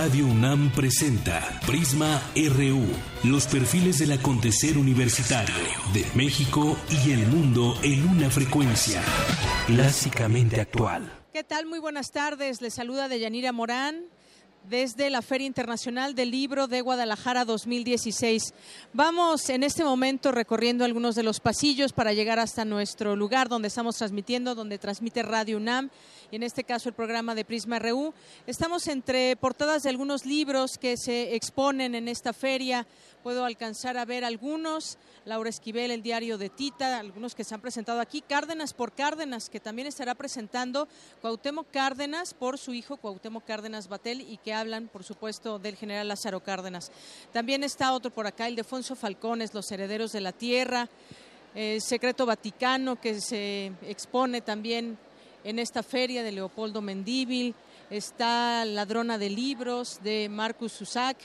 Radio UNAM presenta Prisma RU, los perfiles del acontecer universitario de México y el mundo en una frecuencia clásicamente actual. ¿Qué tal? Muy buenas tardes. Les saluda Deyanira Morán desde la Feria Internacional del Libro de Guadalajara 2016. Vamos en este momento recorriendo algunos de los pasillos para llegar hasta nuestro lugar donde estamos transmitiendo, donde transmite Radio UNAM y en este caso el programa de Prisma RU. Estamos entre portadas de algunos libros que se exponen en esta feria. Puedo alcanzar a ver algunos. Laura Esquivel, el diario de Tita, algunos que se han presentado aquí. Cárdenas por Cárdenas, que también estará presentando Cuauhtémoc Cárdenas por su hijo Cuauhtémoc Cárdenas Batel y que hablan, por supuesto, del general Lázaro Cárdenas. También está otro por acá, el de Fonso Falcones, Los Herederos de la Tierra. Secreto Vaticano, que se expone también en esta feria de Leopoldo Mendíbil, está Ladrona de Libros de Marcus Susac,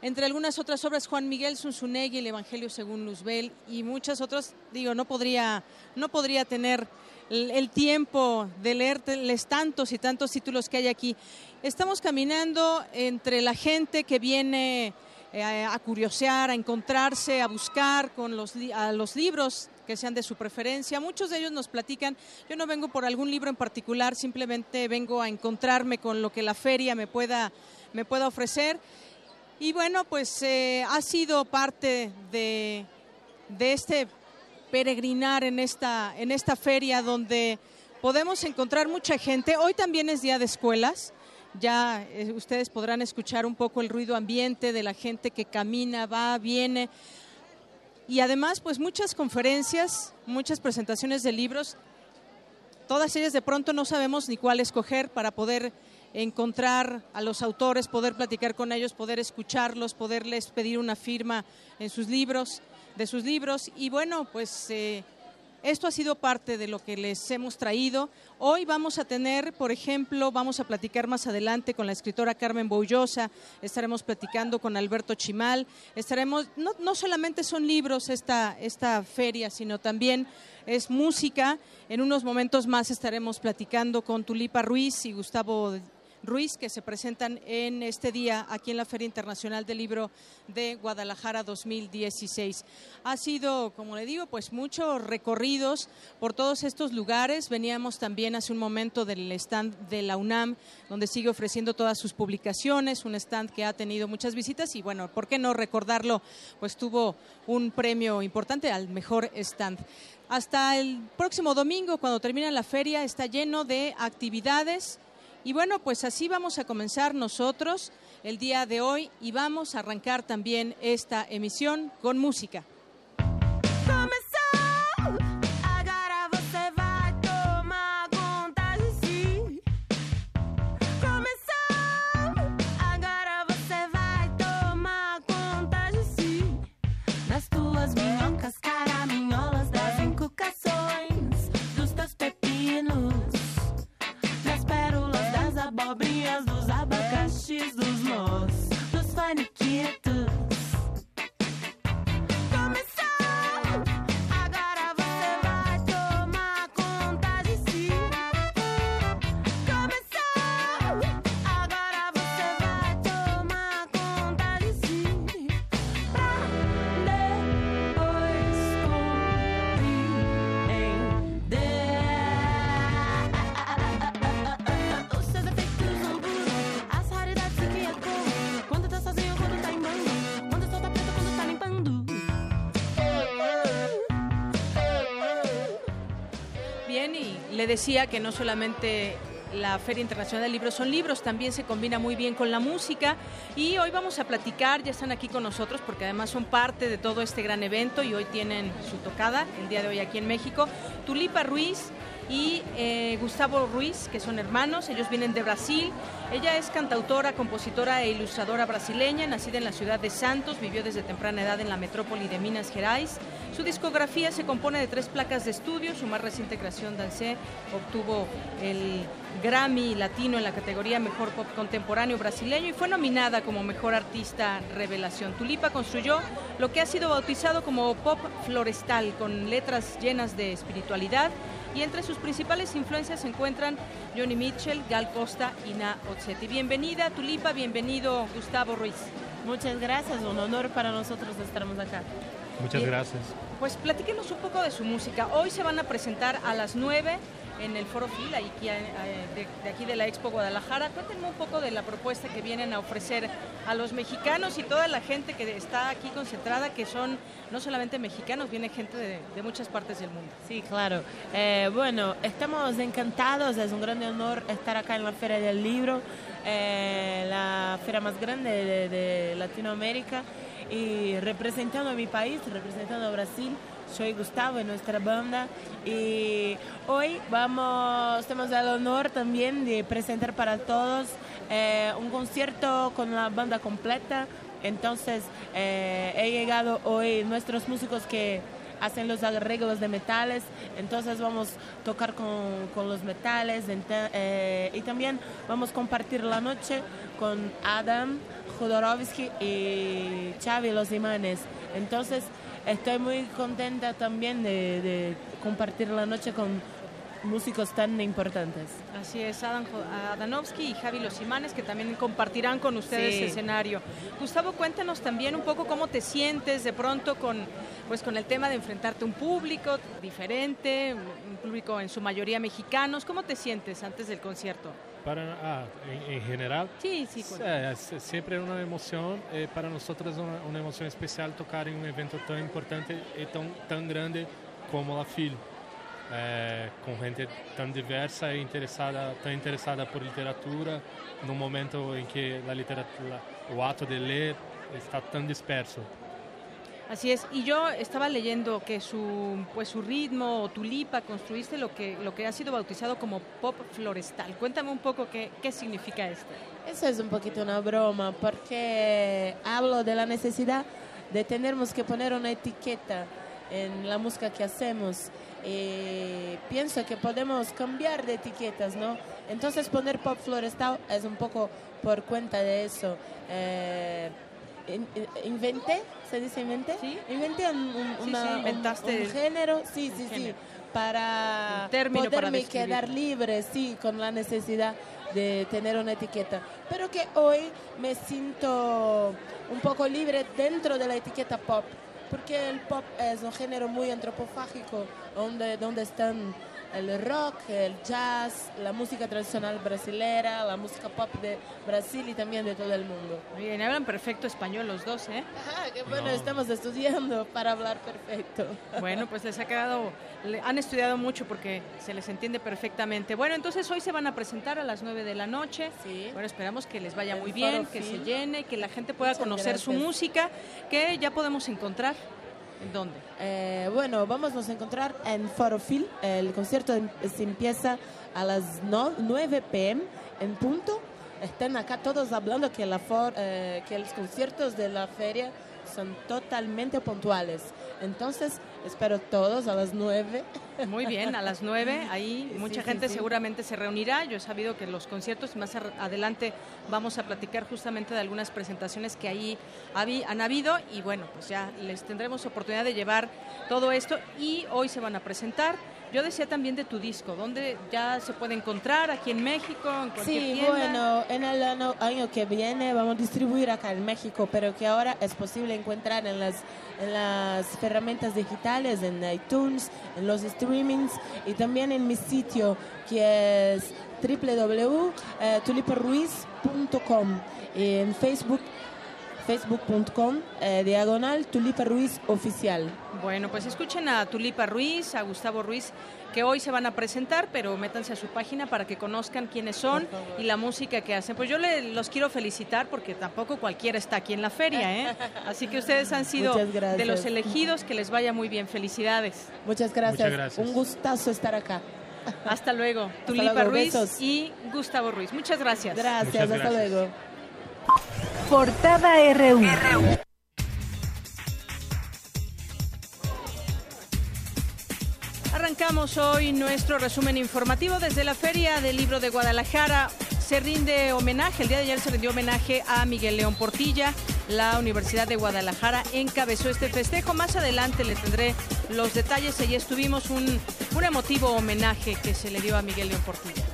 entre algunas otras obras Juan Miguel Zunzunegui, El Evangelio según Luzbel y muchas otras, digo, no podría, no podría tener el, tiempo de leerles tantos y tantos títulos que hay aquí. Estamos caminando entre la gente que viene eh, a curiosear, a encontrarse, a buscar con los, a los libros que sean de su preferencia. Muchos de ellos nos platican, yo no vengo por algún libro en particular, simplemente vengo a encontrarme con lo que la feria me pueda, me pueda ofrecer. Y bueno, pues eh, ha sido parte de, de, este peregrinar en esta, en esta feria donde podemos encontrar mucha gente. Hoy también es día de escuelas. Ya eh, ustedes podrán escuchar un poco el ruido ambiente de la gente que camina, va, viene y además pues muchas conferencias, muchas presentaciones de libros, todas ellas de pronto no sabemos ni cuál escoger para poder encontrar a los autores, poder platicar con ellos, poder escucharlos, poderles pedir una firma en sus libros, de sus libros y bueno, pues eh, esto ha sido parte de lo que les hemos traído. Hoy vamos a tener, por ejemplo, vamos a platicar más adelante con la escritora Carmen Boullosa, estaremos platicando con Alberto Chimal, estaremos, no, no solamente son libros esta, esta feria, sino también es música. En unos momentos más estaremos platicando con Tulipa Ruiz y Gustavo Ruiz, que se presentan en este día aquí en la Feria Internacional del Libro de Guadalajara 2016. Ha sido, como le digo, pues muchos recorridos por todos estos lugares. Veníamos también hace un momento del stand de la UNAM, donde sigue ofreciendo todas sus publicaciones, un stand que ha tenido muchas visitas y bueno, ¿por qué no recordarlo? Pues tuvo un premio importante al mejor stand. Hasta el próximo domingo, cuando termina la feria, está lleno de actividades y bueno, pues así vamos a comenzar nosotros el día de hoy y vamos a arrancar también esta emisión con música. Le decía que no solamente la Feria Internacional del Libro son libros, también se combina muy bien con la música y hoy vamos a platicar, ya están aquí con nosotros porque además son parte de todo este gran evento y hoy tienen su tocada el día de hoy aquí en México. Tulipa Ruiz y eh, Gustavo Ruiz, que son hermanos, ellos vienen de Brasil. Ella es cantautora, compositora e ilustradora brasileña, nacida en la ciudad de Santos, vivió desde temprana edad en la metrópoli de Minas Gerais. Su discografía se compone de tres placas de estudio, su más reciente creación, Dancé, obtuvo el Grammy Latino en la categoría Mejor Pop Contemporáneo Brasileño y fue nominada como Mejor Artista Revelación. Tulipa construyó lo que ha sido bautizado como pop florestal, con letras llenas de espiritualidad y entre sus principales influencias se encuentran Johnny Mitchell, Gal Costa y Na Otsetti. Bienvenida Tulipa, bienvenido Gustavo Ruiz. Muchas gracias, un honor para nosotros estarmos acá. Muchas gracias. Pues platíquenos un poco de su música. Hoy se van a presentar a las 9 en el Foro FIL, eh, de, aquí de la Expo Guadalajara. Cuéntenme un poco de la propuesta que vienen a ofrecer a los mexicanos y toda la gente que está aquí concentrada, que son no solamente mexicanos, viene gente de, muchas partes del mundo. Sí, claro. Eh, bueno, estamos encantados, es un gran honor estar acá en la Feria del Libro, eh, la feria más grande de, de Latinoamérica y representando a mi país, representando a Brasil soy Gustavo nuestra banda y hoy vamos, tenemos el honor también de presentar para todos eh, un concierto con la banda completa. Entonces eh, he llegado hoy nuestros músicos que hacen los arreglos de metales, entonces vamos a tocar con, con los metales eh, y también vamos a compartir la noche con Adam Jodorowsky y Xavi Los Imanes. Entonces estoy muy contenta también de, compartir la noche con músicos tan importantes. Así es, Adam Adanovsky y Javi Los Imanes, que también compartirán con ustedes el escenario. Gustavo, cuéntanos también un poco cómo te sientes de pronto con, pues, con el tema de enfrentarte a un público diferente, un público en su mayoría mexicanos. ¿Cómo te sientes antes del concierto? Para, ah, en, general, sí, sí, es, siempre una emoción. Eh, para nosotros es una, una, emoción especial tocar en un evento tan importante y tan, tan grande como la FIL. Eh, con gente tan diversa e interesada, tan interesada por literatura, en un momento en que la literatura, el acto de leer está tan disperso. Así es, y yo estaba leyendo que su, pues su ritmo o tulipa construiste lo que, lo que ha sido bautizado como pop florestal. Cuéntame un poco qué, qué significa esto. Eso es un poquito una broma, porque hablo de la necesidad de tenermos que poner una etiqueta en la música que hacemos. Y pienso que podemos cambiar de etiquetas, ¿no? Entonces poner pop florestal es un poco por cuenta de eso. Eh, inventé, ¿se dice inventé? ¿Sí? Inventé un, un, género, sí, sí, sí, para poderme quedar libre, sí, con la necesidad de tener una etiqueta. Pero que hoy me siento un poco libre dentro de la etiqueta pop, porque el pop es un género muy antropofágico, donde, donde están el rock, el jazz, la música tradicional brasilera, la música pop de Brasil y también de todo el mundo. Bien, hablan perfecto español los dos, ¿eh? Ajá, qué bueno, estamos estudiando para hablar perfecto. Bueno, pues les ha quedado, han estudiado mucho porque se les entiende perfectamente. Bueno, entonces hoy se van a presentar a las 9 de la noche. Sí. Bueno, esperamos que les vaya muy bien, que se llene, que la gente pueda conocer su música, que ya podemos encontrar. ¿En dónde? Eh, bueno, vamos a encontrar en Forofil. El concierto em, se empieza a las 9 pm en punto. Están acá todos hablando que, la eh, que los conciertos de la feria son totalmente puntuales. Entonces, espero todos a las 9. Muy bien, a las 9, ahí mucha gente seguramente se reunirá. Yo he sabido que los conciertos, más adelante vamos a platicar justamente de algunas presentaciones que ahí han habido y bueno, pues ya les tendremos oportunidad de llevar todo esto y hoy se van a presentar. Yo decía también de tu disco, ¿dónde ya se puede encontrar? ¿Aquí en México? ¿En cualquier sí, bueno, en el año, que viene vamos a distribuir acá en México, pero que ahora es posible encontrar en las, en las herramientas digitales, en iTunes, en los streamings y también en mi sitio que es www.tuliparuiz.com en Facebook facebook.com eh, diagonal Tulipa Ruiz oficial. Bueno, pues escuchen a Tulipa Ruiz, a Gustavo Ruiz, que hoy se van a presentar, pero métanse a su página para que conozcan quiénes son y la música que hacen. Pues yo los quiero felicitar porque tampoco cualquiera está aquí en la feria, ¿eh? Así que ustedes han sido de los elegidos, que les vaya muy bien. Felicidades. Muchas gracias. Un gustazo estar acá. Hasta luego. Tulipa Ruiz y Gustavo Ruiz. Muchas gracias. Gracias, hasta luego. Portada RU. Arrancamos hoy nuestro resumen informativo desde la Feria del Libro de Guadalajara. Se rinde homenaje, el día de ayer se rindió homenaje a Miguel León Portilla. La Universidad de Guadalajara encabezó este festejo. Más adelante le tendré los detalles. Allí estuvimos un, un emotivo homenaje que se le dio a Miguel León Portilla.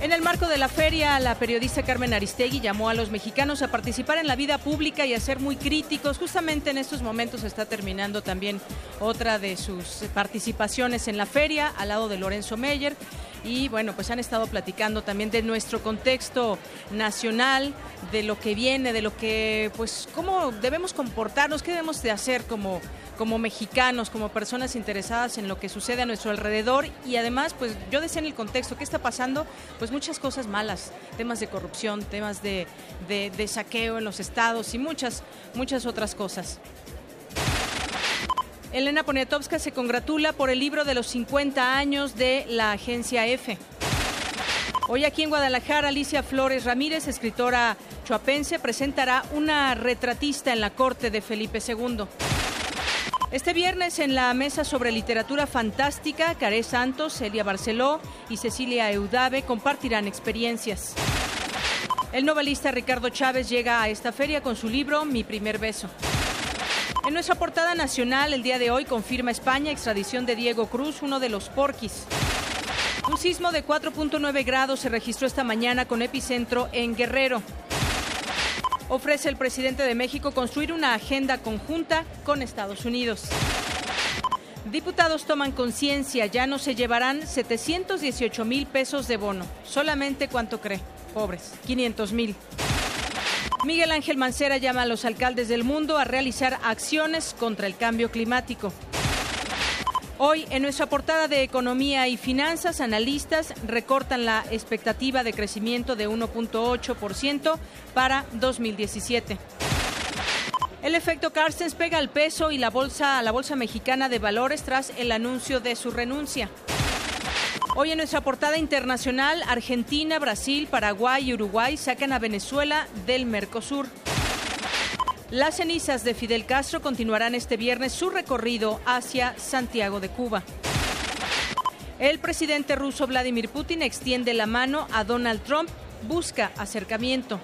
En el marco de la feria, la periodista Carmen Aristegui llamó a los mexicanos a participar en la vida pública y a ser muy críticos. Justamente en estos momentos está terminando también otra de sus participaciones en la feria, al lado de Lorenzo Meyer. Y bueno, pues han estado platicando también de nuestro contexto nacional, de lo que viene, de lo que, pues, cómo debemos comportarnos, qué debemos de hacer como como mexicanos, como personas interesadas en lo que sucede a nuestro alrededor y además, pues yo decía en el contexto, ¿qué está pasando? Pues muchas cosas malas, temas de corrupción, temas de, de, saqueo en los estados y muchas, muchas otras cosas. Elena Poniatowska se congratula por el libro de los 50 años de la agencia F. Hoy aquí en Guadalajara, Alicia Flores Ramírez, escritora chuapense, presentará una retratista en la corte de Felipe II. Este viernes en la mesa sobre literatura fantástica, Caré Santos, Celia Barceló y Cecilia Eudave compartirán experiencias. El novelista Ricardo Chávez llega a esta feria con su libro Mi primer beso. En nuestra portada nacional, el día de hoy confirma España extradición de Diego Cruz, uno de los porquis. Un sismo de 4.9 grados se registró esta mañana con epicentro en Guerrero ofrece el presidente de México construir una agenda conjunta con Estados Unidos. Diputados toman conciencia, ya no se llevarán 718 mil pesos de bono. Solamente cuánto cree, pobres, 500 mil. Miguel Ángel Mancera llama a los alcaldes del mundo a realizar acciones contra el cambio climático. Hoy, en nuestra portada de Economía y Finanzas, analistas recortan la expectativa de crecimiento de 1.8% para 2017. El efecto Carstens pega al peso y la bolsa a la bolsa mexicana de valores tras el anuncio de su renuncia. Hoy en nuestra portada internacional, Argentina, Brasil, Paraguay y Uruguay sacan a Venezuela del Mercosur. Las cenizas de Fidel Castro continuarán este viernes su recorrido hacia Santiago de Cuba. El presidente ruso Vladimir Putin extiende la mano a Donald Trump, busca acercamiento.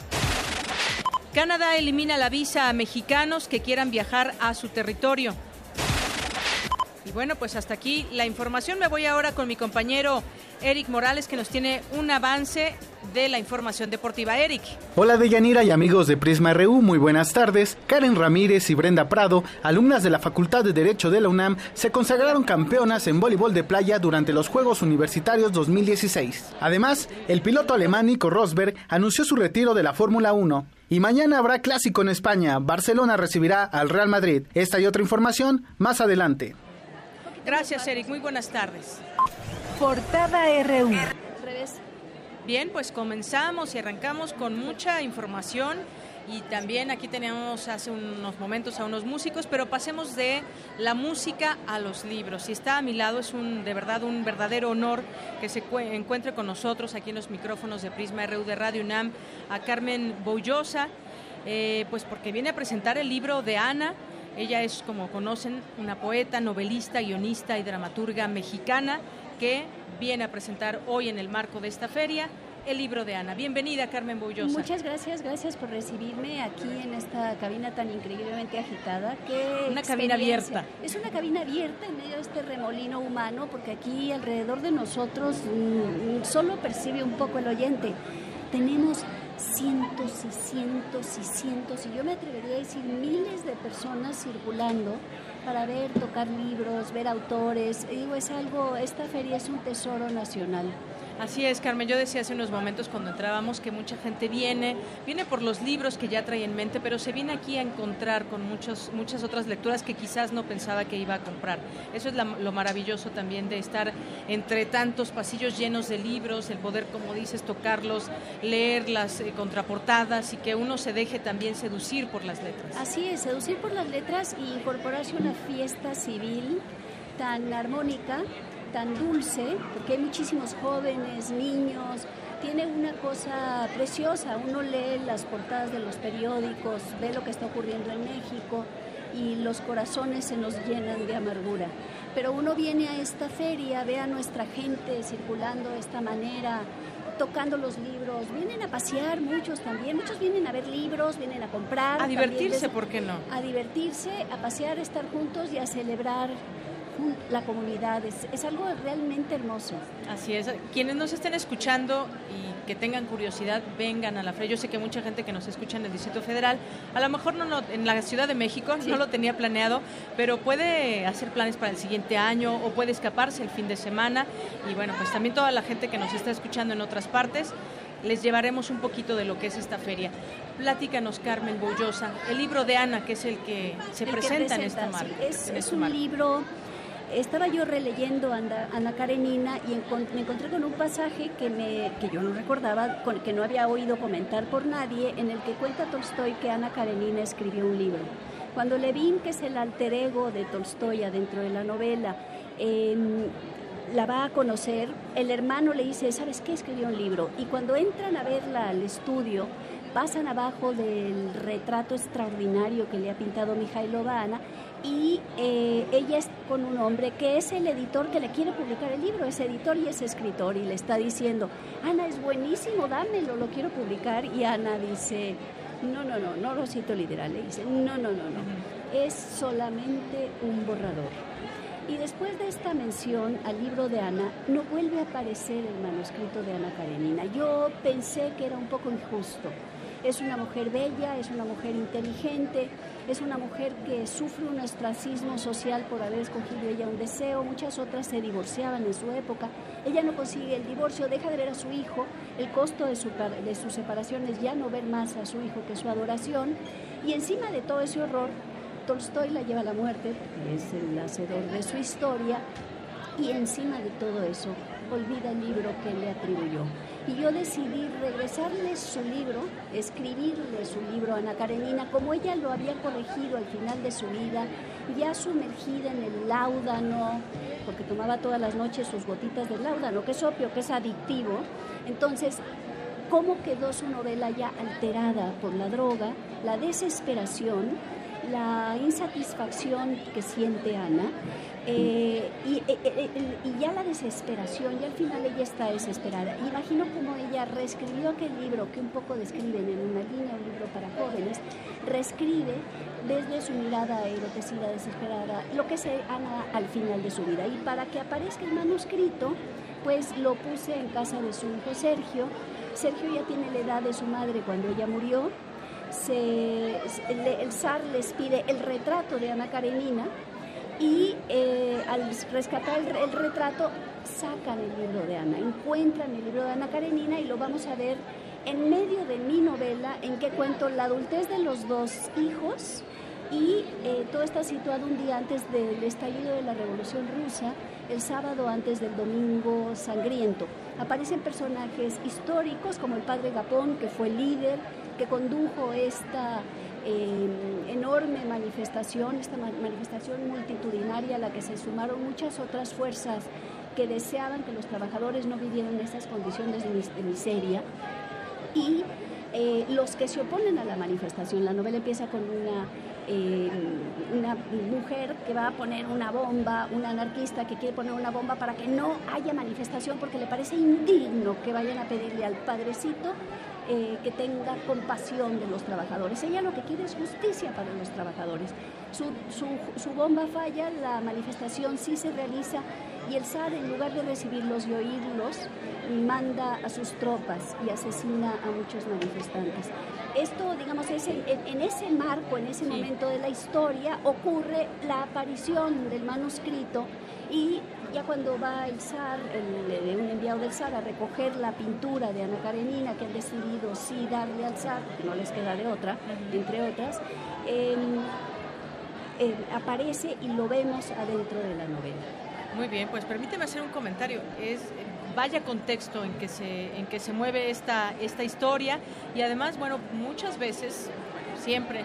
Canadá elimina la visa a mexicanos que quieran viajar a su territorio. Y bueno, pues hasta aquí la información. Me voy ahora con mi compañero Eric Morales que nos tiene un avance de la información deportiva. Eric. Hola Deyanira y amigos de Prisma RU, muy buenas tardes. Karen Ramírez y Brenda Prado, alumnas de la Facultad de Derecho de la UNAM, se consagraron campeonas en voleibol de playa durante los Juegos Universitarios 2016. Además, el piloto alemán Nico Rosberg anunció su retiro de la Fórmula 1. Y mañana habrá clásico en España. Barcelona recibirá al Real Madrid. Esta y otra información más adelante. Gracias, Eric. Muy buenas tardes. Portada RU. Bien, pues comenzamos y arrancamos con mucha información y también aquí teníamos hace unos momentos a unos músicos, pero pasemos de la música a los libros. Y está a mi lado, es un de verdad un verdadero honor que se encuentre con nosotros aquí en los micrófonos de Prisma RU de Radio UNAM a Carmen Boullosa, eh, pues porque viene a presentar el libro de Ana, ella es, como conocen, una poeta, novelista, guionista y dramaturga mexicana que viene a presentar hoy en el marco de esta feria el libro de Ana. Bienvenida, Carmen Bullosa. Muchas gracias, gracias por recibirme aquí en esta cabina tan increíblemente agitada. Qué una cabina abierta. Es una cabina abierta en medio de este remolino humano, porque aquí alrededor de nosotros mm, solo percibe un poco el oyente. Tenemos cientos y cientos y cientos, y yo me atrevería a decir miles de personas circulando para ver, tocar libros, ver autores. digo, es algo, esta feria es un tesoro nacional. Así es, Carmen. Yo decía hace unos momentos cuando entrábamos que mucha gente viene, viene por los libros que ya trae en mente, pero se viene aquí a encontrar con muchos, muchas otras lecturas que quizás no pensaba que iba a comprar. Eso es lo maravilloso también de estar entre tantos pasillos llenos de libros, el poder, como dices, tocarlos, leer las eh, contraportadas y que uno se deje también seducir por las letras. Así es, seducir por las letras y incorporarse a una fiesta civil tan armónica tan dulce, porque hay muchísimos jóvenes, niños, tiene una cosa preciosa, uno lee las portadas de los periódicos, ve lo que está ocurriendo en México y los corazones se nos llenan de amargura. Pero uno viene a esta feria, ve a nuestra gente circulando de esta manera, tocando los libros, vienen a pasear muchos también, muchos vienen a ver libros, vienen a comprar. A divertirse, ¿por qué no? A divertirse, a pasear, a estar juntos y a celebrar la comunidad. Es, es, algo realmente hermoso. Así es. Quienes nos estén escuchando y que tengan curiosidad, vengan a la feria. Yo sé que mucha gente que nos escucha en el Distrito Federal, a lo mejor no, en la Ciudad de México, no lo tenía planeado, pero puede hacer planes para el siguiente año o puede escaparse el fin de semana. Y bueno, pues también toda la gente que nos está escuchando en otras partes, les llevaremos un poquito de lo que es esta feria. Pláticanos, Carmen Bollosa, el libro de Ana, que es el que se presenta, en esta marca. es, es un libro estaba yo releyendo Ana, Karenina y me encontré con un pasaje que, me, que yo no recordaba, que no había oído comentar por nadie, en el que cuenta Tolstoy que Ana Karenina escribió un libro. Cuando Levin, que es el alter ego de Tolstoy dentro de la novela, em, la va a conocer, el hermano le dice, ¿sabes qué? Escribió un libro. Y cuando entran a verla al estudio, pasan abajo del retrato extraordinario que le ha pintado Mijailo Ana y eh, ella es con un hombre que es el editor que le quiere publicar el libro, es editor y es escritor y le está diciendo, Ana es buenísimo, dámelo, lo quiero publicar y Ana dice, no, no, no, no lo cito literal, le dice, no, no, no, no, es solamente un borrador. Y después de esta mención al libro de Ana, no vuelve a aparecer el manuscrito de Ana Karenina. Yo pensé que era un poco injusto es una mujer bella, es una mujer inteligente, es una mujer que sufre un ostracismo social por haber escogido ella un deseo. Muchas otras se divorciaban en su época. Ella no consigue el divorcio, deja de ver a su hijo. El costo de su, de su separación es ya no ver más a su hijo que su adoración. Y encima de todo ese horror, Tolstoy la lleva a la muerte, es el hacedor de su historia. Y encima de todo eso, olvida el libro que le atribuyó y yo decidí regresarle su libro, escribirle su libro a Ana Karenina, como ella lo había corregido al final de su vida, ya sumergida en el láudano, porque tomaba todas las noches sus gotitas de láudano, que es opio, que es adictivo. Entonces, ¿cómo quedó su novela ya alterada por la droga, la desesperación, la insatisfacción que siente Ana? Eh, y, eh, eh, y, ya la desesperación, y al final ella está desesperada. Imagino cómo ella reescribió aquel libro que un poco describen en una línea, un libro para jóvenes, reescribe desde su mirada erotecida, desesperada, lo que se Ana al final de su vida. Y para que aparezca el manuscrito, pues lo puse en casa de su hijo Sergio. Sergio ya tiene la edad de su madre cuando ella murió. Se, el zar les pide el retrato de Ana Karenina, y eh, al rescatar el, retrato sacan el libro de Ana, encuentran el libro de Ana Karenina y lo vamos a ver en medio de mi novela en que cuento la adultez de los dos hijos y eh, todo está situado un día antes del estallido de la Revolución Rusa, el sábado antes del Domingo Sangriento. Aparecen personajes históricos como el padre Gapón, que fue el líder, que condujo esta enorme manifestación, esta manifestación multitudinaria a la que se sumaron muchas otras fuerzas que deseaban que los trabajadores no vivieran esas condiciones de, miseria. Y eh, los que se oponen a la manifestación, la novela empieza con una eh, una mujer que va a poner una bomba, una anarquista que quiere poner una bomba para que no haya manifestación porque le parece indigno que vayan a pedirle al padrecito eh, que tenga compasión de los trabajadores. Ella lo que quiere es justicia para los trabajadores. Su, su, bomba falla, la manifestación sí se realiza y el zar, en lugar de recibirlos y oírlos, manda a sus tropas y asesina a muchos manifestantes. Esto, digamos, es en, en ese marco, en ese momento de la historia, ocurre la aparición del manuscrito y ya cuando va el zar, el, un enviado del zar a recoger la pintura de Ana Karenina, que han decidido sí darle al zar, no les queda de otra, entre otras, em, em, aparece y lo vemos adentro de la novela. Muy bien, pues permíteme hacer un comentario. Es vaya contexto en que se, en que se mueve esta, esta historia y además, bueno, muchas veces, siempre,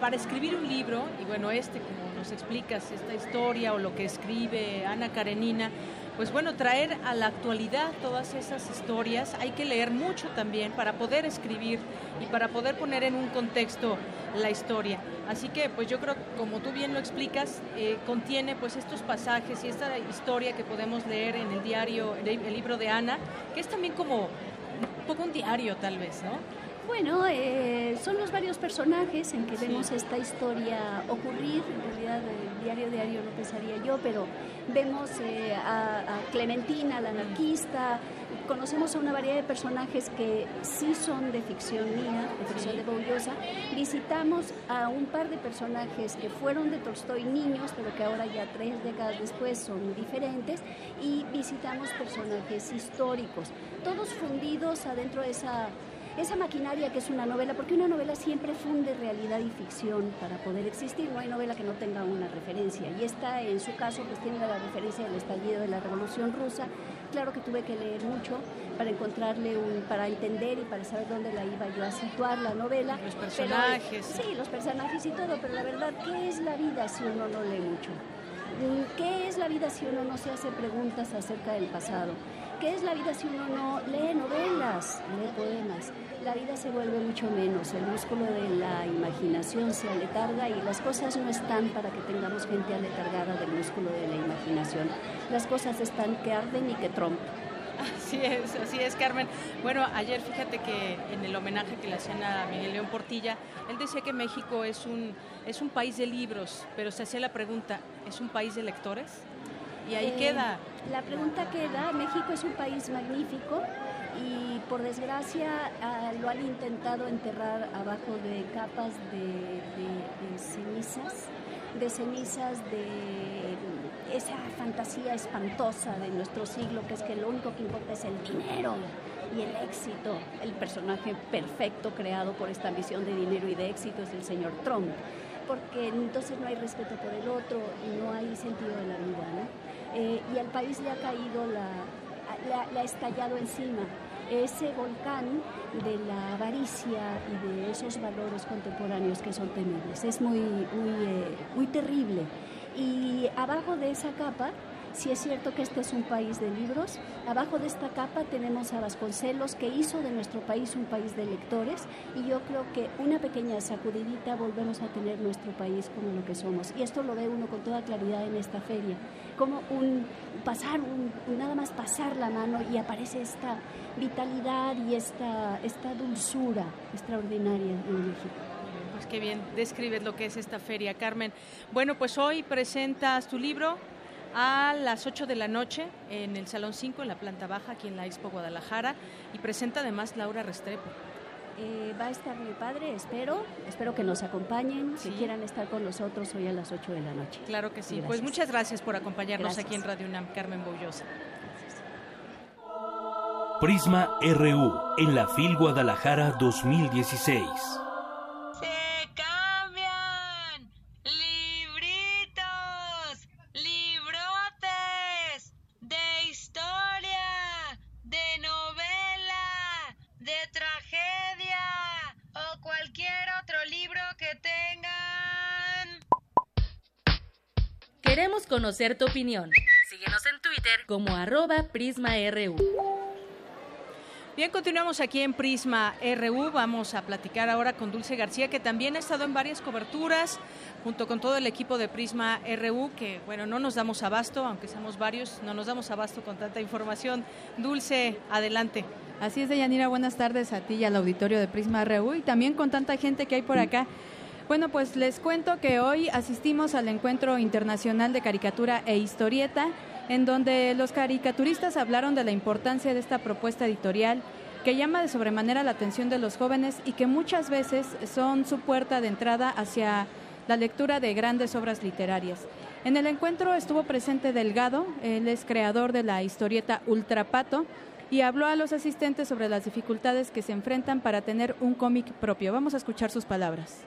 para escribir un libro, y bueno, este, como nos explicas, esta historia o lo que escribe Ana Karenina, pues bueno, traer a la actualidad todas esas historias, hay que leer mucho también para poder escribir y para poder poner en un contexto la historia. Así que pues yo creo, como tú bien lo explicas, eh, contiene pues estos pasajes y esta historia que podemos leer en el diario, el libro de Ana, que es también como un poco un diario tal vez, ¿no? Bueno, eh, son los varios personajes en que vemos esta historia ocurrir. En realidad, el diario diario no pensaría yo, pero vemos eh, a, Clementina, la anarquista. Conocemos a una variedad de personajes que sí son de ficción mía, de ficción de Boullosa. Visitamos a un par de personajes que fueron de Tolstoy niños, pero que ahora ya tres décadas después son diferentes. Y visitamos personajes históricos, todos fundidos adentro de esa esa maquinaria que es una novela, porque una novela siempre funde realidad y ficción para poder existir, no hay novela que no tenga una referencia, y esta en su caso pues tiene la referencia del estallido de la Revolución Rusa, claro que tuve que leer mucho para encontrarle un, para entender y para saber dónde la iba yo a situar la novela. Los personajes. sí, los personajes y todo, pero la verdad, ¿qué es la vida si uno no lee mucho? ¿Qué es la vida si uno no se hace preguntas acerca del pasado? ¿Qué es la vida si uno no lee novelas, lee poemas? La vida se vuelve mucho menos, el músculo de la imaginación se aletarga y las cosas no están para que tengamos gente aletargada del músculo de la imaginación. Las cosas están que arden y que trompan. Así es, así es, Carmen. Bueno, ayer fíjate que en el homenaje que le hacían a Miguel León Portilla, él decía que México es un, es un país de libros, pero se hacía la pregunta, ¿es un país de lectores? Y ahí eh, queda. La pregunta queda, México es un país magnífico y por desgracia ah, lo han intentado enterrar abajo de capas de, cenizas, de cenizas de esa fantasía espantosa de nuestro siglo, que es que lo único que importa es el dinero y el éxito. El personaje perfecto creado por esta ambición de dinero y de éxito es el señor Trump, porque entonces no hay respeto por el otro y no hay sentido de la vida. Eh, y al país le ha caído la, le ha estallado encima ese volcán de la avaricia y de esos valores contemporáneos que son temibles. Es muy, muy, eh, muy terrible. Y abajo de esa capa si es cierto que este es un país de libros, abajo de esta capa tenemos a Vasconcelos que hizo de nuestro país un país de lectores y yo creo que una pequeña sacudidita volvemos a tener nuestro país como lo que somos. Y esto lo ve uno con toda claridad en esta feria, como un pasar, nada más pasar la mano y aparece esta vitalidad y esta, esta dulzura extraordinaria en México. Pues qué bien describes lo que es esta feria, Carmen. Bueno, pues hoy presentas tu libro, a las 8 de la noche en el Salón 5, en la planta baja, aquí en la Expo Guadalajara, y presenta además Laura Restrepo. Eh, va a estar mi padre, espero, espero que nos acompañen, si quieran estar con nosotros hoy a las 8 de la noche. Claro que sí, pues muchas gracias por acompañarnos aquí en Radio UNAM, Carmen Bollosa. Prisma RU, en la FIL Guadalajara 2016. Conocer tu opinión. Síguenos en Twitter como arroba PrismaRU. Bien, continuamos aquí en Prisma RU. Vamos a platicar ahora con Dulce García, que también ha estado en varias coberturas, junto con todo el equipo de Prisma RU, que bueno, no nos damos abasto, aunque somos varios, no nos damos abasto con tanta información. Dulce, adelante. Así es, Deyanira, buenas tardes a ti y al auditorio de Prisma RU y también con tanta gente que hay por acá. Bueno, pues les cuento que hoy asistimos al Encuentro Internacional de Caricatura e Historieta, en donde los caricaturistas hablaron de la importancia de esta propuesta editorial que llama de sobremanera la atención de los jóvenes y que muchas veces son su puerta de entrada hacia la lectura de grandes obras literarias. En el encuentro estuvo presente Delgado, él es creador de la historieta Ultrapato, y habló a los asistentes sobre las dificultades que se enfrentan para tener un cómic propio. Vamos a escuchar sus palabras.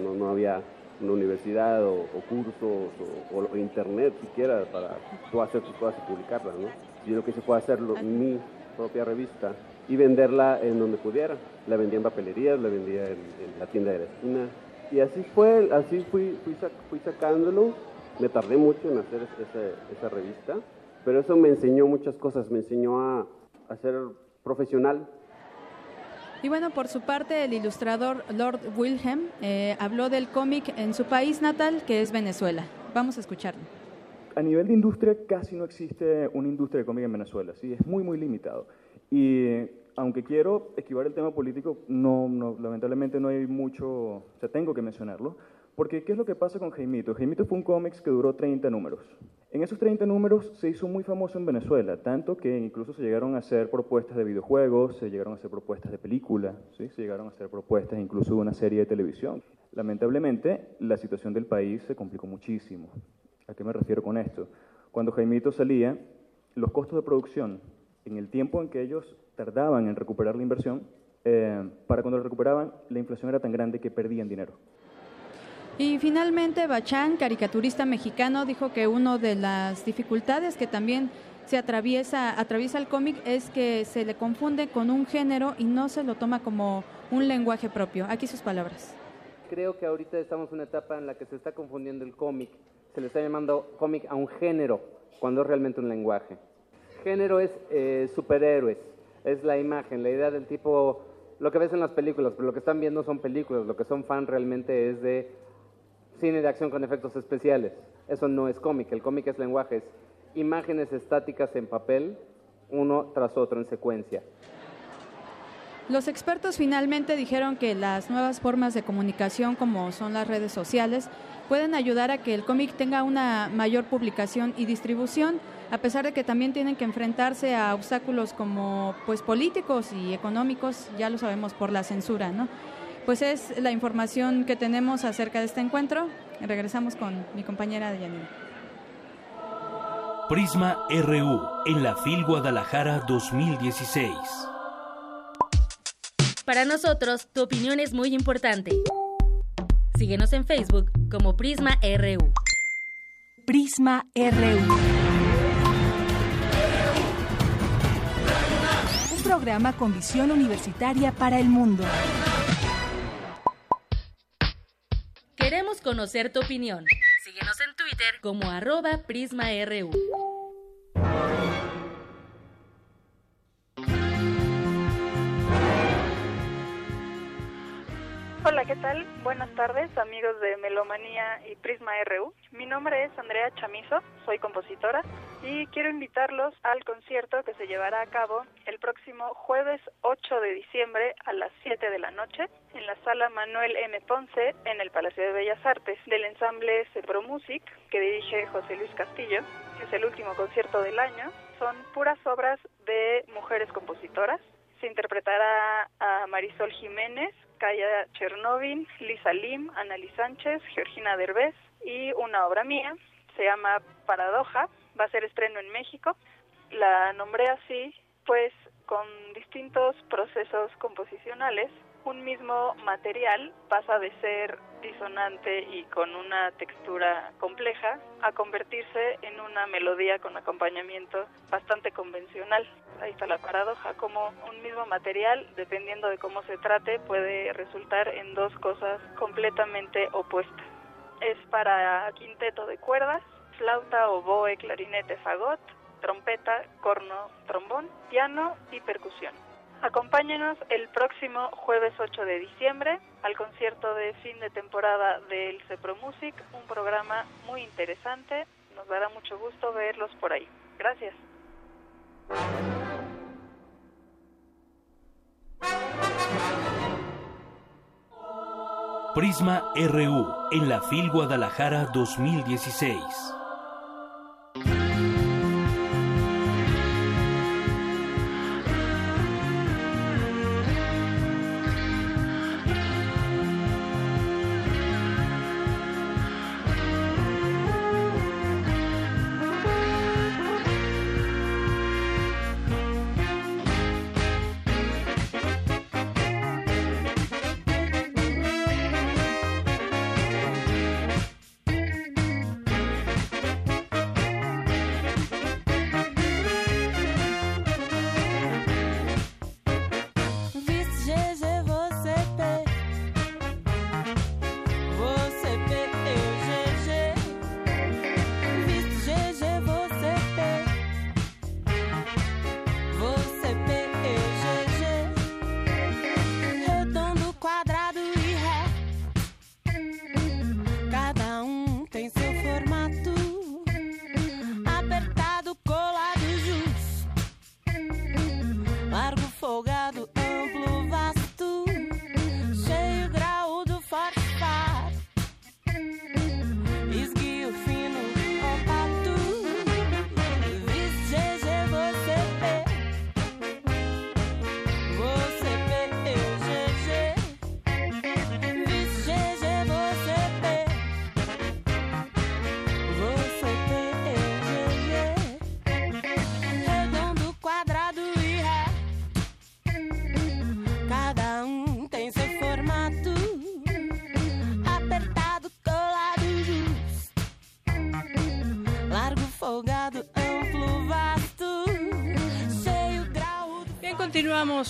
No, había una universidad o, cursos o, internet siquiera para tú hacer tus cosas y publicarlas, ¿no? Yo lo que se puede hacer, mi propia revista, y venderla en donde pudiera. La vendía en papelerías, la vendía en, la tienda de la esquina. Y así fue, así fui, fui, sacándolo. Me tardé mucho en hacer esa, revista, pero eso me enseñó muchas cosas, me enseñó a, a ser profesional, y bueno, por su parte, el ilustrador Lord Wilhelm eh, habló del cómic en su país natal, que es Venezuela. Vamos a escucharlo. A nivel de industria, casi no existe una industria de cómic en Venezuela, ¿sí? es muy, muy limitado. Y aunque quiero esquivar el tema político, no, no, lamentablemente no hay mucho, o sea, tengo que mencionarlo, porque, ¿qué es lo que pasa con Jaimito? Jaimito fue un cómics que duró 30 números. En esos 30 números se hizo muy famoso en Venezuela, tanto que incluso se llegaron a hacer propuestas de videojuegos, se llegaron a hacer propuestas de película, ¿sí? se llegaron a hacer propuestas incluso de una serie de televisión. Lamentablemente, la situación del país se complicó muchísimo. ¿A qué me refiero con esto? Cuando Jaimito salía, los costos de producción, en el tiempo en que ellos tardaban en recuperar la inversión, eh, para cuando lo recuperaban, la inflación era tan grande que perdían dinero. Y finalmente, Bachán, caricaturista mexicano, dijo que una de las dificultades que también se atraviesa, atraviesa el cómic es que se le confunde con un género y no se lo toma como un lenguaje propio. Aquí sus palabras. Creo que ahorita estamos en una etapa en la que se está confundiendo el cómic. Se le está llamando cómic a un género, cuando es realmente un lenguaje. Género es eh, superhéroes, es la imagen, la idea del tipo, lo que ves en las películas, pero lo que están viendo son películas, lo que son fan realmente es de cine de acción con efectos especiales. Eso no es cómic, el cómic es lenguaje, es imágenes estáticas en papel, uno tras otro en secuencia. Los expertos finalmente dijeron que las nuevas formas de comunicación, como son las redes sociales, pueden ayudar a que el cómic tenga una mayor publicación y distribución, a pesar de que también tienen que enfrentarse a obstáculos como pues políticos y económicos, ya lo sabemos por la censura, ¿no? Pues es la información que tenemos acerca de este encuentro. Regresamos con mi compañera Yanina. Prisma RU en la FIL Guadalajara 2016. Para nosotros, tu opinión es muy importante. Síguenos en Facebook como Prisma RU. Prisma RU. Un programa con visión universitaria para el mundo. Queremos conocer tu opinión. Síguenos en Twitter como arroba PrismaRU. Hola, ¿qué tal? Buenas tardes, amigos de Melomanía y Prisma RU. Mi nombre es Andrea Chamizo, soy compositora y quiero invitarlos al concierto que se llevará a cabo el próximo jueves 8 de diciembre a las 7 de la noche en la sala Manuel M. Ponce en el Palacio de Bellas Artes del ensamble Cepro Music que dirige José Luis Castillo. Es el último concierto del año. Son puras obras de mujeres compositoras. Se interpretará a Marisol Jiménez, Kaya Chernovin, Lisa Lim, Annalí Sánchez, Georgina Derbez y una obra mía, se llama Paradoja, va a ser estreno en México. La nombré así, pues con distintos procesos composicionales un mismo material pasa de ser disonante y con una textura compleja a convertirse en una melodía con acompañamiento bastante convencional. Ahí está la paradoja, como un mismo material, dependiendo de cómo se trate, puede resultar en dos cosas completamente opuestas. Es para quinteto de cuerdas, flauta, oboe, clarinete, fagot, trompeta, corno, trombón, piano y percusión. Acompáñenos el próximo jueves 8 de diciembre al concierto de fin de temporada del Cepro Music, un programa muy interesante. Nos dará mucho gusto verlos por ahí. Gracias. Prisma RU en la FIL Guadalajara 2016.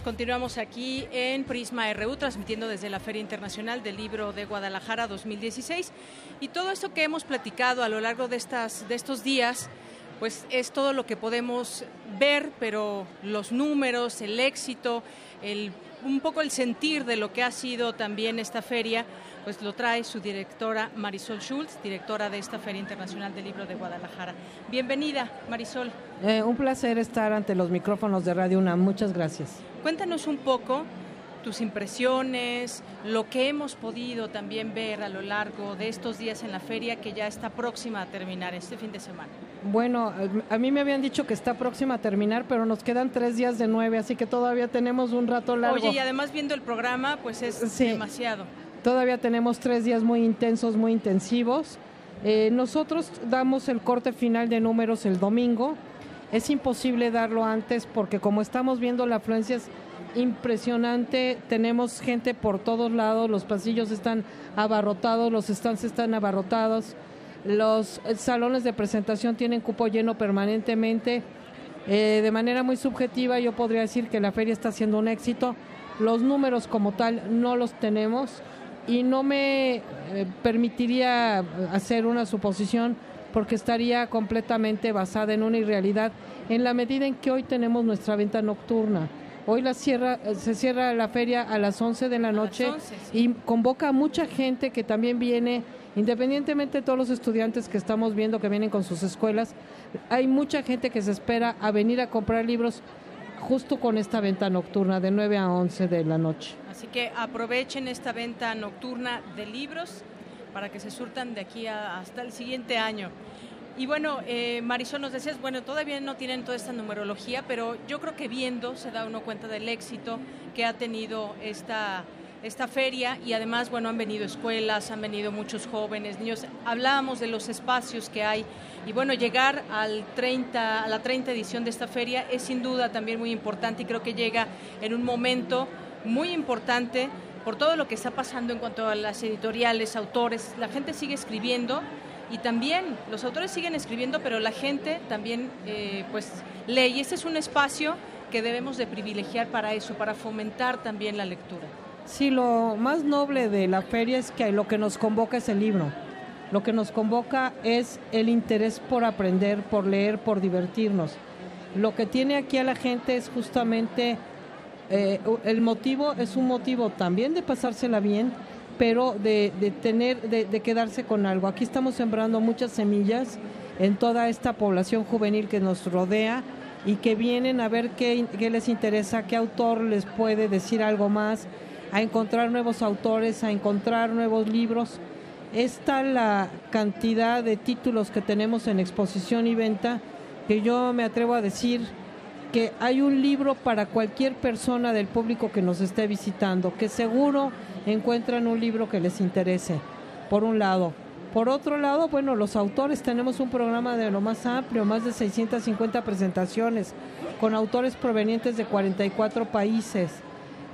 Continuamos, aquí en Prisma RU, transmitiendo desde la Feria Internacional del Libro de Guadalajara 2016. Y todo esto que hemos platicado a lo largo de, estas, de estos días, pues es todo lo que podemos ver, pero los números, el éxito, el, un poco el sentir de lo que ha sido también esta feria, pues lo trae su directora Marisol Schultz, directora de esta Feria Internacional del Libro de Guadalajara. Bienvenida, Marisol. Eh, un placer estar ante los micrófonos de Radio UNAM. Muchas gracias. Cuéntanos un poco tus impresiones, lo que hemos podido también ver a lo largo de estos días en la feria que ya está próxima a terminar este fin de semana. Bueno, a mí me habían dicho que está próxima a terminar, pero nos quedan tres días de nueve, así que todavía tenemos un rato largo. Oye, y además viendo el programa, pues es Sí. demasiado. Todavía tenemos tres días muy intensos, muy intensivos. Eh, nosotros damos el corte final de números el domingo. Es imposible darlo antes porque como estamos viendo la afluencia es impresionante. Tenemos gente por todos lados, los pasillos están abarrotados, los stands están abarrotados, los salones de presentación tienen cupo lleno permanentemente. Eh, de manera muy subjetiva yo podría decir que la feria está siendo un éxito. Los números como tal no los tenemos y no me eh, permitiría hacer una suposición porque estaría completamente basada en una irrealidad en la medida en que hoy tenemos nuestra venta nocturna. Hoy la cierra, se cierra la feria a las 11 de la noche 11, y convoca a mucha gente que también viene, independientemente de todos los estudiantes que estamos viendo que vienen con sus escuelas, hay mucha gente que se espera a venir a comprar libros justo con esta venta nocturna de 9 a 11 de la noche. Así que aprovechen esta venta nocturna de libros para que se surtan de aquí a- hasta el siguiente año. Y bueno, eh, Marisol, nos decías, bueno, todavía no tienen toda esta numerología, pero yo creo que viendo se da uno cuenta del éxito que ha tenido esta, esta feria y además, bueno, han venido escuelas, han venido muchos jóvenes, niños. Hablábamos de los espacios que hay y bueno, llegar al 30, a la 30 edición de esta feria es sin duda también muy importante y creo que llega en un momento muy importante por todo lo que está pasando en cuanto a las editoriales, autores. La gente sigue escribiendo y también los autores siguen escribiendo, pero la gente también eh, pues lee y este es un espacio que debemos de privilegiar para eso, para fomentar también la lectura. Sí, lo más noble de la feria es que lo que nos convoca es el libro. Lo que nos convoca es el interés por aprender, por leer, por divertirnos. Lo que tiene aquí a la gente es justamente eh, el motivo, es un motivo también de pasársela bien, pero de, tener, de, de quedarse con algo. Aquí estamos sembrando muchas semillas en toda esta población juvenil que nos rodea y que vienen a ver qué les interesa, qué autor les puede decir algo más, a encontrar nuevos autores, a encontrar nuevos libros. Es tal la cantidad de títulos que tenemos en exposición y venta que yo me atrevo a decir que hay un libro para cualquier persona del público que nos esté visitando, que seguro encuentran un libro que les interese, por un lado. Por otro lado, bueno, los autores tenemos un programa de lo más amplio, más de 650 presentaciones, con autores provenientes de 44 países.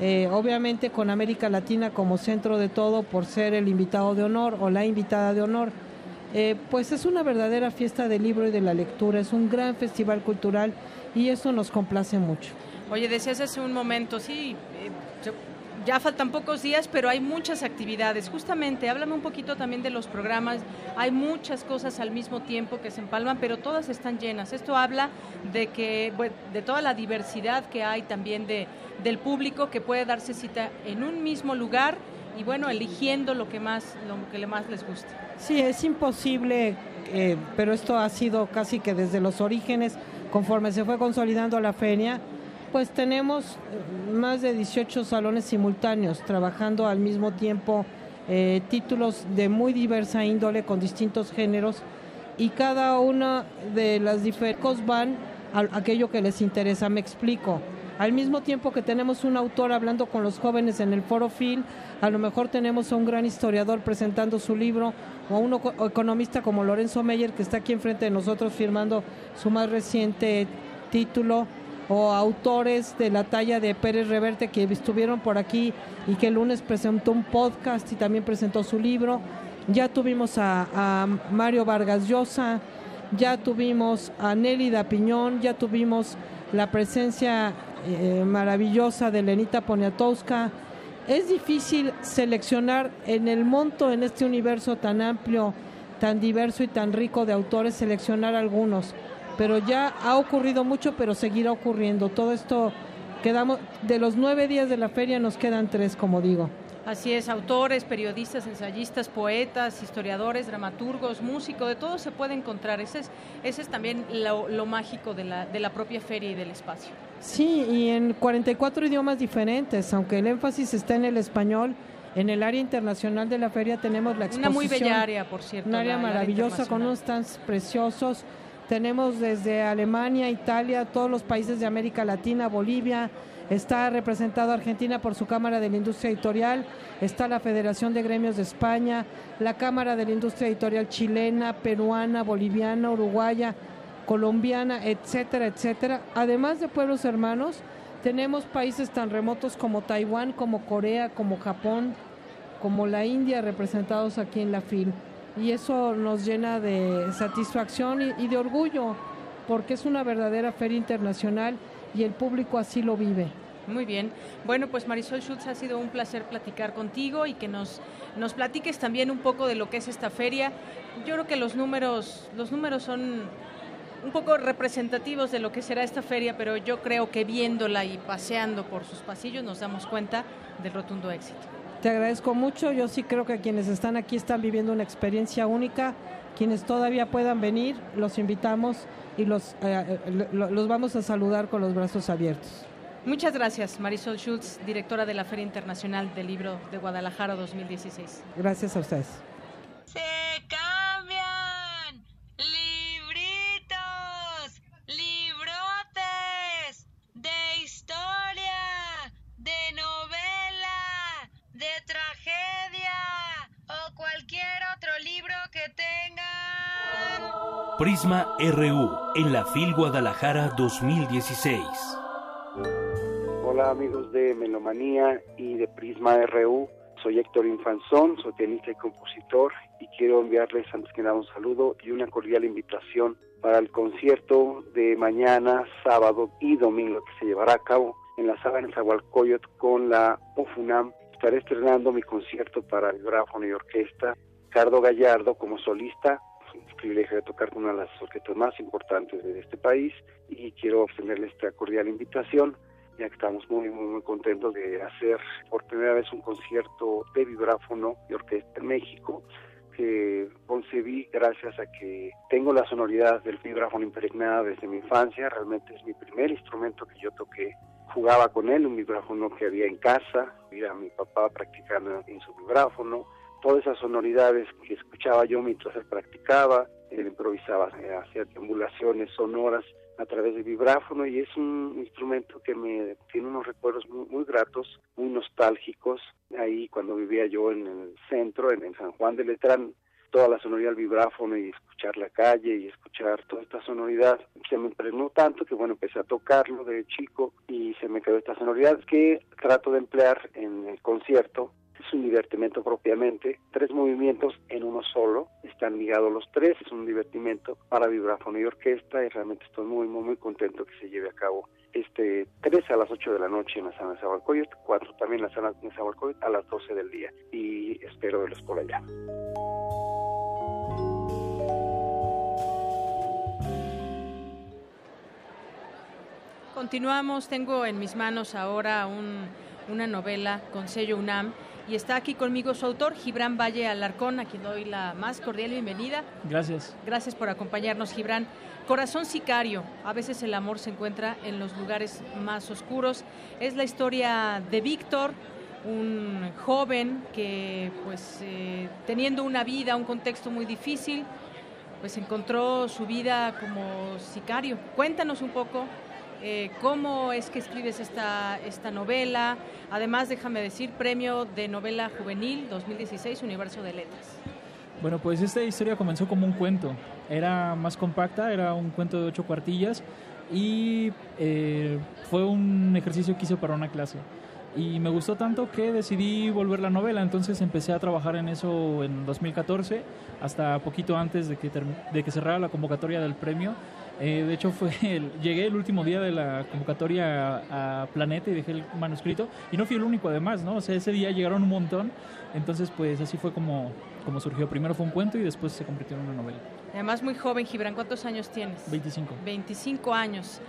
Eh, obviamente con América Latina como centro de todo por ser el invitado de honor o la invitada de honor. Eh, pues es una verdadera fiesta del libro y de la lectura, es un gran festival cultural y eso nos complace mucho. Oye, decías hace un momento, sí, eh, ya faltan pocos días, pero hay muchas actividades. Justamente, háblame un poquito también de los programas. Hay muchas cosas al mismo tiempo que se empalman, pero todas están llenas. Esto habla de que de toda la diversidad que hay también de, del público que puede darse cita en un mismo lugar y bueno, eligiendo lo que más, lo que más les guste. Sí, es imposible, eh, pero esto ha sido casi que desde los orígenes, conforme se fue consolidando la feria, pues tenemos eh, más de 18 salones simultáneos trabajando al mismo tiempo eh, títulos de muy diversa índole con distintos géneros y cada una de las diferentes van a aquello que les interesa. Me explico. Al mismo tiempo que tenemos un autor hablando con los jóvenes en el foro Phil, a lo mejor tenemos a un gran historiador presentando su libro o a un economista como Lorenzo Meyer que está aquí enfrente de nosotros firmando su más reciente título o autores de la talla de Pérez Reverte que estuvieron por aquí y que el lunes presentó un podcast y también presentó su libro. Ya tuvimos a, Mario Vargas Llosa, ya tuvimos a Nelly Piñón, ya tuvimos la presencia eh, maravillosa de Lenita Poniatowska. Es difícil seleccionar en el monto, en este universo tan amplio, tan diverso y tan rico de autores, seleccionar algunos. Pero ya ha ocurrido mucho, pero seguirá ocurriendo. Todo esto, quedamos, de los nueve días de la feria nos quedan tres, como digo. Así es, autores, periodistas, ensayistas, poetas, historiadores, dramaturgos, músicos, de todo se puede encontrar. Ese es, ese es también lo, mágico de la, de la propia feria y del espacio. Sí, y en 44 idiomas diferentes, aunque el énfasis está en el español. En el área internacional de la feria tenemos la exposición. Una muy bella área, por cierto. Un área maravillosa con unos stands preciosos. Tenemos desde Alemania, Italia, todos los países de América Latina, Bolivia, Está representado Argentina por su Cámara de la Industria Editorial, está la Federación de Gremios de España, la Cámara de la Industria Editorial chilena, peruana, boliviana, uruguaya, colombiana, etcétera, etcétera. Además de pueblos hermanos, tenemos países tan remotos como Taiwán, como Corea, como Japón, como la India representados aquí en la FIL. Y eso nos llena de satisfacción y, de orgullo, porque es una verdadera feria internacional y el público así lo vive. Muy bien. Bueno, pues Marisol Schultz, ha sido un placer platicar contigo y que nos, nos platiques también un poco de lo que es esta feria. Yo creo que los números, los números son un poco representativos de lo que será esta feria, pero yo creo que viéndola y paseando por sus pasillos nos damos cuenta del rotundo éxito. Te agradezco mucho. Yo sí creo que quienes están aquí están viviendo una experiencia única. Quienes todavía puedan venir, los invitamos y los, eh, eh, los vamos a saludar con los brazos abiertos. Muchas gracias, Marisol Schultz, directora de la Feria Internacional del Libro de Guadalajara 2016. Gracias a ustedes. Prisma RU en la FIL Guadalajara 2016. Hola amigos de Melomanía y de Prisma RU. Soy Héctor Infanzón, soy pianista y compositor y quiero enviarles antes que nada un saludo y una cordial invitación para el concierto de mañana, sábado y domingo que se llevará a cabo en la sala en Zahualcoyot con la UFUNAM. Estaré estrenando mi concierto para el gráfono y orquesta. Cardo Gallardo como solista, el privilegio de tocar con una de las orquestas más importantes de este país y quiero obtenerle esta cordial invitación ya que estamos muy, muy, muy contentos de hacer por primera vez un concierto de vibráfono y orquesta en México que concebí gracias a que tengo la sonoridad del vibráfono impregnada desde mi infancia, realmente es mi primer instrumento que yo toqué, jugaba con él, un vibráfono que había en casa, vi a mi papá practicando en su vibráfono, todas esas sonoridades que escuchaba yo mientras él practicaba, él improvisaba, eh, hacía triangulaciones sonoras a través del vibráfono y es un instrumento que me tiene unos recuerdos muy, gratos, muy nostálgicos. Ahí cuando vivía yo en el centro, en, San Juan de Letrán, toda la sonoridad del vibráfono y escuchar la calle y escuchar toda esta sonoridad se me impregnó tanto que bueno empecé a tocarlo de chico y se me quedó esta sonoridad que trato de emplear en el concierto es un divertimento propiamente, tres movimientos en uno solo, están ligados los tres, es un divertimento para vibráfono y orquesta y realmente estoy muy, muy, muy contento que se lleve a cabo este 3 a las 8 de la noche en la sala de Zabalcoyot, 4 también en la sala de Zabalcoyot a las 12 del día y espero verlos por allá. Continuamos, tengo en mis manos ahora un, una novela con sello UNAM y está aquí conmigo su autor, Gibran Valle Alarcón, a quien doy la más cordial bienvenida. Gracias. Gracias por acompañarnos, Gibran. Corazón sicario, a veces el amor se encuentra en los lugares más oscuros. Es la historia de Víctor, un joven que pues eh, teniendo una vida, un contexto muy difícil, pues encontró su vida como sicario. Cuéntanos un poco eh, cómo es que escribes esta, esta novela. Además, déjame decir, premio de novela juvenil 2016, Universo de Letras. Bueno, pues esta historia comenzó como un cuento. Era más compacta, era un cuento de ocho cuartillas y eh, fue un ejercicio que hice para una clase y me gustó tanto que decidí volver la novela, entonces empecé a trabajar en eso en 2014, hasta poquito antes de que, de que cerrara la convocatoria del premio. Eh, de hecho, fue llegué el último día de la convocatoria a, Planeta y dejé el manuscrito, y no fui el único además, ¿no? O sea, ese día llegaron un montón, entonces pues así fue como, como surgió. Primero fue un cuento y después se convirtió en una novela. Además, muy joven, Gibran, ¿cuántos años tienes? 25. 25 años.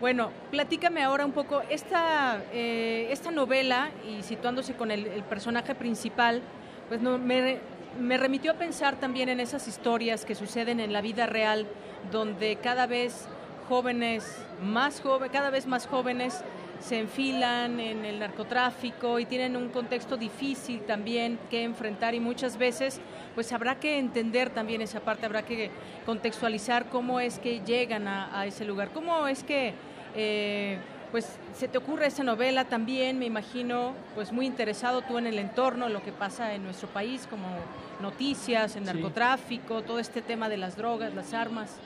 Bueno, platícame ahora un poco, esta, eh, esta novela, y situándose con el, personaje principal, pues no, me, me, remitió a pensar también en esas historias que suceden en la vida real, donde cada vez jóvenes, más jóvenes, cada vez más jóvenes se enfilan en el narcotráfico y tienen un contexto difícil también que enfrentar y muchas veces pues habrá que entender también esa parte, habrá que contextualizar cómo es que llegan a, a ese lugar, cómo es que eh, pues se te ocurre esa novela también, me imagino, pues muy interesado tú en el entorno, lo que pasa en nuestro país, como noticias, el narcotráfico, todo este tema de las drogas, las armas.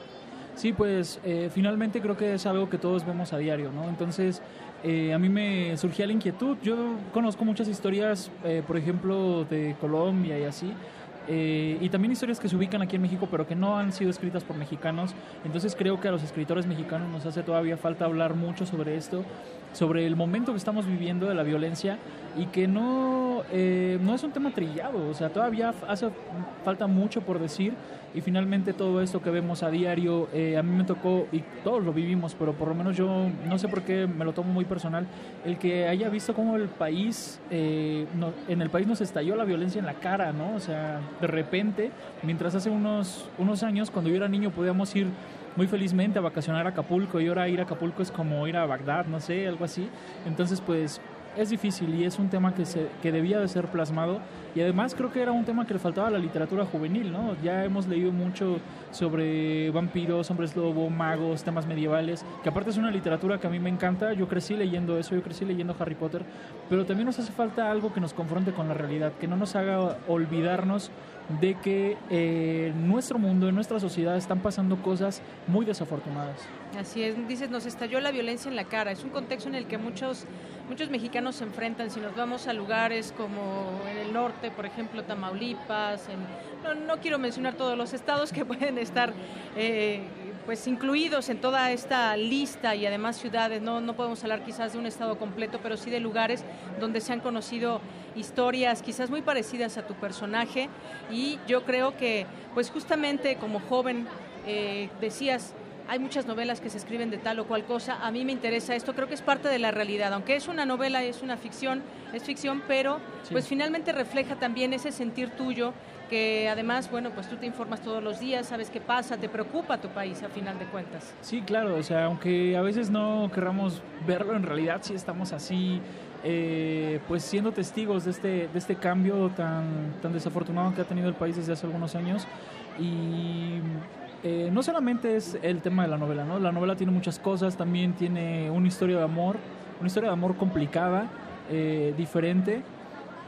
Sí, pues eh, finalmente creo que es algo que todos vemos a diario, ¿no? Entonces, eh, a mí me surgía la inquietud. Yo conozco muchas historias, por ejemplo, de Colombia y así, eh, y también historias que se ubican aquí en México pero que no han sido escritas por mexicanos. Entonces creo que a los escritores mexicanos nos hace todavía falta hablar mucho sobre esto, sobre el momento que estamos viviendo de la violencia y que no, eh, no es un tema trillado, o sea, todavía hace falta mucho por decir y finalmente todo esto que vemos a diario, eh, a mí me tocó, y todos lo vivimos, pero por lo menos yo no sé por qué me lo tomo muy personal, el que haya visto cómo el país, eh, en el país nos estalló la violencia en la cara, ¿no? O sea, de repente, mientras hace unos, unos años, cuando yo era niño, podíamos ir muy felizmente a vacacionar a Acapulco y ahora ir a Acapulco es como ir a Bagdad, no sé, algo así. Entonces, pues es difícil y es un tema que, se, que debía de ser plasmado y además creo que era un tema que le faltaba a la literatura juvenil, ¿no? Ya hemos leído mucho sobre vampiros, hombres lobo, magos, temas medievales, que aparte es una literatura que a mí me encanta, yo crecí leyendo eso, yo crecí leyendo Harry Potter, pero también nos hace falta algo que nos confronte con la realidad, que no nos haga olvidarnos de que eh, nuestro mundo, en nuestra sociedad están pasando cosas muy desafortunadas. Así es, dices, nos estalló la violencia en la cara. Es un contexto en el que muchos, muchos mexicanos se enfrentan. Si nos vamos a lugares como en el norte, por ejemplo, Tamaulipas, no, quiero mencionar todos los estados que pueden estar eh, pues incluidos en toda esta lista y además ciudades, no, no podemos hablar quizás de un estado completo, pero sí de lugares donde se han conocido historias quizás muy parecidas a tu personaje. Y yo creo que pues justamente como joven eh, decías, hay muchas novelas que se escriben de tal o cual cosa, a mí me interesa esto, creo que es parte de la realidad, aunque es una novela, es una ficción, es ficción, pero pues finalmente refleja también ese sentir tuyo que además, bueno, pues tú te informas todos los días, sabes qué pasa, te preocupa tu país a final de cuentas. Sí, claro, o sea, aunque a veces no querramos verlo, en realidad sí estamos así, eh, pues siendo testigos de este, de este cambio tan, tan desafortunado que ha tenido el país desde hace algunos años. Y eh, no solamente es el tema de la novela, ¿no? La novela tiene muchas cosas, también tiene una historia de amor, una historia de amor complicada, eh, diferente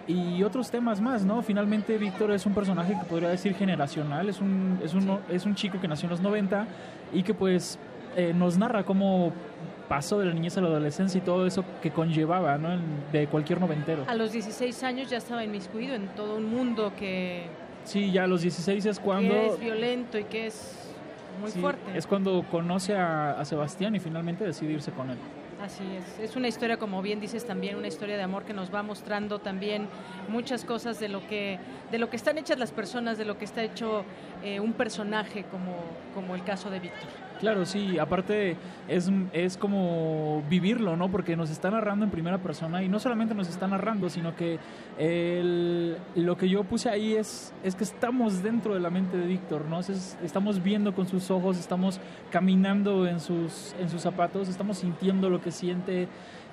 y otros temas más, ¿no? Finalmente Víctor es un personaje que podría decir generacional, es un, es un, es un chico que nació en los 90 y que pues eh, nos narra cómo pasó de la niñez a la adolescencia y todo eso que conllevaba, ¿no? De cualquier noventero. A los 16 años ya estaba inmiscuido en todo un mundo que... Sí, ya a los 16 es cuando... Que es violento y que es muy fuerte. Es cuando conoce a, a Sebastián y finalmente decide irse con él. Así es, es una historia, como bien dices también, una historia de amor que nos va mostrando también muchas cosas de lo que, de lo que están hechas las personas, de lo que está hecho eh, un personaje como, como el caso de Víctor. Claro, sí, aparte es, es como vivirlo, ¿no? Porque nos está narrando en primera persona y no solamente nos está narrando, sino que lo que yo puse ahí es, es que estamos dentro de la mente de Víctor, ¿no? Es, estamos viendo con sus ojos, estamos caminando en sus, en sus zapatos, estamos sintiendo lo que siente,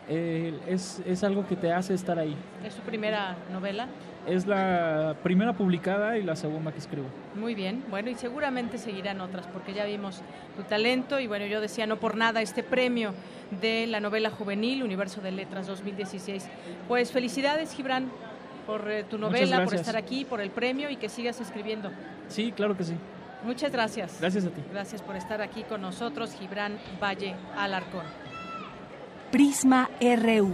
eh, es, es algo que te hace estar ahí. ¿Es su primera novela? Es la primera publicada y la segunda que escribo. Muy bien, bueno, y seguramente seguirán otras, porque ya vimos tu talento y bueno, yo decía no por nada este premio de la novela juvenil Universo de Letras 2016. Pues felicidades, Gibran, por eh, tu novela, por estar aquí, por el premio y que sigas escribiendo. Sí, claro que sí. Muchas gracias. Gracias a ti. Gracias por estar aquí con nosotros, Gibran Valle Alarcón. Prisma RU.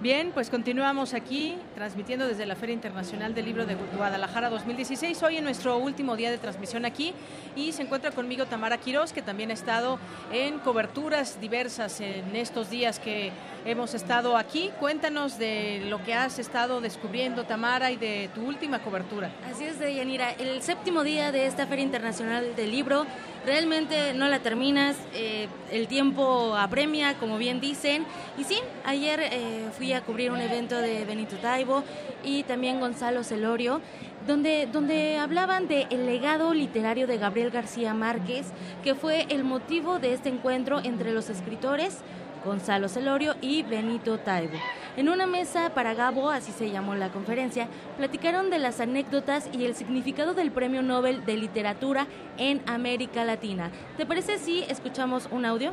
Bien, pues continuamos aquí transmitiendo desde la Feria Internacional del Libro de Guadalajara 2016. Hoy en nuestro último día de transmisión aquí y se encuentra conmigo Tamara Quirós, que también ha estado en coberturas diversas en estos días que hemos estado aquí. Cuéntanos de lo que has estado descubriendo, Tamara, y de tu última cobertura. Así es, Deyanira. El séptimo día de esta Feria Internacional del Libro realmente no la terminas, eh, el tiempo apremia, como bien dicen. Y sí, ayer eh, fui a cubrir un evento de Benito Taibo y también Gonzalo Celorio, donde, donde hablaban del legado literario de Gabriel García Márquez, que fue el motivo de este encuentro entre los escritores Gonzalo Celorio y Benito Taibo. En una mesa para Gabo, así se llamó la conferencia, platicaron de las anécdotas y el significado del Premio Nobel de Literatura en América Latina. ¿Te parece si escuchamos un audio?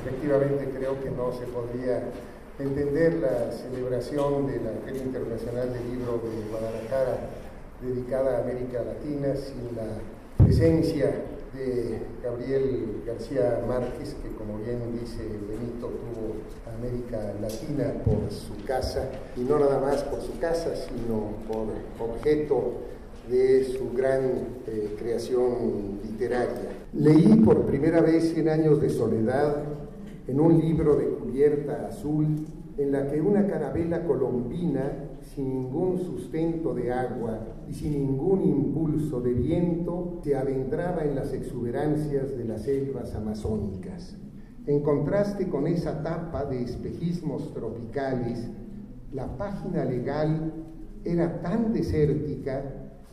Efectivamente, creo que no se podría entender la celebración de la Feria Internacional del Libro de Guadalajara dedicada a América Latina sin la presencia Gabriel García Márquez, que como bien dice Benito, tuvo América Latina por su casa, y no nada más por su casa, sino por objeto de su gran eh, creación literaria. Leí por primera vez Cien años de soledad en un libro de cubierta azul en la que una carabela colombina sin ningún sustento de agua y sin ningún impulso de viento, se adentraba en las exuberancias de las selvas amazónicas. En contraste con esa tapa de espejismos tropicales, la página legal era tan desértica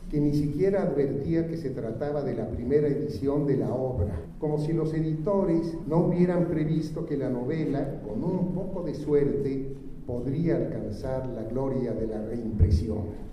que ni siquiera advertía que se trataba de la primera edición de la obra, como si los editores no hubieran previsto que la novela, con un poco de suerte, podría alcanzar la gloria de la reimpresión.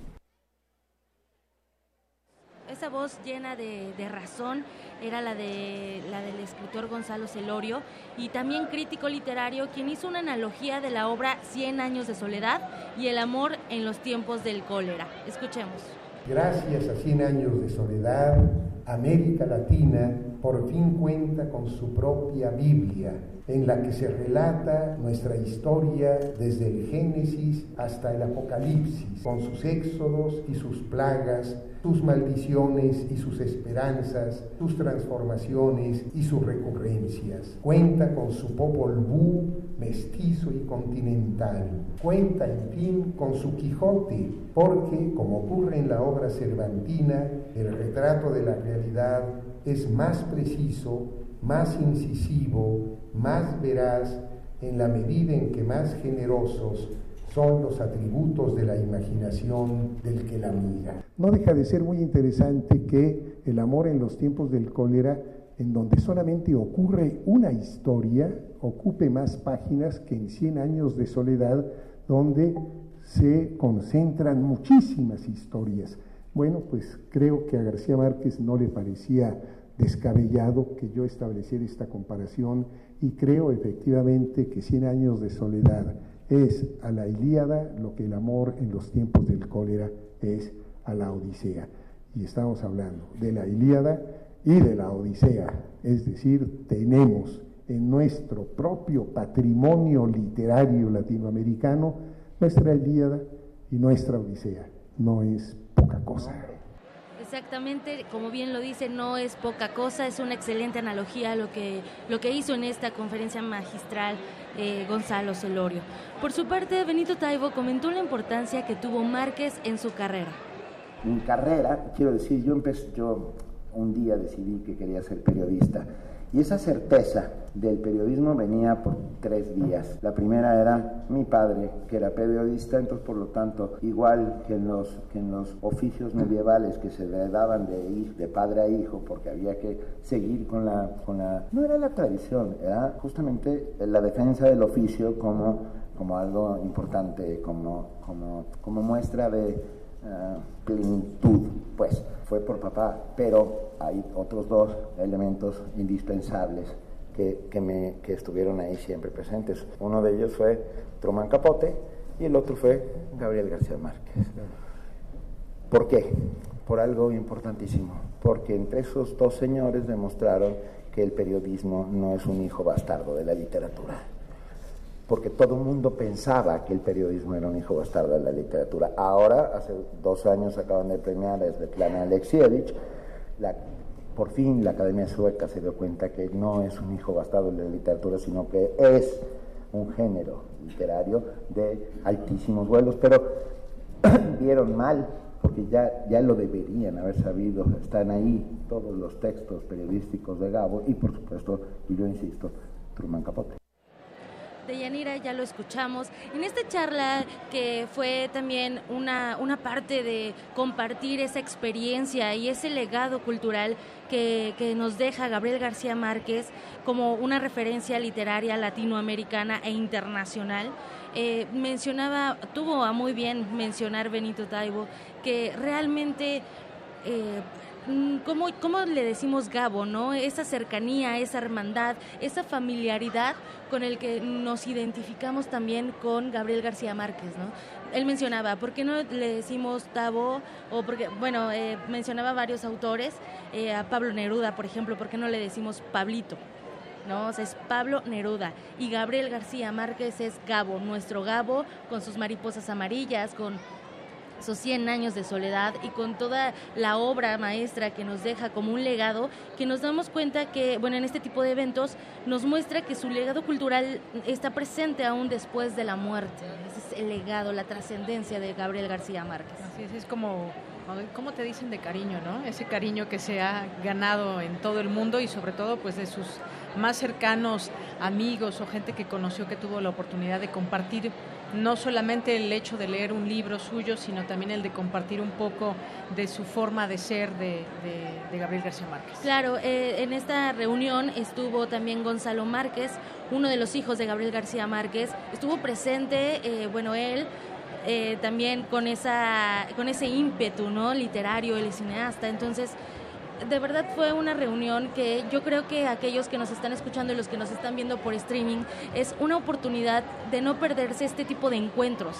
Esa voz llena de, de, razón era la, de, la del escritor Gonzalo Celorio y también crítico literario, quien hizo una analogía de la obra Cien años de soledad y el amor en los tiempos del cólera. Escuchemos. Gracias a Cien años de soledad, América Latina por fin cuenta con su propia Biblia, en la que se relata nuestra historia desde el Génesis hasta el Apocalipsis, con sus éxodos y sus plagas, sus maldiciones y sus esperanzas, sus transformaciones y sus recurrencias. Cuenta con su Popol Vuh mestizo y continental. Cuenta, en fin, con su Quijote, porque, como ocurre en la obra cervantina, el retrato de la realidad es más preciso, más incisivo, más veraz, en la medida en que más generosos son los atributos de la imaginación del que la mira. No deja de ser muy interesante que el amor en los tiempos del cólera, en donde solamente ocurre una historia, ocupe más páginas que en 100 años de soledad, donde se concentran muchísimas historias. Bueno, pues creo que a García Márquez no le parecía descabellado que yo estableciera esta comparación y creo efectivamente que Cien años de soledad es a la Ilíada lo que el amor en los tiempos del cólera es a la Odisea. Y estamos hablando de la Ilíada y de la Odisea, es decir, tenemos en nuestro propio patrimonio literario latinoamericano nuestra Ilíada y nuestra Odisea. No es poca cosa. Exactamente, como bien lo dice, no es poca cosa, es una excelente analogía lo que, lo que hizo en esta conferencia magistral eh, Gonzalo Solorio. Por su parte, Benito Taibo comentó la importancia que tuvo Márquez en su carrera. Mi carrera, quiero decir, yo empecé, yo un día decidí que quería ser periodista y esa certeza del periodismo venía por tres vías. La primera era mi padre, que era periodista, entonces por lo tanto, igual que en los, que en los oficios medievales que se le daban de de padre a hijo, porque había que seguir con la, con la... No era la tradición, era justamente la defensa del oficio como, como algo importante, como, como, como muestra de uh, plenitud, pues fue por papá, pero hay otros dos elementos indispensables que, que, me, que estuvieron ahí siempre presentes. Uno de ellos fue Truman Capote y el otro fue Gabriel García Márquez. ¿Por qué? Por algo importantísimo, porque entre esos dos señores demostraron que el periodismo no es un hijo bastardo de la literatura porque todo el mundo pensaba que el periodismo era un hijo bastardo de la literatura. Ahora, hace dos años acaban de premiar a Svetlana Alexievich, la, por fin la Academia Sueca se dio cuenta que no es un hijo bastardo de la literatura, sino que es un género literario de altísimos vuelos, pero vieron mal, porque ya, ya lo deberían haber sabido, están ahí todos los textos periodísticos de Gabo y por supuesto, y yo insisto, Truman Capote de Yanira, ya lo escuchamos. En esta charla que fue también una, una parte de compartir esa experiencia y ese legado cultural que, que, nos deja Gabriel García Márquez como una referencia literaria latinoamericana e internacional. Eh, mencionaba, tuvo a muy bien mencionar Benito Taibo, que realmente eh, ¿cómo, ¿cómo le decimos Gabo, no? Esa cercanía, esa hermandad, esa familiaridad con el que nos identificamos también con Gabriel García Márquez, ¿no? Él mencionaba, ¿por qué no le decimos Tabo? O porque, bueno, eh, mencionaba varios autores, eh, a Pablo Neruda, por ejemplo, ¿por qué no le decimos Pablito? ¿no? es Pablo Neruda y Gabriel García Márquez es Gabo, nuestro Gabo con sus mariposas amarillas, con esos 100 años de soledad y con toda la obra maestra que nos deja como un legado, que nos damos cuenta que, bueno, en este tipo de eventos nos muestra que su legado cultural está presente aún después de la muerte. Ese es el legado, la trascendencia de Gabriel García Márquez. Así es, es como, ¿cómo te dicen de cariño, no? Ese cariño que se ha ganado en todo el mundo y sobre todo pues de sus más cercanos amigos o gente que conoció que tuvo la oportunidad de compartir no solamente el hecho de leer un libro suyo, sino también el de compartir un poco de su forma de ser de, Gabriel García Márquez. Claro, eh, en esta reunión estuvo también Gonzalo Márquez, uno de los hijos de Gabriel García Márquez, estuvo presente, eh, bueno, él eh, también con, esa, con ese ímpetu ¿no? literario, el cineasta, entonces de verdad fue una reunión que yo creo que aquellos que nos están escuchando y los que nos están viendo por streaming es una oportunidad de no perderse este tipo de encuentros.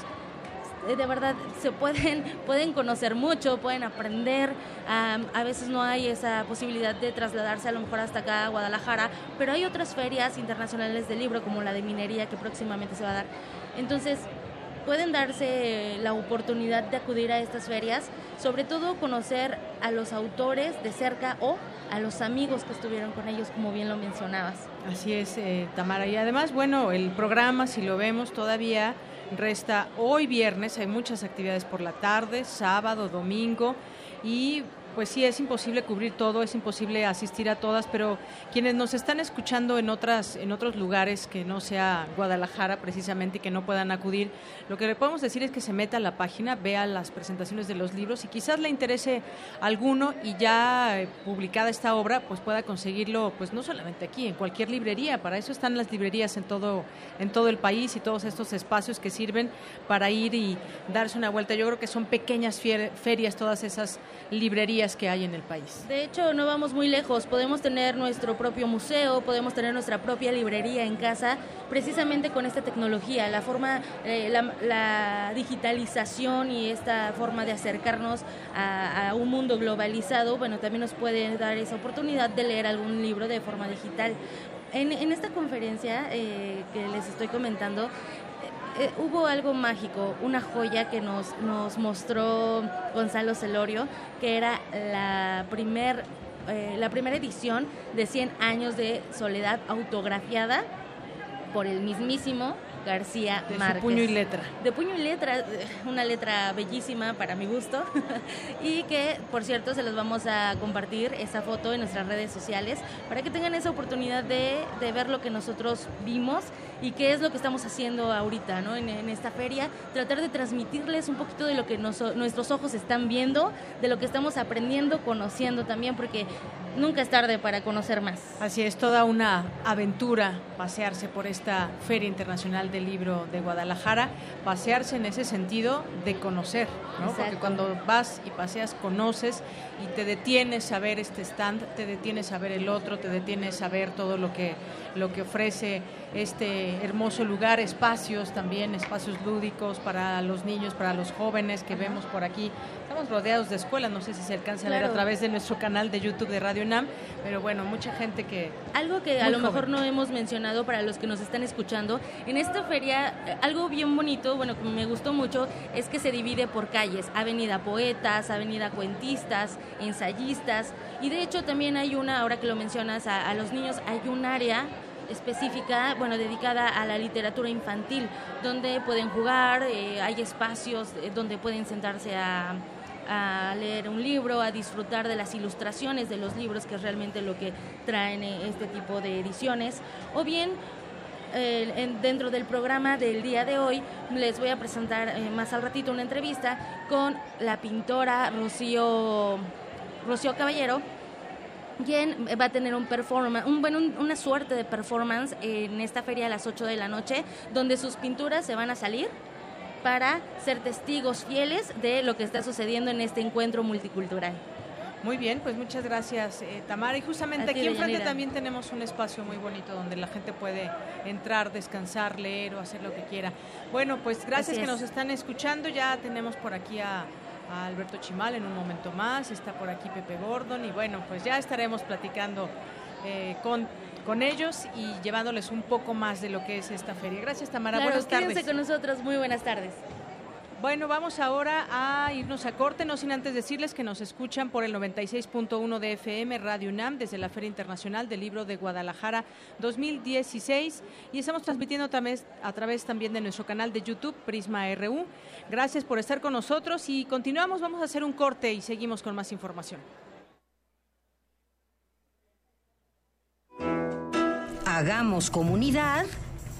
Eh, de verdad, se pueden, pueden conocer mucho, pueden aprender. a veces no hay esa posibilidad de trasladarse a lo mejor hasta acá a Guadalajara, pero hay otras ferias internacionales de libro, como la de minería, que próximamente se va a dar. Entonces, pueden darse la oportunidad de acudir a estas ferias, sobre todo conocer a los autores de cerca o a los amigos que estuvieron con ellos, como bien lo mencionabas. Así es, eh, Tamara. Y además, bueno, el programa, si lo vemos, todavía resta hoy viernes, hay muchas actividades por la tarde, sábado, domingo y pues sí, es imposible cubrir todo, es imposible asistir a todas, pero quienes nos están escuchando en otras, en otros lugares que no sea Guadalajara precisamente y que no puedan acudir, lo que le podemos decir es que se meta a la página, vea las presentaciones de los libros y quizás le interese alguno y ya eh, publicada esta obra, pues pueda conseguirlo, pues no solamente aquí, en cualquier librería. Para eso están las librerías en todo, en todo el país y todos estos espacios que sirven para ir y darse una vuelta. Yo creo que son pequeñas ferias todas esas librerías que hay en el país. De hecho, no vamos muy lejos. Podemos tener nuestro propio museo, podemos tener nuestra propia librería en casa, precisamente con esta tecnología, la forma, eh, la, digitalización y esta forma de acercarnos a, un mundo globalizado, bueno, también nos puede dar esa oportunidad de leer algún libro de forma digital. En, esta conferencia eh, que les estoy comentando, eh, hubo algo mágico, una joya que nos, nos mostró Gonzalo Celorio, que era la primer, eh, la primera edición de 100 años de soledad autografiada por el mismísimo García De Márquez. puño y letra. De puño y letra, eh, una letra bellísima para mi gusto. y que, por cierto, se los vamos a compartir esa foto en nuestras redes sociales para que tengan esa oportunidad de, de ver lo que nosotros vimos y qué es lo que estamos haciendo ahorita, ¿no? En, en esta feria, tratar de transmitirles un poquito de lo que nos- nuestros ojos están viendo, de lo que estamos aprendiendo, conociendo también, porque nunca es tarde para conocer más. Así es, toda una aventura pasearse por esta Feria Internacional del Libro de Guadalajara, pasearse en ese sentido de conocer, ¿no? Porque cuando vas y paseas, conoces y te detienes a ver este stand, te detienes a ver el otro, te detienes a ver todo lo que, lo que ofrece este hermoso lugar, espacios también, espacios lúdicos para los niños, para los jóvenes que vemos por aquí. Estamos rodeados de escuelas, no sé si se alcanza a ver a través de nuestro canal de YouTube de Radio UNAM, pero bueno, mucha gente que... Algo que a lo mejor no hemos mencionado para los que nos están escuchando, en esta feria eh, algo bien bonito, bueno, que me gustó mucho, es que se divide por calles, Avenida Poetas, Avenida Cuentistas, Ensayistas, y de hecho también hay una, ahora que lo mencionas, a, a los niños hay un área específica, bueno, dedicada a la literatura infantil, donde pueden jugar, eh, hay espacios eh, donde pueden sentarse a, leer un libro, a disfrutar de las ilustraciones de los libros, que es realmente lo que traen eh, este tipo de ediciones, o bien en- dentro del programa del día de hoy les voy a presentar más al ratito una entrevista con la pintora Rocío, Rocío Caballero, quien va a tener un performance, un, bueno, un- una suerte de performance en esta feria a las 8 de la noche, donde sus pinturas se van a salir para ser testigos fieles de lo que está sucediendo en este encuentro multicultural. Muy bien, pues muchas gracias, eh, Tamara. Y justamente ti, aquí enfrente también tenemos un espacio muy bonito donde la gente puede entrar, descansar, leer o hacer lo que quiera. Bueno, pues gracias Así que es. nos están escuchando. Ya tenemos por aquí a, a Alberto Chimal en un momento más. Está por aquí Pepe Gordon. Y bueno, pues ya estaremos platicando eh, con, con ellos y llevándoles un poco más de lo que es esta feria. Gracias, Tamara. Claro, buenas quédense tardes. con nosotros, muy buenas tardes. Bueno, vamos ahora a irnos a corte, no sin antes decirles que nos escuchan por el 96.1 de FM Radio UNAM desde la Feria Internacional del Libro de Guadalajara 2016 y estamos transmitiendo través, a través también de nuestro canal de YouTube Prisma RU. Gracias por estar con nosotros y continuamos, vamos a hacer un corte y seguimos con más información. Hagamos comunidad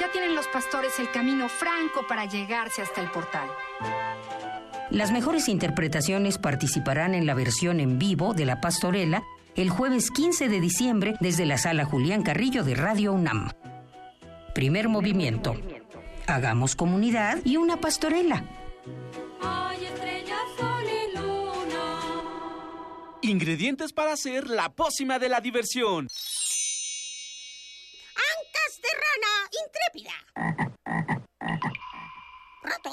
Ya tienen los pastores el camino franco para llegarse hasta el portal. Las mejores interpretaciones participarán en la versión en vivo de La Pastorela el jueves 15 de diciembre desde la sala Julián Carrillo de Radio UNAM. Primer movimiento. Hagamos comunidad y una pastorela. Hay estrellas, sol y luna. Ingredientes para hacer la pócima de la diversión.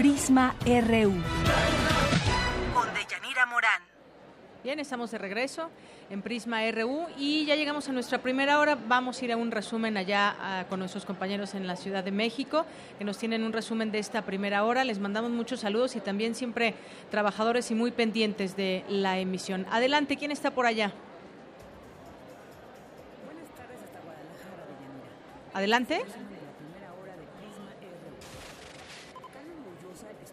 Prisma RU. Con Deyanira Morán. Bien, estamos de regreso en Prisma RU y ya llegamos a nuestra primera hora. Vamos a ir a un resumen allá con nuestros compañeros en la Ciudad de México que nos tienen un resumen de esta primera hora. Les mandamos muchos saludos y también siempre trabajadores y muy pendientes de la emisión. Adelante, ¿quién está por allá? Buenas tardes hasta Guadalajara, Deyanira. Adelante.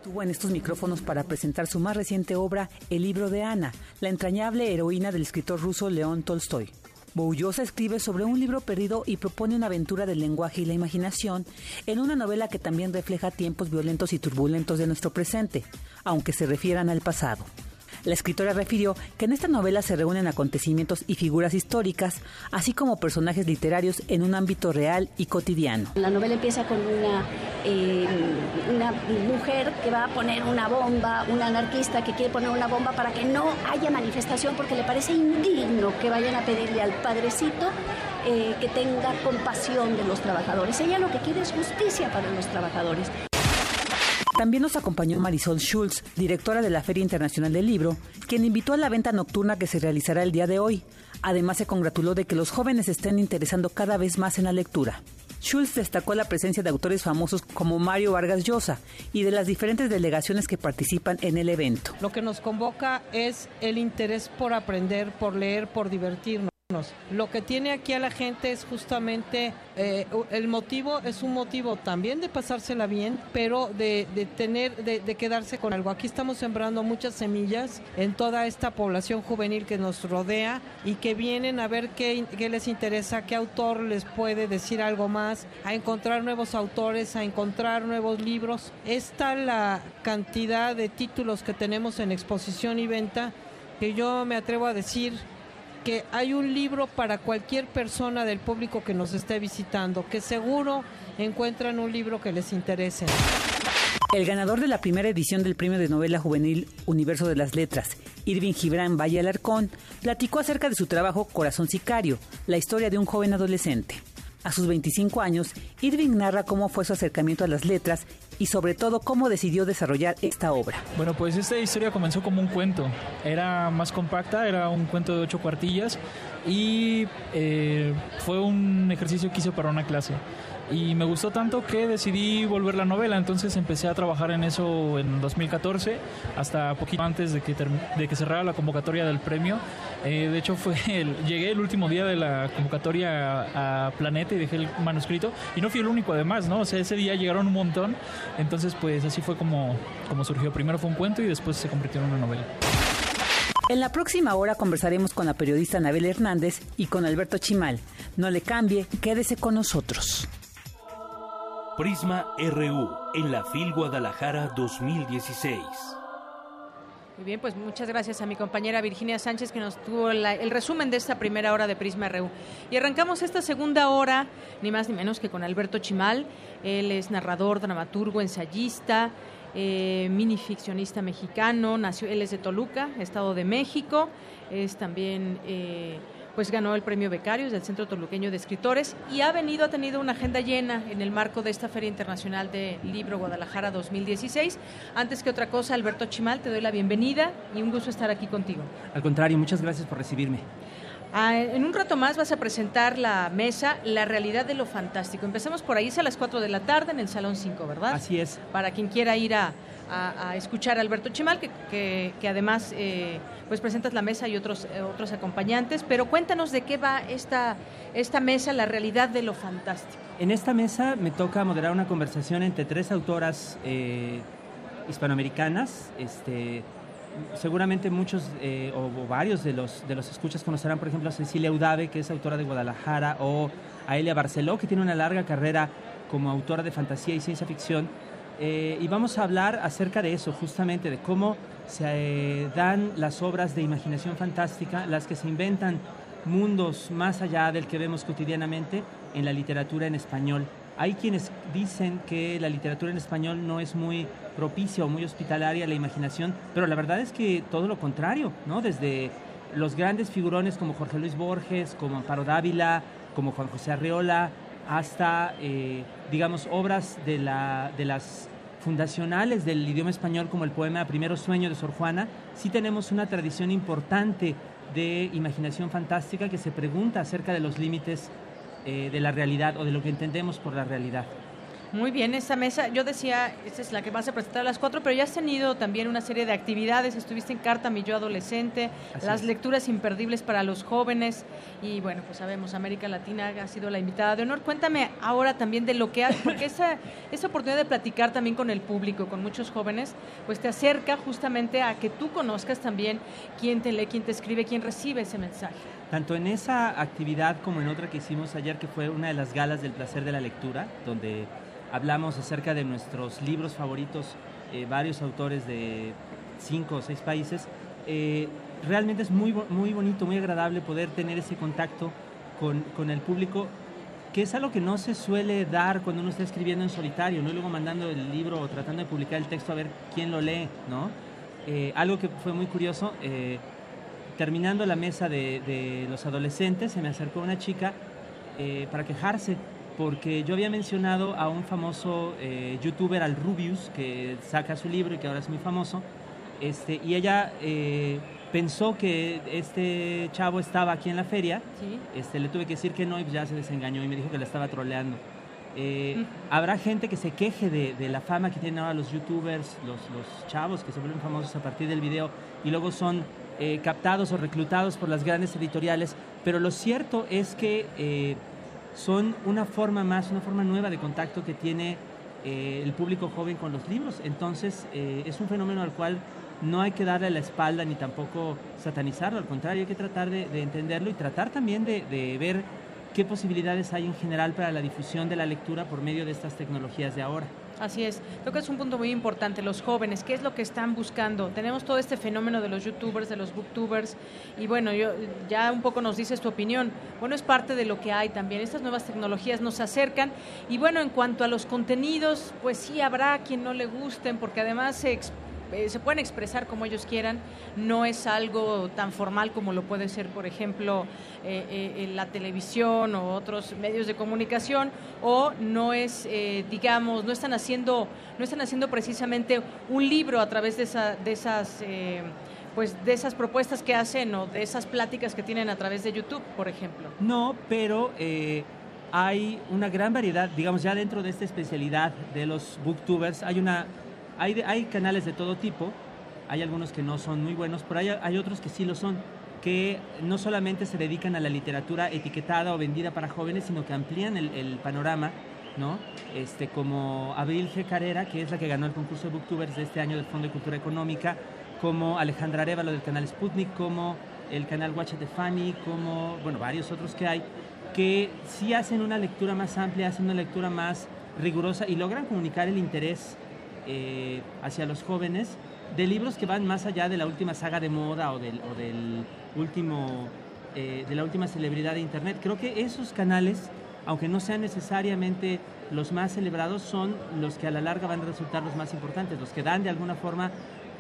En estos micrófonos para presentar su más reciente obra, El libro de Ana, la entrañable heroína del escritor ruso León Tolstoy. Boullosa escribe sobre un libro perdido y propone una aventura del lenguaje y la imaginación en una novela que también refleja tiempos violentos y turbulentos de nuestro presente, aunque se refieran al pasado. La escritora refirió que en esta novela se reúnen acontecimientos y figuras históricas, así como personajes literarios en un ámbito real y cotidiano. La novela empieza con una, eh, mujer que va a poner una bomba, una anarquista que quiere poner una bomba para que no haya manifestación porque le parece indigno que vayan a pedirle al padrecito eh, que tenga compasión de los trabajadores. Ella lo que quiere es justicia para los trabajadores. También nos acompañó Marisol Schulz, directora de la Feria Internacional del Libro, quien invitó a la venta nocturna que se realizará el día de hoy. Además, se congratuló de que los jóvenes estén interesando cada vez más en la lectura. Schulz destacó la presencia de autores famosos como Mario Vargas Llosa y de las diferentes delegaciones que participan en el evento. Lo que nos convoca es el interés por aprender, por leer, por divertirnos. Lo que tiene aquí a la gente es justamente eh, el motivo, es un motivo también de pasársela bien, pero de, tener, de, de, quedarse con algo. Aquí estamos sembrando muchas semillas en toda esta población juvenil que nos rodea y que vienen a ver qué, qué les interesa, qué autor les puede decir algo más, a encontrar nuevos autores, a encontrar nuevos libros. Es tal la cantidad de títulos que tenemos en exposición y venta que yo me atrevo a decir que hay un libro para cualquier persona del público que nos esté visitando, que seguro encuentran un libro que les interese. El ganador de la primera edición del Premio de Novela Juvenil Universo de las Letras, Irving Gibran Valle Alarcón, platicó acerca de su trabajo Corazón Sicario, la historia de un joven adolescente. A sus 25 años, Irving narra cómo fue su acercamiento a las letras y sobre todo cómo decidió desarrollar esta obra. Bueno, pues esta historia comenzó como un cuento. Era más compacta, era un cuento de ocho cuartillas y eh, fue un ejercicio que hice para una clase y me gustó tanto que decidí volver la novela, entonces empecé a trabajar en eso en 2014, hasta poquito antes de que, de que cerrara la convocatoria del premio. Eh, de hecho, fue el, llegué el último día de la convocatoria a, a, Planeta y dejé el manuscrito, y no fui el único además, ¿no? O sea, ese día llegaron un montón, entonces pues así fue como, como surgió. Primero fue un cuento y después se convirtió en una novela. En la próxima hora conversaremos con la periodista Anabel Hernández y con Alberto Chimal. No le cambie, quédese con nosotros. Prisma RU en la FIL Guadalajara 2016. Muy bien, pues muchas gracias a mi compañera Virginia Sánchez que nos tuvo la, el resumen de esta primera hora de Prisma RU. Y arrancamos esta segunda hora, ni más ni menos que con Alberto Chimal. Él es narrador, dramaturgo, ensayista, eh, minificcionista mexicano. Nació, él es de Toluca, Estado de México. Es también... Eh, pues ganó el premio Becarios del Centro Toluqueño de Escritores y ha venido, ha tenido una agenda llena en el marco de esta Feria Internacional de Libro Guadalajara 2016. Antes que otra cosa, Alberto Chimal, te doy la bienvenida y un gusto estar aquí contigo. Al contrario, muchas gracias por recibirme. Ah, en un rato más vas a presentar la mesa La realidad de lo fantástico. Empezamos por ahí, es a las 4 de la tarde en el Salón 5, ¿verdad? Así es. Para quien quiera ir a, a, a escuchar a Alberto Chimal, que, que, que además eh, pues presentas la mesa y otros, eh, otros acompañantes. Pero cuéntanos de qué va esta, esta mesa, La realidad de lo fantástico. En esta mesa me toca moderar una conversación entre tres autoras eh, hispanoamericanas. Este, seguramente muchos eh, o, varios de los, de los escuchas conocerán, por ejemplo, a Cecilia Udave, que es autora de Guadalajara, o a Elia Barceló, que tiene una larga carrera como autora de fantasía y ciencia ficción. Eh, y vamos a hablar acerca de eso, justamente, de cómo se eh, dan las obras de imaginación fantástica, las que se inventan mundos más allá del que vemos cotidianamente en la literatura en español. Hay quienes dicen que la literatura en español no es muy propicia o muy hospitalaria a la imaginación, pero la verdad es que todo lo contrario, ¿no? Desde los grandes figurones como Jorge Luis Borges, como Amparo Dávila, como Juan José Arreola, hasta, eh, digamos, obras de, la, de las fundacionales del idioma español como el poema Primero Sueño de Sor Juana, sí tenemos una tradición importante de imaginación fantástica que se pregunta acerca de los límites eh, de la realidad o de lo que entendemos por la realidad. Muy bien, esa mesa, yo decía, esta es la que vas a presentar a las cuatro, pero ya has tenido también una serie de actividades, estuviste en Carta Mi Yo Adolescente, las lecturas imperdibles para los jóvenes y bueno, pues sabemos, América Latina ha sido la invitada de honor. Cuéntame ahora también de lo que haces, porque esa, esa oportunidad de platicar también con el público, con muchos jóvenes, pues te acerca justamente a que tú conozcas también quién te lee, quién te escribe, quién recibe ese mensaje. Tanto en esa actividad como en otra que hicimos ayer, que fue una de las galas del placer de la lectura, donde hablamos acerca de nuestros libros favoritos, eh, varios autores de cinco o seis países. Eh, realmente es muy, muy bonito, muy agradable poder tener ese contacto con, con, el público, que es algo que no se suele dar cuando uno está escribiendo en solitario, ¿no? Y luego mandando el libro o tratando de publicar el texto a ver quién lo lee, ¿no? Eh, algo que fue muy curioso, terminando la mesa de, de, los adolescentes, se me acercó una chica para quejarse porque yo había mencionado a un famoso eh, youtuber, al Rubius, que saca su libro y que ahora es muy famoso, este, y ella eh, pensó que este chavo estaba aquí en la feria, este, le tuve que decir que no y ya se desengañó y me dijo que la estaba troleando. Eh, habrá gente que se queje de, la fama que tienen ahora los youtubers, los, los, chavos que se vuelven famosos a partir del video y luego son captados o reclutados por las grandes editoriales, pero lo cierto es que son una forma más, una forma nueva de contacto que tiene eh, el público joven con los libros. Entonces eh, es un fenómeno al cual no hay que darle la espalda ni tampoco satanizarlo, al contrario, hay que tratar de, entenderlo y tratar también de, ver qué posibilidades hay en general para la difusión de la lectura por medio de estas tecnologías de ahora. Así es, creo que es un punto muy importante, los jóvenes, ¿qué es lo que están buscando? Tenemos todo este fenómeno de los youtubers, de los booktubers, y bueno, yo, ya un poco nos dices tu opinión. Bueno, es parte de lo que hay también, estas nuevas tecnologías nos acercan, y bueno, en cuanto a los contenidos, pues sí habrá quien no le gusten, porque además se eh, se pueden expresar como ellos quieran, no es algo tan formal como lo puede ser, por ejemplo, eh, eh, la televisión o otros medios de comunicación, o no es, digamos, no están haciendo, no están haciendo precisamente un libro a través de, esa, de esas pues de esas propuestas que hacen o de esas pláticas que tienen a través de YouTube, por ejemplo. No, pero hay una gran variedad, digamos, ya dentro de esta especialidad de los booktubers, hay una hay, hay canales de todo tipo, hay algunos que no son muy buenos, pero hay, hay otros que sí lo son, que no solamente se dedican a la literatura etiquetada o vendida para jóvenes, sino que amplían el, el panorama ¿no? Este, como Abril G. Carrera, que es la que ganó el concurso de Booktubers de este año del Fondo de Cultura Económica, como Alejandra Arevalo del canal Sputnik, como el canal Watch de como, bueno, varios otros que hay, que sí hacen una lectura más amplia, hacen una lectura más rigurosa y logran comunicar el interés eh, hacia los jóvenes de libros que van más allá de la última saga de moda o del, último, eh, de la última celebridad de Internet. Creo que esos canales, aunque no sean necesariamente los más celebrados, son los que a la larga van a resultar los más importantes, los que dan de alguna forma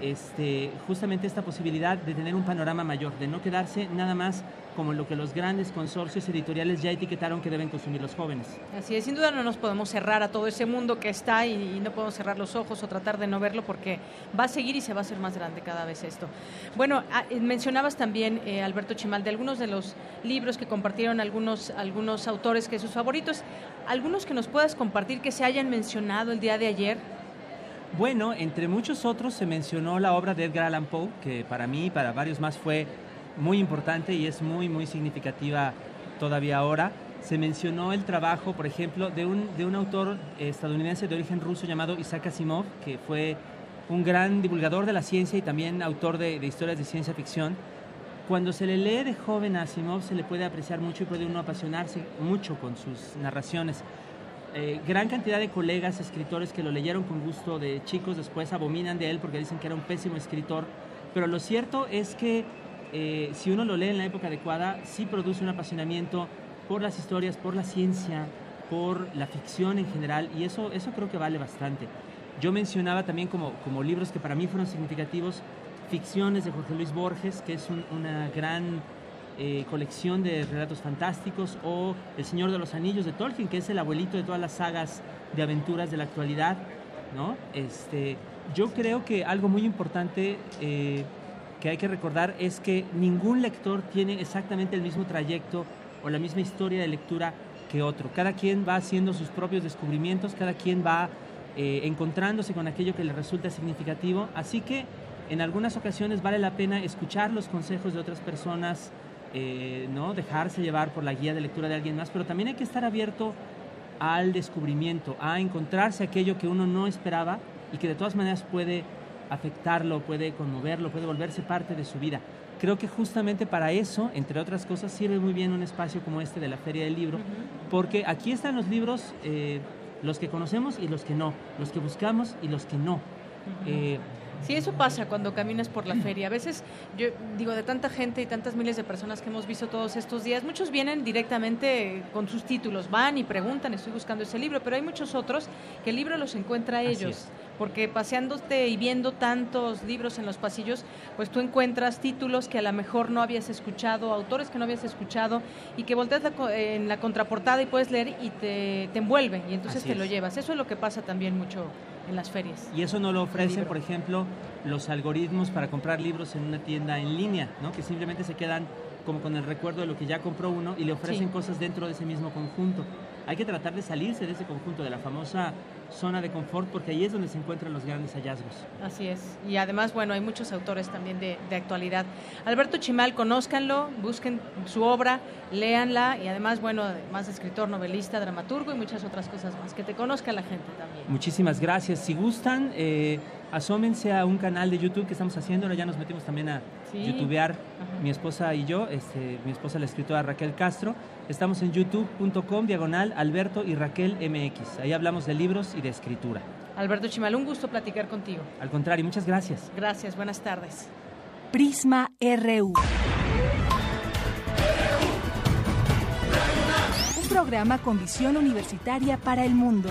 este, justamente esta posibilidad de tener un panorama mayor, de no quedarse nada más como lo que los grandes consorcios editoriales ya etiquetaron que deben consumir los jóvenes. Así es, sin duda no nos podemos cerrar a todo ese mundo que está y, no podemos cerrar los ojos o tratar de no verlo porque va a seguir y se va a hacer más grande cada vez esto. Bueno, ah, eh, mencionabas también, eh, Alberto Chimal, de algunos de los libros que compartieron algunos, algunos autores que sus favoritos, algunos que nos puedas compartir que se hayan mencionado el día de ayer. Bueno, entre muchos otros se mencionó la obra de Edgar Allan Poe, que para mí y para varios más fue muy importante y es muy, muy significativa todavía ahora. Se mencionó el trabajo, por ejemplo, de un, de un autor estadounidense de origen ruso llamado Isaac Asimov, que fue un gran divulgador de la ciencia y también autor de, de historias de ciencia ficción. Cuando se le lee de joven a Asimov se le puede apreciar mucho y puede uno apasionarse mucho con sus narraciones. Eh, gran cantidad de colegas escritores que lo leyeron con gusto de chicos después abominan de él porque dicen que era un pésimo escritor, pero lo cierto es que eh, si uno lo lee en la época adecuada, sí produce un apasionamiento por las historias, por la ciencia, por la ficción en general, y eso, eso creo que vale bastante. Yo mencionaba también como, como libros que para mí fueron significativos, Ficciones de Jorge Luis Borges, que es una gran eh, colección de relatos fantásticos, o El Señor de los Anillos de Tolkien, que es el abuelito de todas las sagas de aventuras de la actualidad. ¿no? Este, yo creo que algo muy importante eh, que hay que recordar es que ningún lector tiene exactamente el mismo trayecto o la misma historia de lectura que otro. Cada quien va haciendo sus propios descubrimientos, cada quien va eh, encontrándose con aquello que le resulta significativo. Así que en algunas ocasiones vale la pena escuchar los consejos de otras personas, eh, no dejarse llevar por la guía de lectura de alguien más, pero también hay que estar abierto al descubrimiento, a encontrarse aquello que uno no esperaba y que de todas maneras puede afectarlo, puede conmoverlo, puede volverse parte de su vida. Creo que justamente para eso, entre otras cosas, sirve muy bien un espacio como este de la Feria del Libro, porque aquí están los libros, eh, los que conocemos y los que no, los que buscamos y los que no. Eh, Sí, eso pasa cuando caminas por la feria. A veces, yo digo, de tanta gente y tantas miles de personas que hemos visto todos estos días, muchos vienen directamente con sus títulos, van y preguntan, estoy buscando ese libro, pero hay muchos otros que el libro los encuentra a ellos. Porque paseándote y viendo tantos libros en los pasillos, pues tú encuentras títulos que a lo mejor no habías escuchado, autores que no habías escuchado, y que volteas en la contraportada y puedes leer y te, te envuelve, y entonces te lo llevas. Eso es lo que pasa también mucho en las ferias. Y eso no lo ofrecen, por ejemplo, los algoritmos para comprar libros en una tienda en línea, ¿no? que simplemente se quedan como con el recuerdo de lo que ya compró uno y le ofrecen cosas dentro de ese mismo conjunto. Hay que tratar de salirse de ese conjunto, de la famosa zona de confort, porque ahí es donde se encuentran los grandes hallazgos. Así es. Y además, bueno, hay muchos autores también de, de actualidad. Alberto Chimal, conózcanlo, busquen su obra, léanla y además, bueno, más escritor, novelista, dramaturgo y muchas otras cosas más. Que te conozca la gente también. Muchísimas gracias. Si gustan, eh, asómense a un canal de YouTube que estamos haciendo. Ahora ya nos metimos también a Sí. youtubear, mi esposa y yo, este, mi esposa la escritora Raquel Castro. Estamos en youtube.com, diagonal, Alberto y Raquel MX. Ahí hablamos de libros y de escritura. Alberto Chimal, un gusto platicar contigo. Al contrario, muchas gracias. Gracias, buenas tardes. Prisma RU. Un programa con visión universitaria para el mundo.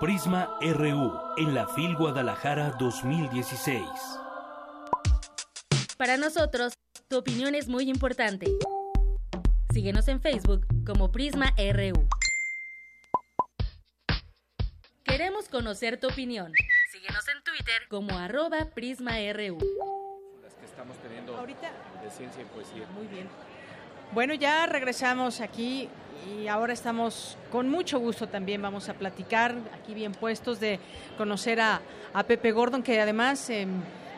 Prisma RU en la FIL Guadalajara 2016. Para nosotros, tu opinión es muy importante. Síguenos en Facebook como Prisma RU. Queremos conocer tu opinión. Síguenos en Twitter como arroba PrismaRU. Las que estamos teniendo Ahorita. de ciencia y poesía. Muy bien. Bueno, ya regresamos aquí y ahora estamos con mucho gusto también. Vamos a platicar aquí bien puestos de conocer a, a Pepe Gordon, que además em,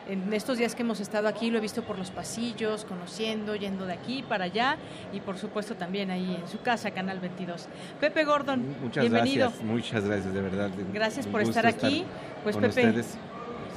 en estos días que hemos estado aquí lo he visto por los pasillos, conociendo, yendo de aquí para allá y por supuesto también ahí en su casa, Canal 22. Pepe Gordon, Muchas bienvenido. gracias, muchas gracias, de verdad. Gracias Un por estar aquí. Pues Pepe, ustedes.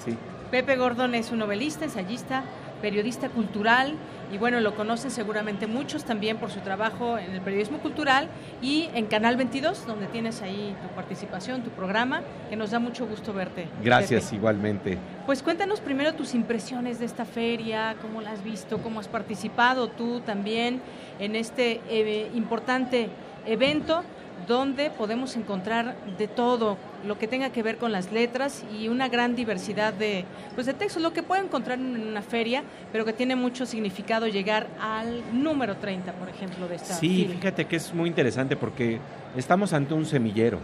Sí. Pepe Gordon es un novelista, ensayista, periodista cultural y bueno, lo conocen seguramente muchos también por su trabajo en el periodismo cultural y en Canal 22, donde tienes ahí tu participación, tu programa, que nos da mucho gusto verte. Gracias, Pepe. igualmente. Pues cuéntanos primero tus impresiones de esta feria, cómo la has visto, cómo has participado tú también en este eh, importante evento donde podemos encontrar de todo lo que tenga que ver con las letras y una gran diversidad de, pues de textos, lo que puede encontrar en una feria, pero que tiene mucho significado llegar al número 30, por ejemplo, de esta Sí, fila. fíjate que es muy interesante porque estamos ante un semillero.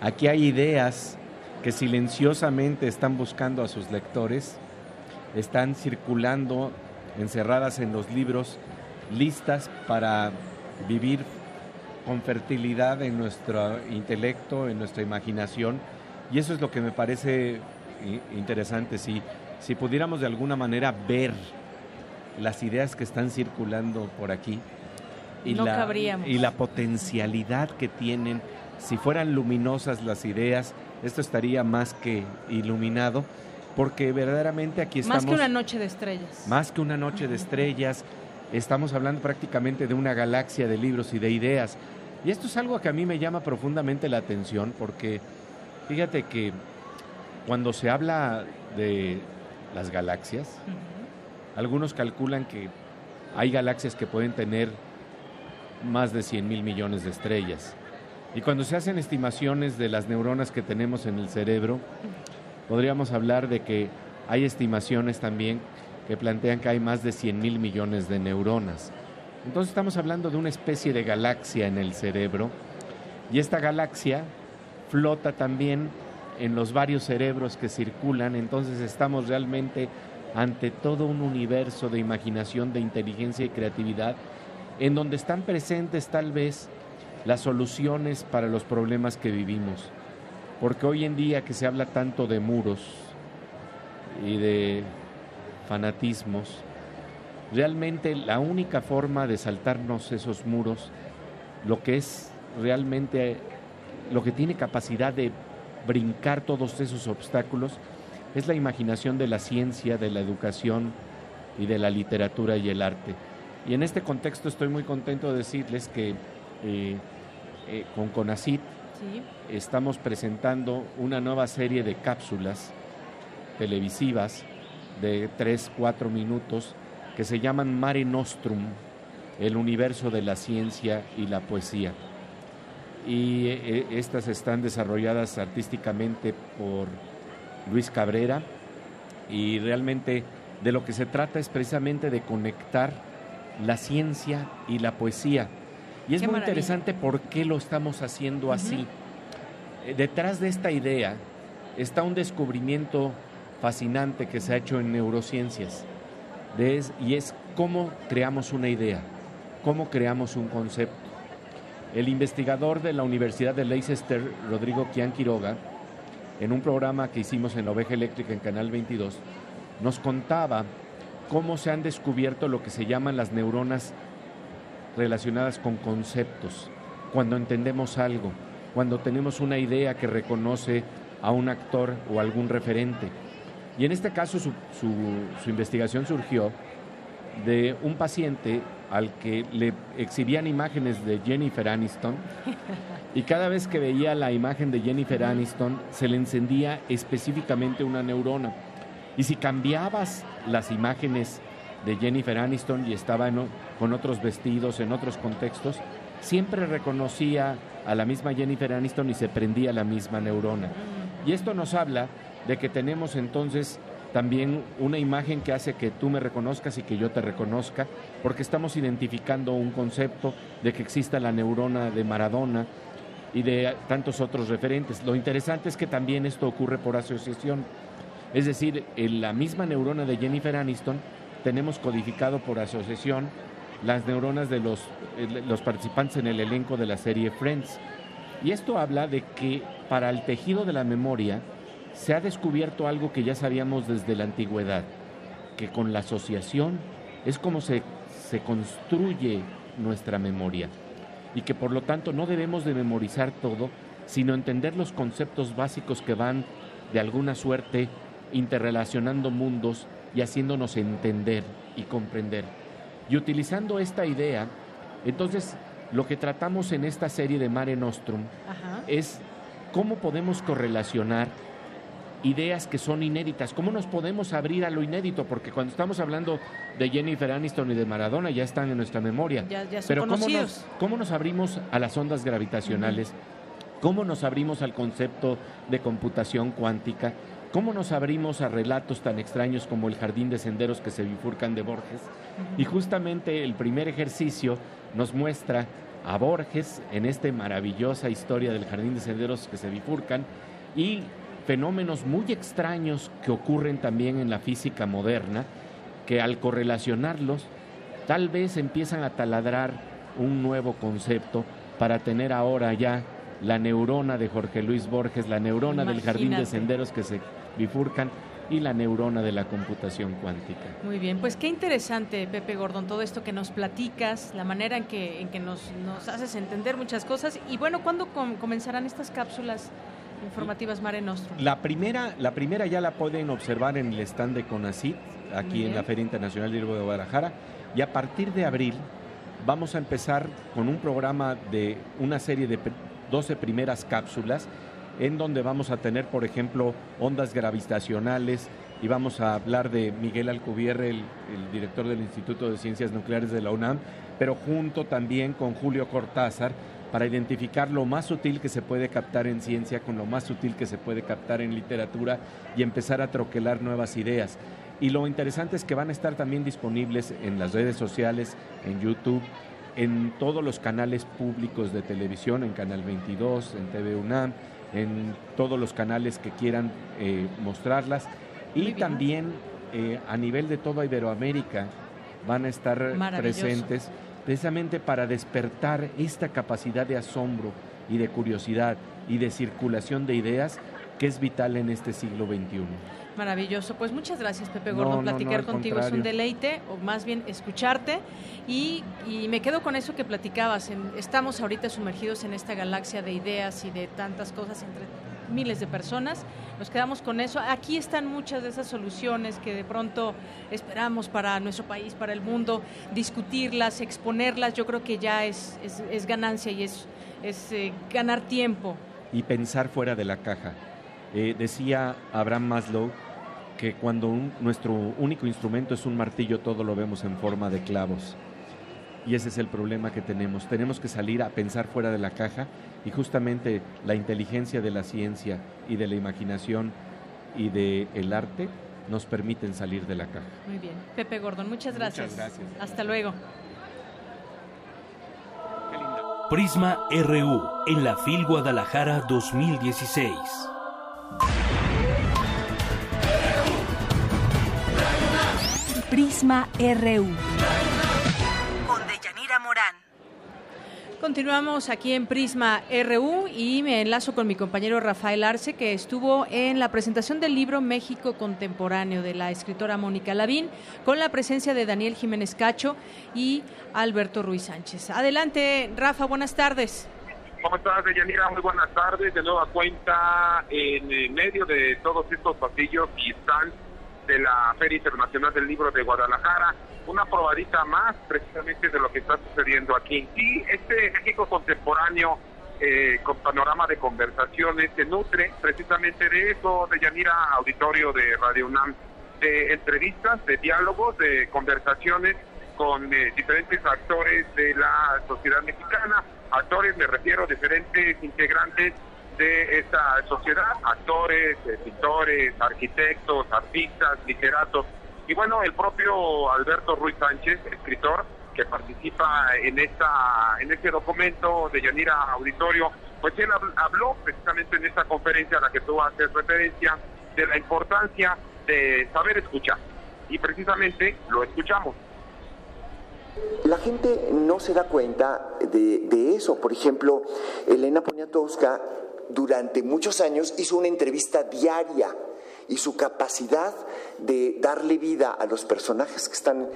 Aquí hay ideas que silenciosamente están buscando a sus lectores, están circulando, encerradas en los libros, listas para vivir con fertilidad en nuestro intelecto, en nuestra imaginación, y eso es lo que me parece interesante. Si, si pudiéramos de alguna manera ver las ideas que están circulando por aquí y, la, y la potencialidad que tienen, si fueran luminosas las ideas, esto estaría más que iluminado, porque verdaderamente aquí estamos... Más que una noche de estrellas. Más que una noche de estrellas, estamos hablando prácticamente de una galaxia de libros y de ideas. Y esto es algo que a mí me llama profundamente la atención, porque fíjate que cuando se habla de las galaxias, algunos calculan que hay galaxias que pueden tener más de 100 mil millones de estrellas. Y cuando se hacen estimaciones de las neuronas que tenemos en el cerebro, podríamos hablar de que hay estimaciones también que plantean que hay más de 100 mil millones de neuronas. Entonces estamos hablando de una especie de galaxia en el cerebro y esta galaxia flota también en los varios cerebros que circulan, entonces estamos realmente ante todo un universo de imaginación, de inteligencia y creatividad, en donde están presentes tal vez las soluciones para los problemas que vivimos. Porque hoy en día que se habla tanto de muros y de fanatismos, realmente la única forma de saltarnos esos muros, lo que es realmente, lo que tiene capacidad de brincar todos esos obstáculos, es la imaginación de la ciencia, de la educación y de la literatura y el arte. Y en este contexto estoy muy contento de decirles que eh, eh, con CONACIT estamos presentando una nueva serie de cápsulas televisivas de 3, 4 minutos que se llaman Mare Nostrum, el universo de la ciencia y la poesía. Y eh, estas están desarrolladas artísticamente por Luis Cabrera y realmente de lo que se trata es precisamente de conectar la ciencia y la poesía. Y es muy interesante por qué lo estamos haciendo así. Eh, detrás de esta idea está un descubrimiento fascinante que se ha hecho en neurociencias y es cómo creamos una idea, cómo creamos un concepto. El investigador de la Universidad de Leicester, Rodrigo Kian Quiroga, en un programa que hicimos en Oveja Eléctrica en Canal 22, nos contaba cómo se han descubierto lo que se llaman las neuronas relacionadas con conceptos, cuando entendemos algo, cuando tenemos una idea que reconoce a un actor o algún referente. Y en este caso su, investigación surgió de un paciente al que le exhibían imágenes de Jennifer Aniston y cada vez que veía la imagen de Jennifer Aniston se le encendía específicamente una neurona. Y si cambiabas las imágenes de Jennifer Aniston y estaba con otros vestidos, en otros contextos, siempre reconocía a la misma Jennifer Aniston y se prendía la misma neurona. Y esto nos habla de que tenemos entonces también una imagen que hace que tú me reconozcas y que yo te reconozca, porque estamos identificando un concepto de que exista la neurona de Maradona y de tantos otros referentes. Lo interesante es que también esto ocurre por asociación, es decir, en la misma neurona de Jennifer Aniston tenemos codificado por asociación las neuronas de los, los participantes en el elenco de la serie Friends. Y esto habla de que para el tejido de la memoria, se ha descubierto algo que ya sabíamos desde la antigüedad, que con la asociación es como se, se construye nuestra memoria y que por lo tanto no debemos de memorizar todo, sino entender los conceptos básicos que van de alguna suerte interrelacionando mundos y haciéndonos entender y comprender. Y utilizando esta idea, entonces lo que tratamos en esta serie de Mare Nostrum es cómo podemos correlacionar ideas que son inéditas. ¿Cómo nos podemos abrir a lo inédito? Porque cuando estamos hablando de Jennifer Aniston y de Maradona ya están en nuestra memoria. Pero ¿cómo nos, ¿cómo nos, abrimos a las ondas gravitacionales? ¿Cómo nos abrimos al concepto de computación cuántica? ¿Cómo nos abrimos a relatos tan extraños como el jardín de senderos que se bifurcan de Borges? Y justamente el primer ejercicio nos muestra a Borges en esta maravillosa historia del jardín de senderos que se bifurcan y fenómenos muy extraños que ocurren también en la física moderna, que al correlacionarlos tal vez empiezan a taladrar un nuevo concepto para tener ahora ya la neurona de Jorge Luis Borges, la neurona del jardín de senderos que se bifurcan y la neurona de la computación cuántica. Muy bien, pues qué interesante, Pepe Gordon, todo esto que nos platicas, la manera en que, en que nos, nos haces entender muchas cosas. Y bueno, ¿cuándo com- comenzarán estas cápsulas informativas Mare Nostrum? La primera, la primera ya la pueden observar en el stand de CONACIT, aquí en la Feria Internacional del Libro de Guadalajara. Y a partir de abril vamos a empezar con un programa de una serie de pr- 12 primeras cápsulas, en donde vamos a tener, por ejemplo, ondas gravitacionales y vamos a hablar de Miguel Alcubierre, el, el director del Instituto de Ciencias Nucleares de la UNAM, pero junto también con Julio Cortázar para identificar lo más sutil que se puede captar en ciencia con lo más sutil que se puede captar en literatura y empezar a troquelar nuevas ideas. Y lo interesante es que van a estar también disponibles en las redes sociales, en YouTube, en todos los canales públicos de televisión, en Canal 22, en TV UNAM, en todos los canales que quieran eh, mostrarlas. Y también eh, a nivel de toda Iberoamérica van a estar presentes precisamente para despertar esta capacidad de asombro y de curiosidad y de circulación de ideas que es vital en este siglo XXI. Maravilloso. Pues muchas gracias, Pepe no, no, Platicar contigo es un deleite, o más bien escucharte. Y, y me quedo con eso que platicabas. estamos ahorita sumergidos en esta galaxia de ideas y de tantas cosas entre miles de personas. Nos quedamos con eso. Aquí están muchas de esas soluciones que de pronto esperamos para nuestro país, para el mundo, discutirlas, exponerlas. Yo creo que ya es, es, ganancia y es, es eh, ganar tiempo. y pensar fuera de la caja. Eh, decía Abraham Maslow que cuando nuestro único instrumento es un martillo, todo lo vemos en forma de clavos. Y ese es el problema que tenemos. Tenemos que salir a pensar fuera de la caja y justamente la inteligencia de la ciencia y de la imaginación y del el arte nos permiten salir de la caja. Muy bien. Pepe Gordon, muchas gracias. Muchas gracias. Hasta luego. Prisma RU en la FIL Guadalajara 2016. Prisma RU. Continuamos aquí en Prisma RU y me enlazo con mi compañero Rafael Arce, que estuvo en la presentación del libro México Contemporáneo de la escritora Mónica Lavín, con la presencia de Daniel Jiménez Cacho y Alberto Ruiz Sánchez. Adelante, Rafa, buenas tardes. ¿Cómo estás, Deyanira? Muy buenas tardes. De nueva cuenta, en eh, medio de todos estos pasillos y stands de la Feria Internacional del Libro de Guadalajara, una probadita más precisamente de lo que está sucediendo aquí. Y este México contemporáneo eh, con panorama de conversaciones se nutre precisamente de eso, Deyanira, auditorio de Radio UNAM, de entrevistas, de diálogos, de conversaciones con eh, diferentes actores de la sociedad mexicana. Actores, me refiero, diferentes integrantes de esta sociedad, actores, eh, pintores, arquitectos, artistas, literatos. Y bueno, el propio Alberto Ruiz Sánchez, escritor, que participa en esta en este documento de Yanira Auditorio, pues él habl- habló precisamente en esta conferencia a la que tú haces referencia de la importancia de saber escuchar. Y precisamente lo escuchamos. La gente no se da cuenta de, de eso. Por ejemplo, Elena Poniatowska durante muchos años hizo una entrevista diaria y su capacidad de darle vida a los personajes que están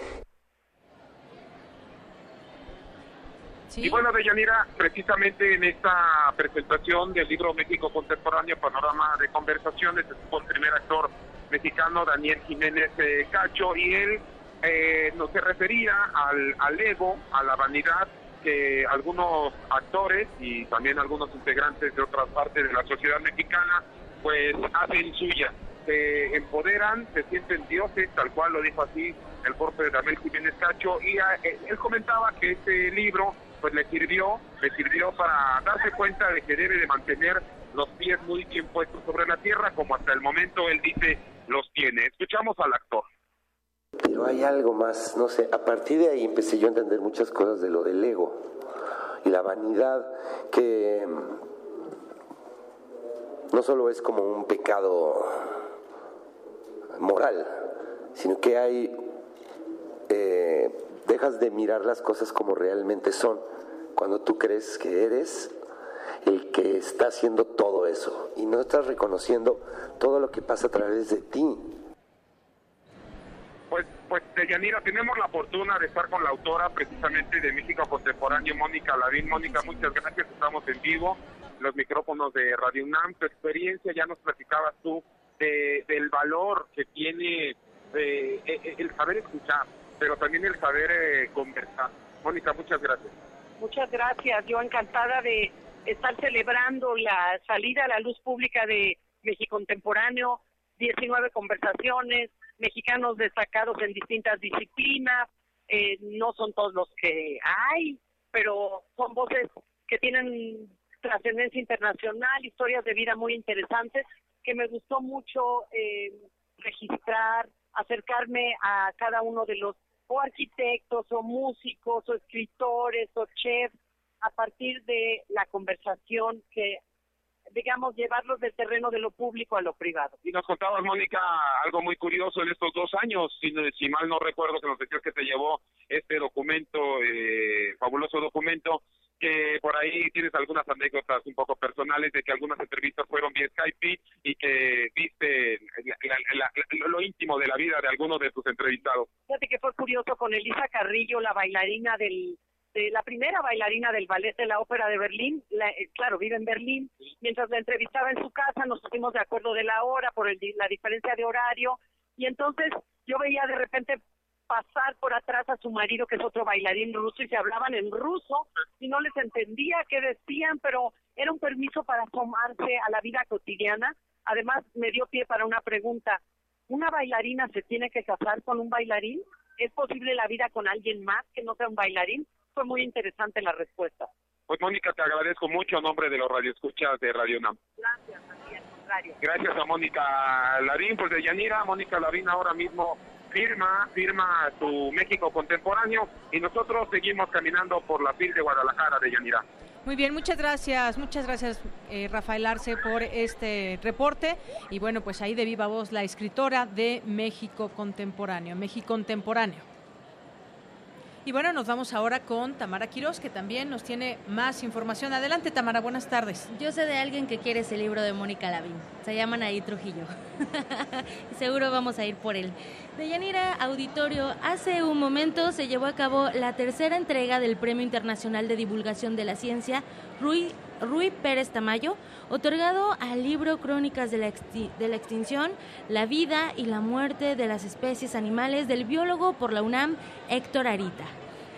Y bueno, Deyanira, precisamente en esta presentación del libro México Contemporáneo, Panorama de Conversaciones, estuvo el primer actor mexicano, Daniel Jiménez eh, Cacho, y él eh, nos se refería al, al ego, a la vanidad que algunos actores y también algunos integrantes de otras partes de la sociedad mexicana, pues hacen suya. Se empoderan, se sienten dioses, tal cual lo dijo así el propio de Daniel Jiménez Cacho, y ah, eh, él comentaba que este libro pues le sirvió, le sirvió para darse cuenta de que debe de mantener los pies muy bien puestos sobre la tierra, como hasta el momento él dice los tiene. Escuchamos al actor. Pero hay algo más, no sé, a partir de ahí empecé yo a entender muchas cosas de lo del ego y la vanidad que mm, no solo es como un pecado moral, sino que hay, eh, dejas de mirar las cosas como realmente son cuando tú crees que eres el que está haciendo todo eso y no estás reconociendo todo lo que pasa a través de ti. Pues, Deyanira, tenemos la fortuna de estar con la autora precisamente de México Contemporáneo, Mónica Lavín. Mónica, muchas gracias, estamos en vivo, los micrófonos de Radio UNAM. Tu experiencia, ya nos platicabas tú, de, del valor que tiene eh, eh, el saber escuchar, pero también el saber eh, conversar. Mónica, muchas gracias. Muchas gracias, yo encantada de estar celebrando la salida a la luz pública de México Contemporáneo, 19 conversaciones, mexicanos destacados en distintas disciplinas, eh, no son todos los que hay, pero son voces que tienen trascendencia internacional, historias de vida muy interesantes, que me gustó mucho eh, registrar, acercarme a cada uno de los o arquitectos o músicos o escritores o chefs a partir de la conversación que digamos, llevarlos del terreno de lo público a lo privado. Y nos contabas, Mónica, algo muy curioso en estos dos años, si, si mal no recuerdo que nos decías que te llevó este documento, eh, fabuloso documento, que por ahí tienes algunas anécdotas un poco personales de que algunas entrevistas fueron vía Skype y que viste lo íntimo de la vida de algunos de tus entrevistados. Fíjate que fue curioso con Elisa Carrillo, la bailarina del la primera bailarina del ballet de la ópera de Berlín, eh, claro, vive en Berlín, mientras la entrevistaba en su casa nos pusimos de acuerdo de la hora por el, la diferencia de horario y entonces yo veía de repente pasar por atrás a su marido, que es otro bailarín ruso, y se hablaban en ruso, y no les entendía qué decían, pero era un permiso para asomarse a la vida cotidiana. Además, me dio pie para una pregunta. ¿Una bailarina se tiene que casar con un bailarín? ¿Es posible la vida con alguien más que no sea un bailarín? Fue muy interesante la respuesta. Pues Mónica, te agradezco mucho a nombre de los radioescuchas de Radio NAM. Gracias, contrario. Gracias a Mónica Lavín, pues de Yanira, Mónica Lavín ahora mismo firma, firma su México contemporáneo y nosotros seguimos caminando por la fil de Guadalajara de Yanira. Muy bien, muchas gracias, muchas gracias eh, Rafael Arce por este reporte y bueno, pues ahí de viva voz la escritora de México contemporáneo, México contemporáneo. Y bueno, nos vamos ahora con Tamara Quiroz, que también nos tiene más información. Adelante, Tamara, buenas tardes. Yo sé de alguien que quiere ese libro de Mónica Lavín. Se llaman ahí Trujillo. Seguro vamos a ir por él. De Yanira Auditorio, hace un momento se llevó a cabo la tercera entrega del Premio Internacional de Divulgación de la Ciencia, Rui, Rui Pérez Tamayo, otorgado al libro Crónicas de la, Extinción, la vida y la muerte de las especies animales del biólogo por la UNAM, Héctor Arita.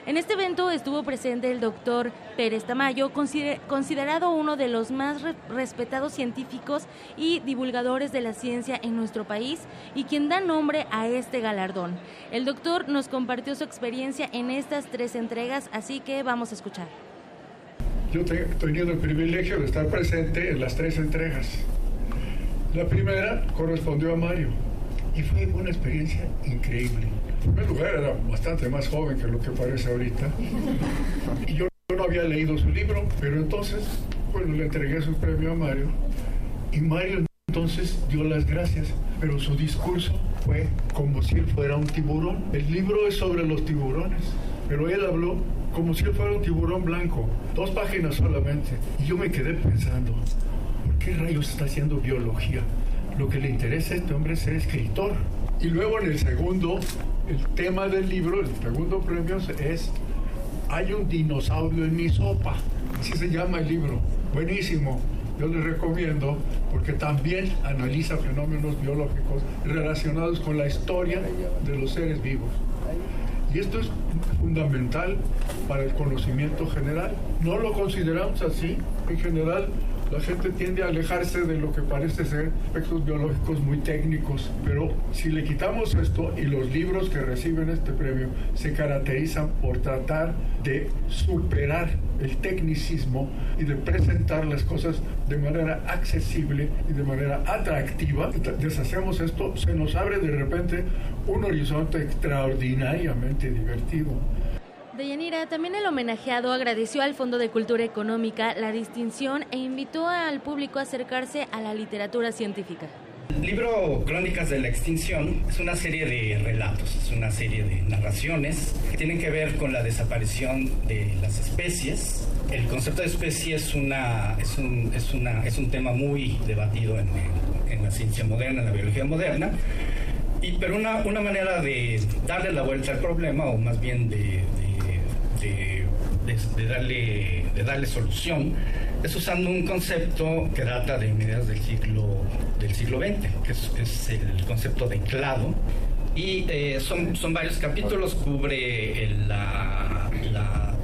En este evento estuvo presente el doctor Pérez Tamayo, considerado uno de los más respetados científicos y divulgadores de la ciencia en nuestro país y quien da nombre a este galardón. El doctor nos compartió su experiencia en estas tres entregas, así que vamos a escuchar. Yo he tenido el privilegio de estar presente en las tres entregas. La primera correspondió a Mario y fue una experiencia increíble en primer lugar era bastante más joven que lo que parece ahorita. Y yo no había leído su libro, pero entonces, bueno, le entregué su premio a Mario. Y Mario entonces dio las gracias, pero su discurso fue como si él fuera un tiburón. El libro es sobre los tiburones, pero él habló como si él fuera un tiburón blanco, dos páginas solamente. Y yo me quedé pensando, ¿por qué rayos está haciendo biología? Lo que le interesa a este hombre es ser escritor. Y luego en el segundo el tema del libro, el segundo premio es Hay un dinosaurio en mi sopa. Así se llama el libro. Buenísimo. Yo les recomiendo porque también analiza fenómenos biológicos relacionados con la historia de los seres vivos. Y esto es fundamental para el conocimiento general. No lo consideramos así. En general, la gente tiende a alejarse de lo que parece ser aspectos biológicos muy técnicos, pero si le quitamos esto y los libros que reciben este premio se caracterizan por tratar de superar el tecnicismo y de presentar las cosas de manera accesible y de manera atractiva, deshacemos esto, se nos abre de repente un horizonte extraordinariamente divertido. Deyanira, también el homenajeado agradeció al Fondo de Cultura Económica la distinción e invitó al público a acercarse a la literatura científica. El libro Crónicas de la Extinción es una serie de relatos, es una serie de narraciones que tienen que ver con la desaparición de las especies. El concepto de especie es, una, es, un, es, una, es un tema muy debatido en, en la ciencia moderna, en la biología moderna. Y, pero una, una manera de darle la vuelta al problema, o más bien de, de, darle, de darle solución, es usando un concepto que data de mediados del siglo, del siglo XX, que es, el concepto de clado. Y eh, son, son varios capítulos, cubre la, la,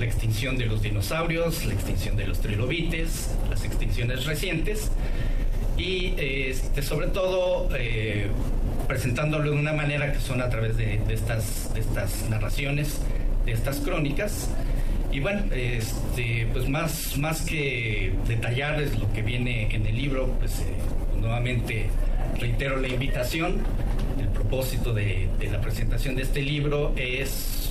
extinción de los dinosaurios, la extinción de los trilobites, las extinciones recientes y este, sobre todo eh, presentándolo de una manera que son a través de, de, estas, de estas narraciones, de estas crónicas. Y bueno, este, pues más, más que detallarles lo que viene en el libro, pues eh, nuevamente reitero la invitación. El propósito de, de, la presentación de este libro es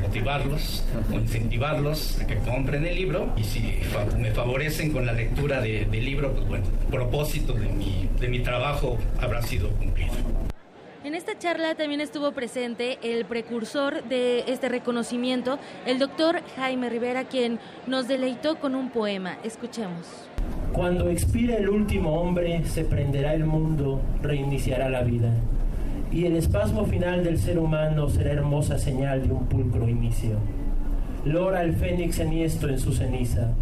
motivarlos o incentivarlos a que compren el libro y si me favorecen con la lectura de, del libro, pues bueno, el propósito de mi, de mi trabajo habrá sido cumplido. En esta charla también estuvo presente el precursor de este reconocimiento, el doctor Jaime Rivera, quien nos deleitó con un poema. Escuchemos. Cuando expire el último hombre, se prenderá el mundo, reiniciará la vida. Y el espasmo final del ser humano será hermosa señal de un pulcro inicio. Lora el fénix enhiesto en su ceniza.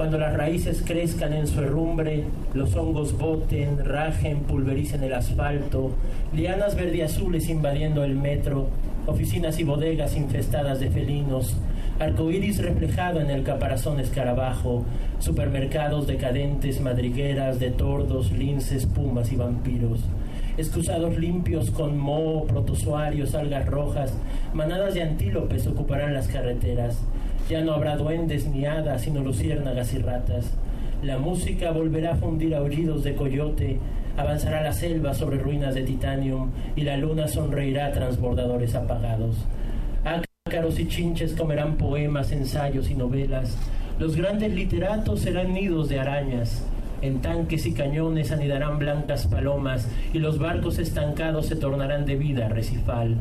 Cuando las raíces crezcan en su herrumbre, los hongos boten, rajen, pulvericen el asfalto, lianas verdiazules invadiendo el metro, oficinas y bodegas infestadas de felinos, arcoíris reflejado en el caparazón escarabajo, supermercados decadentes, madrigueras de tordos, linces, pumas y vampiros excusados limpios con moho, protozoarios, algas rojas, manadas de antílopes ocuparán las carreteras. Ya no habrá duendes ni hadas, sino luciérnagas y ratas. La música volverá a fundir aullidos de coyote, avanzará la selva sobre ruinas de titanium y la luna sonreirá a transbordadores apagados. Ácaros y chinches comerán poemas, ensayos y novelas. Los grandes literatos serán nidos de arañas. En tanques y cañones anidarán blancas palomas y los barcos estancados se tornarán de vida recifal.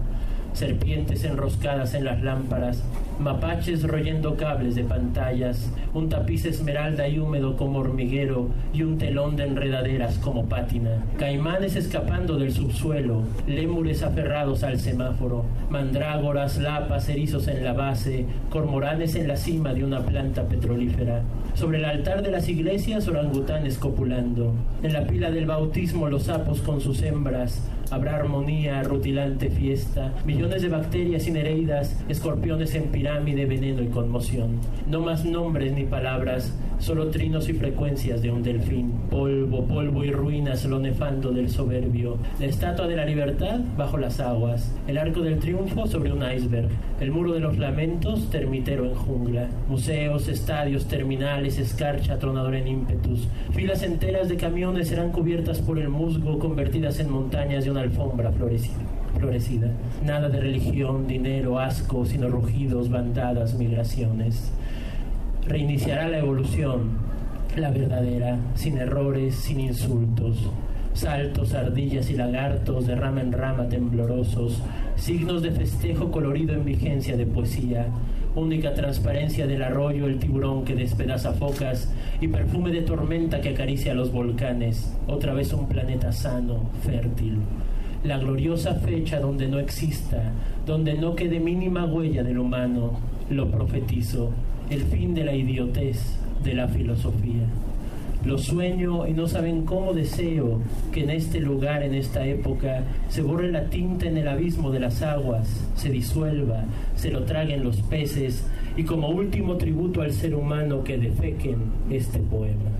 Serpientes enroscadas en las lámparas, mapaches royendo cables de pantallas, un tapiz esmeralda y húmedo como hormiguero y un telón de enredaderas como pátina, caimanes escapando del subsuelo, lémures aferrados al semáforo, mandrágoras, lapas, erizos en la base, cormoranes en la cima de una planta petrolífera. Sobre el altar de las iglesias, orangutanes copulando. En la pila del bautismo, los sapos con sus hembras. Habrá armonía, rutilante fiesta, millones de bacterias inereidas, escorpiones en pirámide, veneno y conmoción. No más nombres ni palabras, solo trinos y frecuencias de un delfín. Polvo, polvo y ruinas, lo nefando del soberbio. La estatua de la libertad bajo las aguas. El arco del triunfo sobre un iceberg. El muro de los lamentos, termitero en jungla. Museos, estadios, terminales, escarcha, tronador en ímpetus. Filas enteras de camiones serán cubiertas por el musgo, convertidas en montañas de una alfombra florecida. florecida. Nada de religión, dinero, asco, sino rugidos, bandadas, migraciones. Reiniciará la evolución, la verdadera, sin errores, sin insultos. Saltos, ardillas y lagartos de rama en rama temblorosos, signos de festejo colorido en vigencia de poesía, única transparencia del arroyo, el tiburón que despedaza focas y perfume de tormenta que acaricia los volcanes, otra vez un planeta sano, fértil. La gloriosa fecha donde no exista, donde no quede mínima huella del humano, lo profetizo, el fin de la idiotez de la filosofía. Lo sueño y no saben cómo deseo que en este lugar, en esta época, se borre la tinta en el abismo de las aguas, se disuelva, se lo traguen los peces y como último tributo al ser humano que defequen este poema.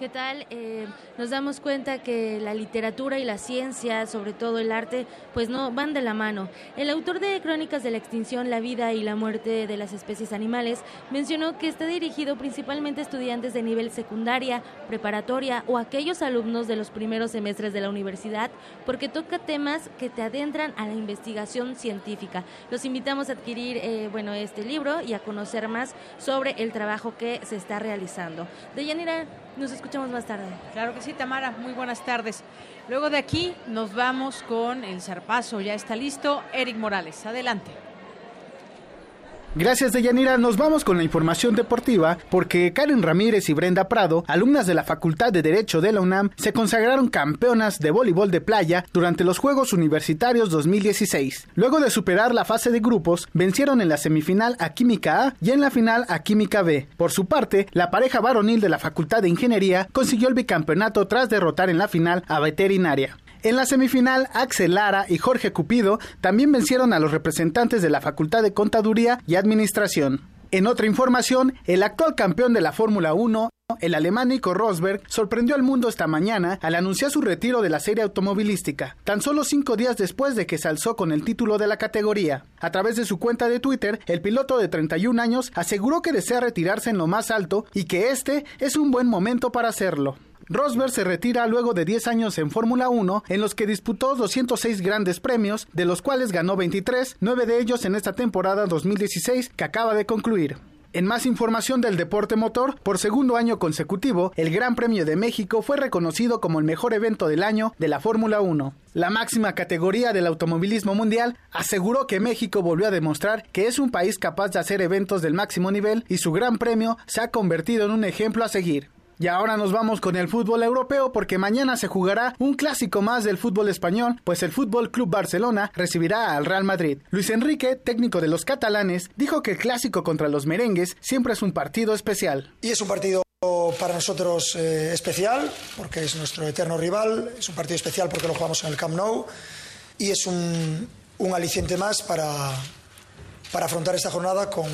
¿Qué tal? Eh, nos damos cuenta que la literatura y la ciencia, sobre todo el arte, pues no van de la mano. El autor de Crónicas de la Extinción, la vida y la muerte de las especies animales, mencionó que está dirigido principalmente a estudiantes de nivel secundaria, preparatoria o aquellos alumnos de los primeros semestres de la universidad, porque toca temas que te adentran a la investigación científica. Los invitamos a adquirir, eh, bueno, este libro y a conocer más sobre el trabajo que se está realizando. Deyanira, Nos escuchamos más tarde. Claro que sí, Tamara. Muy buenas tardes. Luego de aquí nos vamos con el zarpazo. Ya está listo. Eric Morales. Adelante. Gracias Deyanira, nos vamos con la información deportiva porque Karen Ramírez y Brenda Prado, alumnas de la Facultad de Derecho de la UNAM, se consagraron campeonas de voleibol de playa durante los Juegos Universitarios 2016. Luego de superar la fase de grupos, vencieron en la semifinal a Química A y en la final a Química B. Por su parte, la pareja varonil de la Facultad de Ingeniería consiguió el bicampeonato tras derrotar en la final a Veterinaria. En la semifinal, Axel Lara y Jorge Cupido también vencieron a los representantes de la Facultad de Contaduría y Administración. En otra información, el actual campeón de la Fórmula 1, el alemán Nico Rosberg, sorprendió al mundo esta mañana al anunciar su retiro de la serie automovilística, tan solo cinco días después de que se alzó con el título de la categoría. A través de su cuenta de Twitter, el piloto de 31 años aseguró que desea retirarse en lo más alto y que este es un buen momento para hacerlo. Rosberg se retira luego de 10 años en Fórmula 1, en los que disputó 206 grandes premios, de los cuales ganó 23, 9 de ellos en esta temporada 2016 que acaba de concluir. En más información del deporte motor, por segundo año consecutivo, el Gran Premio de México fue reconocido como el mejor evento del año de la Fórmula 1. La máxima categoría del automovilismo mundial aseguró que México volvió a demostrar que es un país capaz de hacer eventos del máximo nivel y su Gran Premio se ha convertido en un ejemplo a seguir. Y ahora nos vamos con el fútbol europeo porque mañana se jugará un clásico más del fútbol español, pues el Fútbol Club Barcelona recibirá al Real Madrid. Luis Enrique, técnico de los catalanes, dijo que el clásico contra los merengues siempre es un partido especial. Y es un partido para nosotros eh, especial porque es nuestro eterno rival, es un partido especial porque lo jugamos en el Camp Nou y es un, un aliciente más para, para afrontar esta jornada con,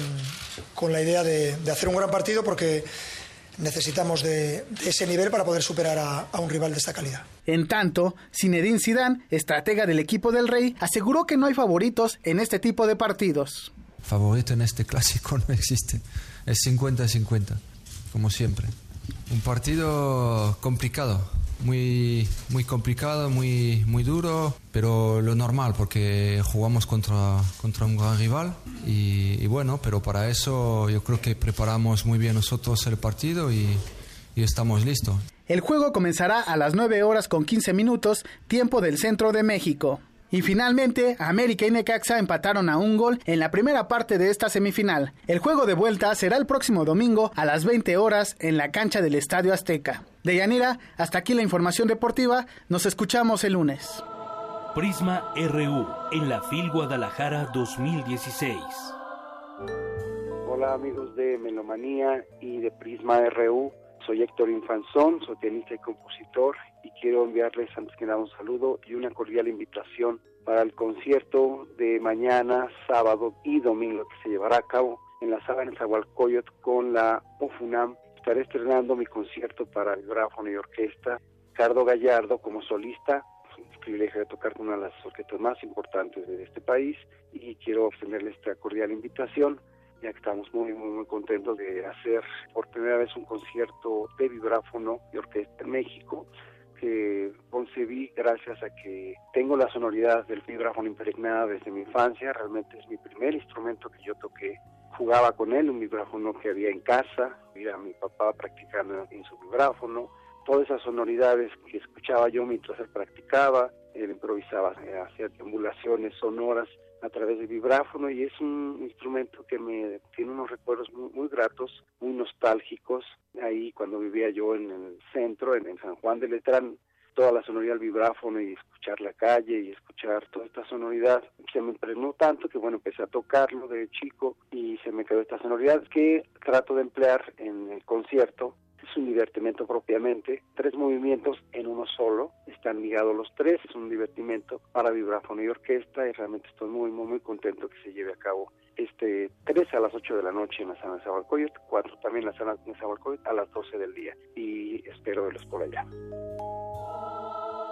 con la idea de, de hacer un gran partido porque necesitamos de, de, ese nivel para poder superar a, a, un rival de esta calidad. En tanto, Zinedine Zidane, estratega del equipo del Rey, aseguró que no hay favoritos en este tipo de partidos. Favorito en este clásico no existe, es 50-50, como siempre. Un partido complicado, muy, muy complicado, muy, muy duro, pero lo normal, porque jugamos contra, contra un gran rival y, y, bueno, pero para eso yo creo que preparamos muy bien nosotros el partido y, y estamos listos. El juego comenzará a las 9 horas con 15 minutos, tiempo del centro de México. Y finalmente, América y Necaxa empataron a un gol en la primera parte de esta semifinal. El juego de vuelta será el próximo domingo a las 20 horas en la cancha del Estadio Azteca. De Yanira, hasta aquí la información deportiva. Nos escuchamos el lunes. Prisma RU en la FIL Guadalajara 2016. Hola amigos de Melomanía y de Prisma RU. Soy Héctor Infanzón, soy pianista y compositor y quiero enviarles antes que nada un saludo y una cordial invitación para el concierto de mañana, sábado y domingo que se llevará a cabo en la sala de Zahualcoyot con la OFUNAM. Estaré estrenando mi concierto para vibráfono y orquesta. Cardo Gallardo como solista, es un privilegio de tocar con una de las orquestas más importantes de este país y quiero extenderle esta cordial invitación ya que estamos muy, muy, muy contentos de hacer por primera vez un concierto de vibráfono y orquesta en México que concebí gracias a que tengo la sonoridad del vibráfono impregnada desde mi infancia, realmente es mi primer instrumento que yo toqué, jugaba con él, un vibráfono que había en casa, vi a mi papá practicando en su vibráfono, todas esas sonoridades que escuchaba yo mientras él practicaba, él improvisaba, hacía triangulaciones sonoras a través del vibráfono y es un instrumento que me tiene unos recuerdos muy, muy, gratos, muy nostálgicos. Ahí cuando vivía yo en el centro, en, en, San Juan de Letrán, toda la sonoridad del vibráfono y escuchar la calle y escuchar toda esta sonoridad se me impregnó tanto que bueno, empecé a tocarlo de chico y se me quedó esta sonoridad que trato de emplear en el concierto es un divertimento propiamente, tres movimientos en uno solo, están ligados los tres, es un divertimento para vibráfono y orquesta y realmente estoy muy, muy, muy contento que se lleve a cabo este 3 a las 8 de la noche en la sala de Zabalcoyot, 4 también en la sala de Zabalcoyot a las 12 del día y espero verlos por allá.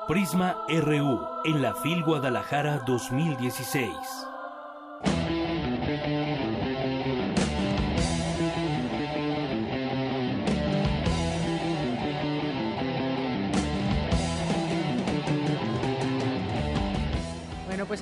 Prisma RU en la FIL Guadalajara 2016.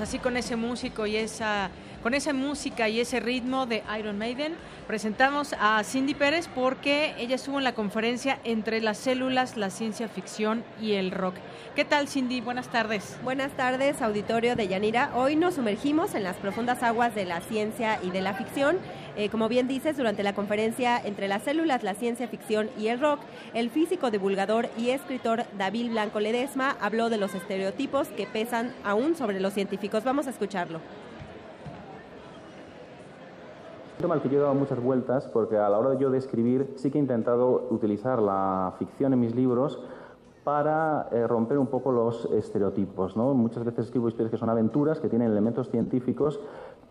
Así con ese músico y esa con esa música y ese ritmo de Iron Maiden, presentamos a Cindy Pérez porque ella estuvo en la conferencia entre las células, la ciencia ficción y el rock. ¿Qué tal, Cindy? Buenas tardes. Buenas tardes, auditorio de Yanira. Hoy nos sumergimos en las profundas aguas de la ciencia y de la ficción. Eh, como bien dices, durante la conferencia entre las células, la ciencia ficción y el rock, el físico, divulgador y escritor David Blanco Ledesma habló de los estereotipos que pesan aún sobre los científicos. Vamos a escucharlo. Tema al que yo he dado muchas vueltas porque a la hora de yo de escribir sí que he intentado utilizar la ficción en mis libros para eh, romper un poco los estereotipos. ¿no? Muchas veces escribo historias que son aventuras, que tienen elementos científicos,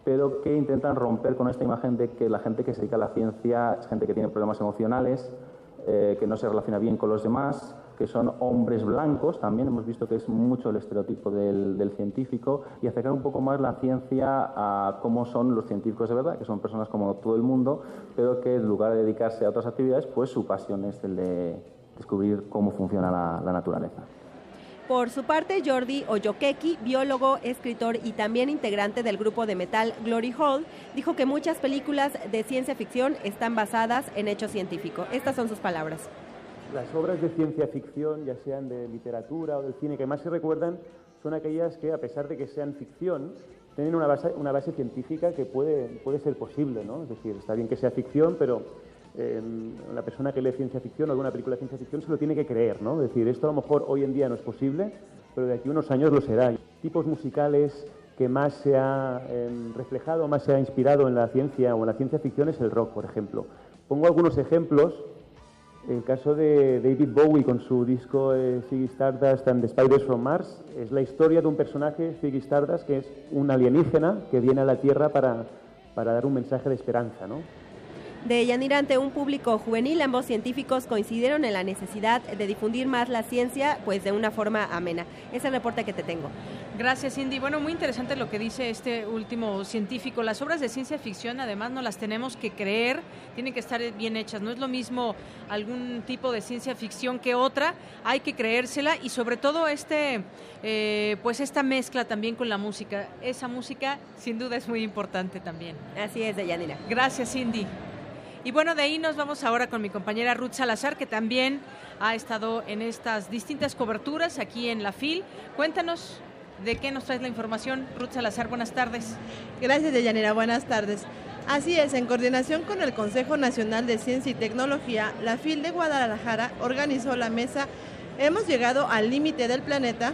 pero que intentan romper con esta imagen de que la gente que se dedica a la ciencia es gente que tiene problemas emocionales, eh, que no se relaciona bien con los demás, que son hombres blancos, también hemos visto que es mucho el estereotipo del, científico, y acercar un poco más la ciencia a cómo son los científicos de verdad, que son personas como todo el mundo, pero que en lugar de dedicarse a otras actividades, pues su pasión es el de descubrir cómo funciona la, naturaleza. Por su parte, Jordi Oyokeki, biólogo, escritor y también integrante del grupo de metal Glory Hall, dijo que muchas películas de ciencia ficción están basadas en hechos científicos. Estas son sus palabras. Las obras de ciencia ficción, ya sean de literatura o del cine, que más se recuerdan son aquellas que, a pesar de que sean ficción, tienen una base, una científica que puede, ser posible, ¿no? Es decir, está bien que sea ficción, pero la persona que lee ciencia ficción o alguna película de ciencia ficción se lo tiene que creer, ¿no? Es decir, esto a lo mejor hoy en día no es posible, pero de aquí a unos años lo será. Tipos musicales que más se ha em, reflejado, más se ha inspirado en la ciencia o en la ciencia ficción es el rock, por ejemplo. Pongo algunos ejemplos. El caso de David Bowie con su disco eh, Stardust and the Spiders from Mars es la historia de un personaje, Ziggy Stardust, que es un alienígena que viene a la Tierra para, para dar un mensaje de esperanza, ¿no? De Yanira ante un público juvenil. Ambos científicos coincidieron en la necesidad de difundir más la ciencia, pues de una forma amena. Ese es el reporte que te tengo. Gracias, Cindy. Bueno, muy interesante lo que dice este último científico. Las obras de ciencia ficción, además, no las tenemos que creer, tienen que estar bien hechas. No es lo mismo algún tipo de ciencia ficción que otra. Hay que creérsela y, sobre todo, este, eh, pues esta mezcla también con la música. Esa música, sin duda, es muy importante también. Así es, Yanira. Gracias, Cindy. Y bueno, de ahí nos vamos ahora con mi compañera Ruth Salazar, que también ha estado en estas distintas coberturas aquí en la FIL. Cuéntanos de qué nos traes la información. Ruth Salazar, buenas tardes. Gracias, Deyanira. Buenas tardes. Así es, en coordinación con el Consejo Nacional de Ciencia y Tecnología, la FIL de Guadalajara organizó la mesa Hemos llegado al límite del planeta,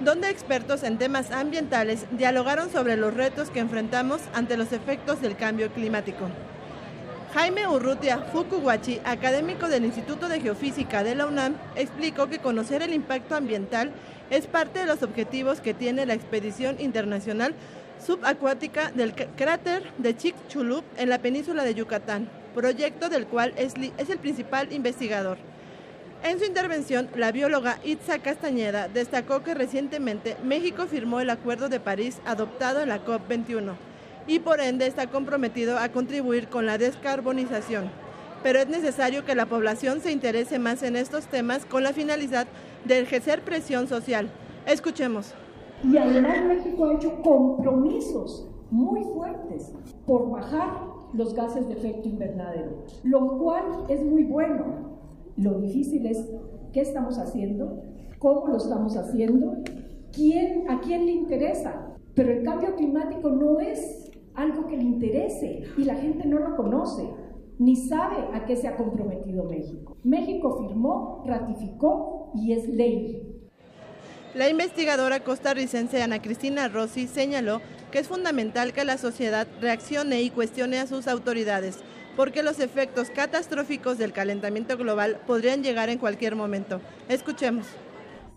donde expertos en temas ambientales dialogaron sobre los retos que enfrentamos ante los efectos del cambio climático. Jaime Urrutia Fukuwachi, académico del Instituto de Geofísica de la UNAM, explicó que conocer el impacto ambiental es parte de los objetivos que tiene la expedición internacional subacuática del cráter de Chicxulub en la península de Yucatán, proyecto del cual es, es el principal investigador. En su intervención, la bióloga Itza Castañeda destacó que recientemente México firmó el Acuerdo de París adoptado en la COP21 y por ende está comprometido a contribuir con la descarbonización. Pero es necesario que la población se interese más en estos temas con la finalidad de ejercer presión social. Escuchemos. Y además México ha hecho compromisos muy fuertes por bajar los gases de efecto invernadero, lo cual es muy bueno. Lo difícil es qué estamos haciendo, cómo lo estamos haciendo, quién, a quién le interesa. Pero el cambio climático no es algo que le interese y la gente no lo conoce ni sabe a qué se ha comprometido México. México firmó, ratificó y es ley. La investigadora costarricense Ana Cristina Rossi señaló que es fundamental que la sociedad reaccione y cuestione a sus autoridades, porque los efectos catastróficos del calentamiento global podrían llegar en cualquier momento. Escuchemos.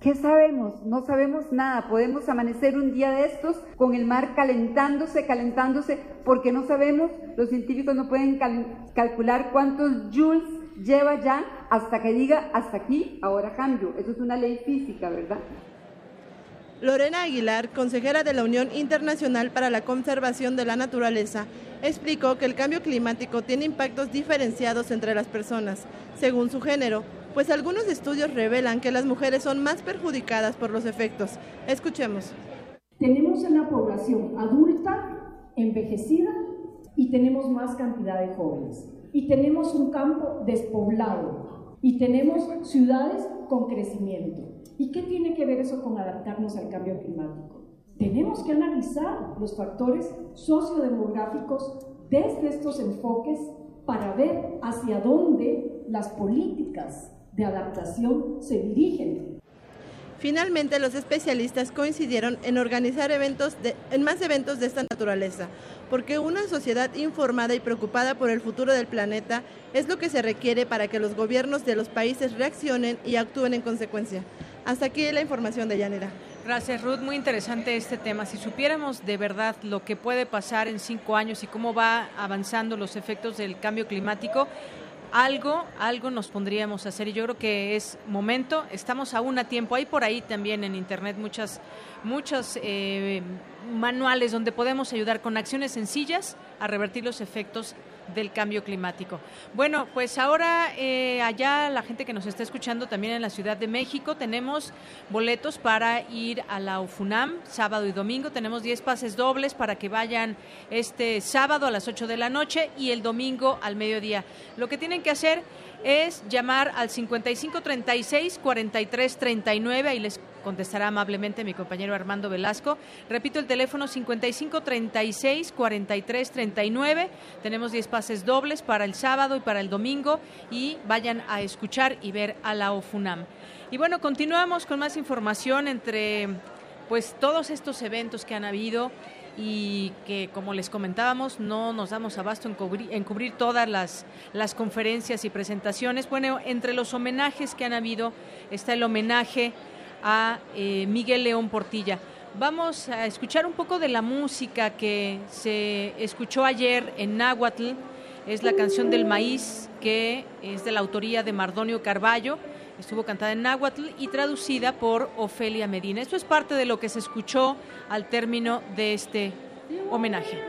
¿Qué sabemos? No sabemos nada. Podemos amanecer un día de estos con el mar calentándose, calentándose, porque no sabemos, los científicos no pueden calcular cuántos joules lleva ya hasta que diga hasta aquí, ahora cambio. Eso es una ley física, ¿verdad? Lorena Aguilar, consejera de la Unión Internacional para la Conservación de la Naturaleza, explicó que el cambio climático tiene impactos diferenciados entre las personas, según su género, pues algunos estudios revelan que las mujeres son más perjudicadas por los efectos. Escuchemos. Tenemos una población adulta envejecida y tenemos más cantidad de jóvenes. Y tenemos un campo despoblado y tenemos ciudades con crecimiento. ¿Y qué tiene que ver eso con adaptarnos al cambio climático? Tenemos que analizar los factores sociodemográficos desde estos enfoques para ver hacia dónde las políticas de adaptación se dirigen. Finalmente, los especialistas coincidieron en organizar eventos en más eventos de esta naturaleza, porque una sociedad informada y preocupada por el futuro del planeta es lo que se requiere para que los gobiernos de los países reaccionen y actúen en consecuencia. Hasta aquí la información de Yanira. Gracias, Ruth. Muy interesante este tema. Si supiéramos de verdad lo que puede pasar en cinco años y cómo va avanzando los efectos del cambio climático, algo, algo nos pondríamos a hacer y yo creo que es momento, estamos aún a tiempo, hay por ahí también en internet muchas, muchas eh, manuales donde podemos ayudar con acciones sencillas a revertir los efectos del cambio climático. Bueno, pues ahora eh, allá la gente que nos está escuchando también en la Ciudad de México tenemos boletos para ir a la UFUNAM sábado y domingo. Tenemos 10 pases dobles para que vayan este sábado a las 8 de la noche y el domingo al mediodía. Lo que tienen que hacer es llamar al 5536 4339 y les contestará amablemente mi compañero Armando Velasco. Repito el teléfono 5536 4339. Tenemos 10 pases dobles para el sábado y para el domingo y vayan a escuchar y ver a la OFUNAM. Y bueno, continuamos con más información entre pues todos estos eventos que han habido y que, como les comentábamos, no nos damos abasto en cubrir, todas las, las, conferencias y presentaciones. Bueno, entre los homenajes que han habido está el homenaje a eh, Miguel León Portilla. Vamos a escuchar un poco de la música que se escuchó ayer en Náhuatl. Es la canción del maíz, que es de la autoría de Mardonio Carballo. Estuvo cantada en náhuatl y traducida por Ofelia Medina. Esto es parte de lo que se escuchó al término de este homenaje.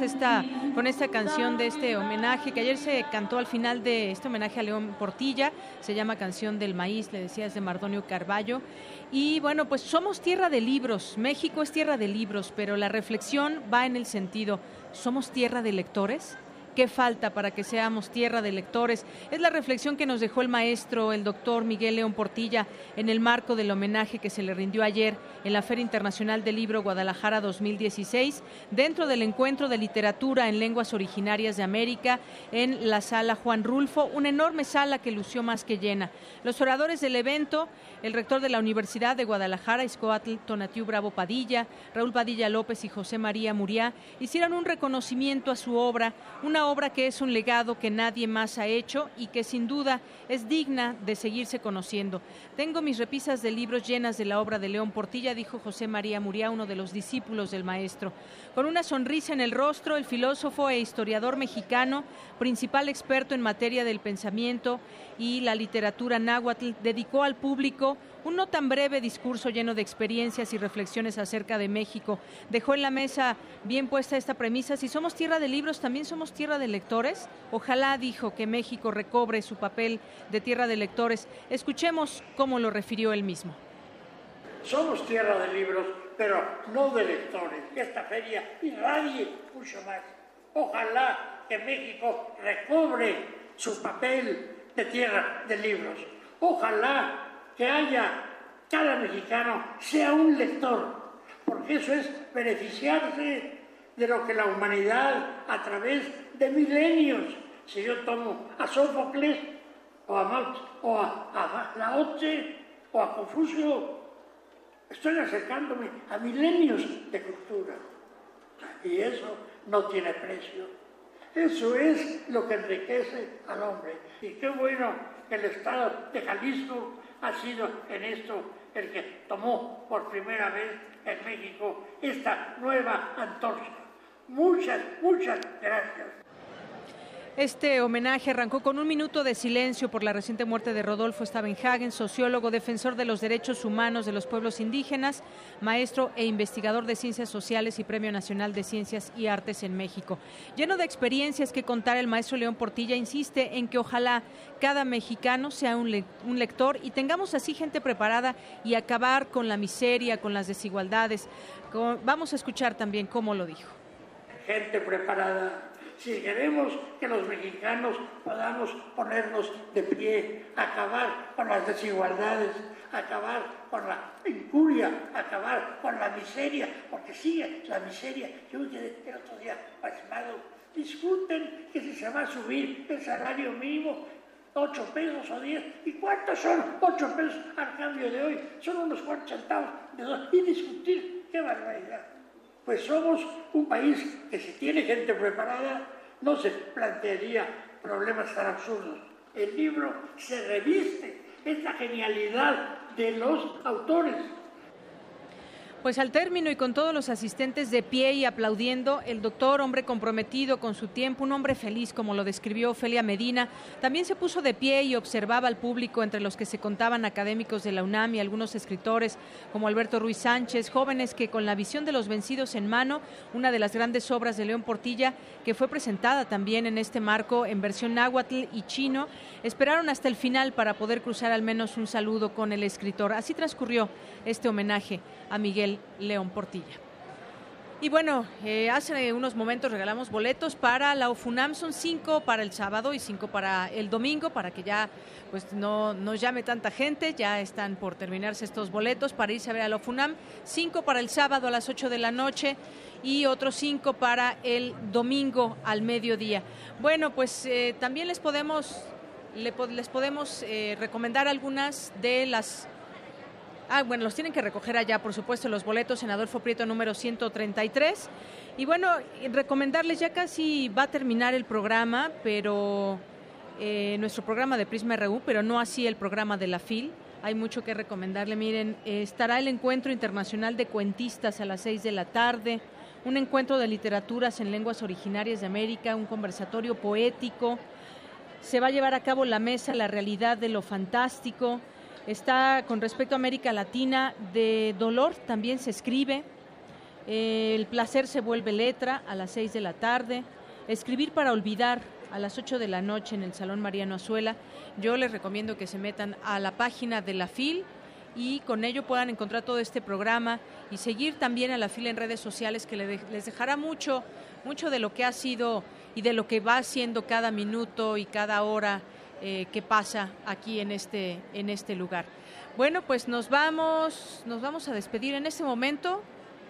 Esta, con esta canción de este homenaje que ayer se cantó al final de este homenaje a León Portilla, se llama Canción del Maíz, le decía, es de Mardonio Carballo. Y bueno, pues somos tierra de libros, México es tierra de libros, pero la reflexión va en el sentido, ¿somos tierra de lectores? ¿Qué falta para que seamos tierra de lectores? Es la reflexión que nos dejó el maestro, el doctor Miguel León Portilla, en el marco del homenaje que se le rindió ayer en la Feria Internacional del Libro Guadalajara 2016, dentro del encuentro de literatura en lenguas originarias de América, en la sala Juan Rulfo, una enorme sala que lució más que llena. Los oradores del evento, el rector de la Universidad de Guadalajara, Iscoatl Tonatiu Bravo Padilla, Raúl Padilla López y José María Muriá, hicieron un reconocimiento a su obra, una obra que es un legado que nadie más ha hecho y que sin duda es digna de seguirse conociendo. Tengo mis repisas de libros llenas de la obra de León Portilla, dijo José María Muriá, uno de los discípulos del maestro. Con una sonrisa en el rostro, el filósofo e historiador mexicano, principal experto en materia del pensamiento y la literatura náhuatl, dedicó al público un no tan breve discurso lleno de experiencias y reflexiones acerca de México. Dejó en la mesa bien puesta esta premisa, si somos tierra de libros, también somos tierra de lectores. Ojalá dijo que México recobre su papel de tierra de lectores. Escuchemos cómo lo refirió él mismo. Somos tierra de libros, pero no de lectores. Esta feria irradie mucho más. Ojalá que México recobre su papel de tierra de libros. Ojalá que haya cada mexicano sea un lector, porque eso es beneficiarse de lo que la humanidad a través de milenios, si yo tomo a Sófocles o a Marx o a, a Lao o a Confucio, estoy acercándome a milenios de cultura. Y eso no tiene precio. Eso es lo que enriquece al hombre. Y qué bueno que el Estado de Jalisco ha sido en esto el que tomó por primera vez en México esta nueva antorcha. Muchas, muchas gracias. Este homenaje arrancó con un minuto de silencio por la reciente muerte de Rodolfo Stavenhagen, sociólogo, defensor de los derechos humanos de los pueblos indígenas, maestro e investigador de ciencias sociales y Premio Nacional de Ciencias y Artes en México. Lleno de experiencias que contar, el maestro León Portilla insiste en que ojalá cada mexicano sea un, lector y tengamos así gente preparada y acabar con la miseria, con las desigualdades. vamos a escuchar también cómo lo dijo. Gente preparada si queremos que los mexicanos podamos ponernos de pie, acabar con las desigualdades, acabar con la incuria, acabar con la miseria, porque sigue la miseria. Yo el otro día pasmado. Discuten que si se va a subir el salario mínimo, 8 pesos o 10. ¿Y cuántos son 8 pesos al cambio de hoy? Son unos cuantos centavos de dos. Y discutir, qué barbaridad pues somos un país que si tiene gente preparada no se plantearía problemas tan absurdos. El libro se reviste esta genialidad de los autores pues al término y con todos los asistentes de pie y aplaudiendo, el doctor, hombre comprometido con su tiempo, un hombre feliz, como lo describió Ofelia Medina, también se puso de pie y observaba al público, entre los que se contaban académicos de la UNAM y algunos escritores, como Alberto Ruiz Sánchez, jóvenes que con la visión de los vencidos en mano, una de las grandes obras de León Portilla, que fue presentada también en este marco en versión náhuatl y chino, esperaron hasta el final para poder cruzar al menos un saludo con el escritor. Así transcurrió este homenaje a Miguel León Portilla. Y bueno, eh, hace unos momentos regalamos boletos para la OFUNAM, son cinco para el sábado y cinco para el domingo, para que ya pues no nos llame tanta gente, ya están por terminarse estos boletos para irse a ver a la OFUNAM, cinco para el sábado a las ocho de la noche y otros cinco para el domingo al mediodía. Bueno, pues eh, también les podemos, les podemos eh, recomendar algunas de las Ah, bueno, los tienen que recoger allá, por supuesto, los boletos en Adolfo Prieto número 133. Y bueno, recomendarles, ya casi va a terminar el programa, pero eh, nuestro programa de Prisma RU, pero no así el programa de la FIL. Hay mucho que recomendarle. Miren, estará el encuentro internacional de cuentistas a las 6 de la tarde, un encuentro de literaturas en lenguas originarias de América, un conversatorio poético. Se va a llevar a cabo la mesa La realidad de lo fantástico Está con respecto a América Latina, de dolor también se escribe. El placer se vuelve letra a las seis de la tarde. Escribir para olvidar a las 8 de la noche en el Salón Mariano Azuela. Yo les recomiendo que se metan a la página de la FIL y con ello puedan encontrar todo este programa y seguir también a la FIL en redes sociales que les dejará mucho, mucho de lo que ha sido y de lo que va haciendo cada minuto y cada hora eh, qué pasa aquí en este, en este lugar. Bueno, pues nos vamos, nos vamos a despedir en este momento.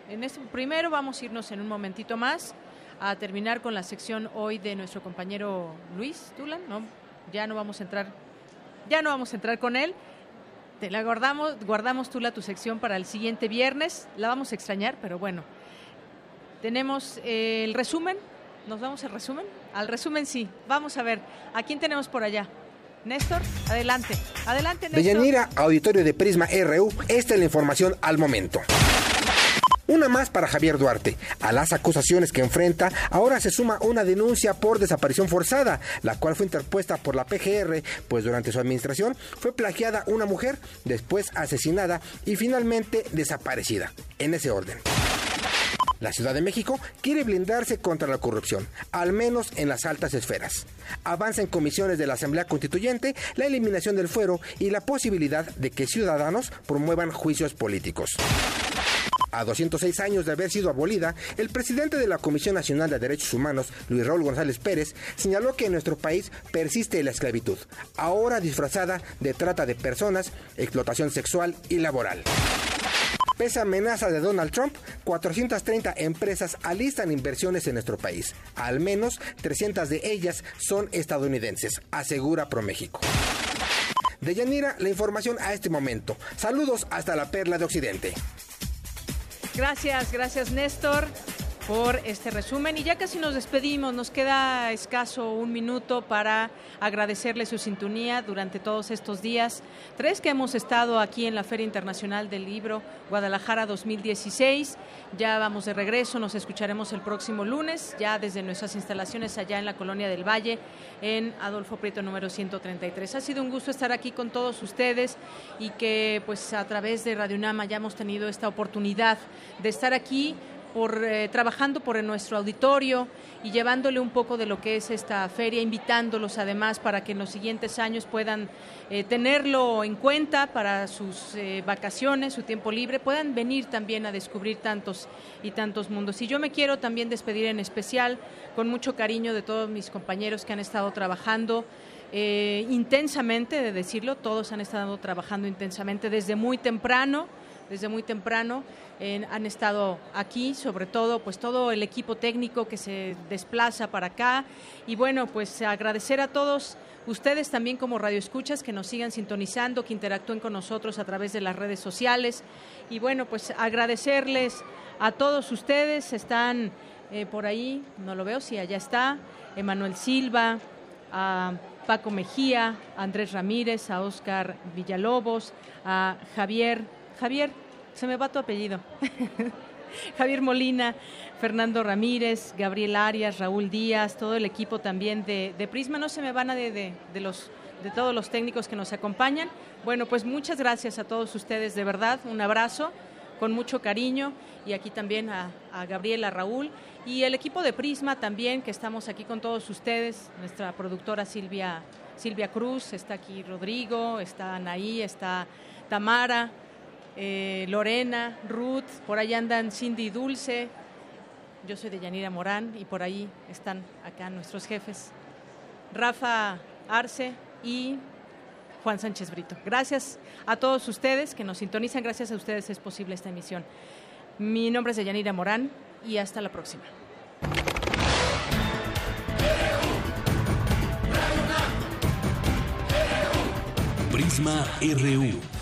En este, primero vamos a irnos en un momentito más a terminar con la sección hoy de nuestro compañero Luis Tulan. No, ya no vamos a entrar, ya no vamos a entrar con él. Te la guardamos, guardamos Tula tu sección para el siguiente viernes. La vamos a extrañar, pero bueno. Tenemos el resumen ¿Nos vamos al resumen? Al resumen sí. Vamos a ver. ¿A quién tenemos por allá? Néstor, adelante. Adelante, Néstor. Deyanira, auditorio de Prisma RU, esta es la información al momento. Una más para Javier Duarte. A las acusaciones que enfrenta, ahora se suma una denuncia por desaparición forzada, la cual fue interpuesta por la PGR, pues durante su administración fue plagiada una mujer, después asesinada y finalmente desaparecida. En ese orden. La Ciudad de México quiere blindarse contra la corrupción, al menos en las altas esferas. Avanza en comisiones de la Asamblea Constituyente la eliminación del fuero y la posibilidad de que ciudadanos promuevan juicios políticos. A 206 años de haber sido abolida, el presidente de la Comisión Nacional de Derechos Humanos, Luis Raúl González Pérez, señaló que en nuestro país persiste la esclavitud, ahora disfrazada de trata de personas, explotación sexual y laboral. Pese a amenaza de Donald Trump, 430 empresas alistan inversiones en nuestro país. Al menos 300 de ellas son estadounidenses, asegura ProMéxico. De Yanira, la información a este momento. Saludos hasta la Perla de Occidente. Gracias, gracias Néstor. Por este resumen. Y ya casi nos despedimos, nos queda escaso un minuto para agradecerle su sintonía durante todos estos días. Tres que hemos estado aquí en la Feria Internacional del Libro Guadalajara 2016. Ya vamos de regreso, nos escucharemos el próximo lunes, ya desde nuestras instalaciones allá en la Colonia del Valle, en Adolfo Prieto número 133. Ha sido un gusto estar aquí con todos ustedes y que pues a través de Radio Nama hayamos tenido esta oportunidad de estar aquí por eh, trabajando por nuestro auditorio y llevándole un poco de lo que es esta feria, invitándolos además para que en los siguientes años puedan eh, tenerlo en cuenta para sus eh, vacaciones, su tiempo libre, puedan venir también a descubrir tantos y tantos mundos. Y yo me quiero también despedir en especial con mucho cariño de todos mis compañeros que han estado trabajando. intensamente, de decirlo, todos han estado trabajando intensamente desde muy temprano, desde muy temprano han estado aquí, sobre todo pues todo el equipo técnico que se desplaza para acá. Y bueno, pues agradecer a todos ustedes también como radioescuchas que nos sigan sintonizando, que interactúen con nosotros a través de las redes sociales. Y bueno, pues agradecerles a todos ustedes, están eh, por ahí, no lo veo, si allá está, Emanuel Silva, a Paco Mejía, a Andrés Ramírez, a Oscar Villalobos, a Javier, Javier, se me va tu apellido. Javier Molina, Fernando Ramírez, Gabriel Arias, Raúl Díaz, todo el equipo también de, Prisma. No se me van a de, los, de todos los técnicos que nos acompañan. Bueno, pues muchas gracias a todos ustedes, de verdad. Un abrazo con mucho cariño y aquí también a, a Gabriel, a Raúl y el equipo de Prisma también, que estamos aquí con todos ustedes. Nuestra productora Silvia, Silvia Cruz, está aquí Rodrigo, está Anaí, está Tamara. Eh, Lorena, Ruth, por ahí andan Cindy y Dulce, yo soy de Yanira Morán y por ahí están acá nuestros jefes, Rafa Arce y Juan Sánchez Brito. Gracias a todos ustedes que nos sintonizan, gracias a ustedes es posible esta emisión. Mi nombre es Yanira Morán y hasta la próxima. Prisma RU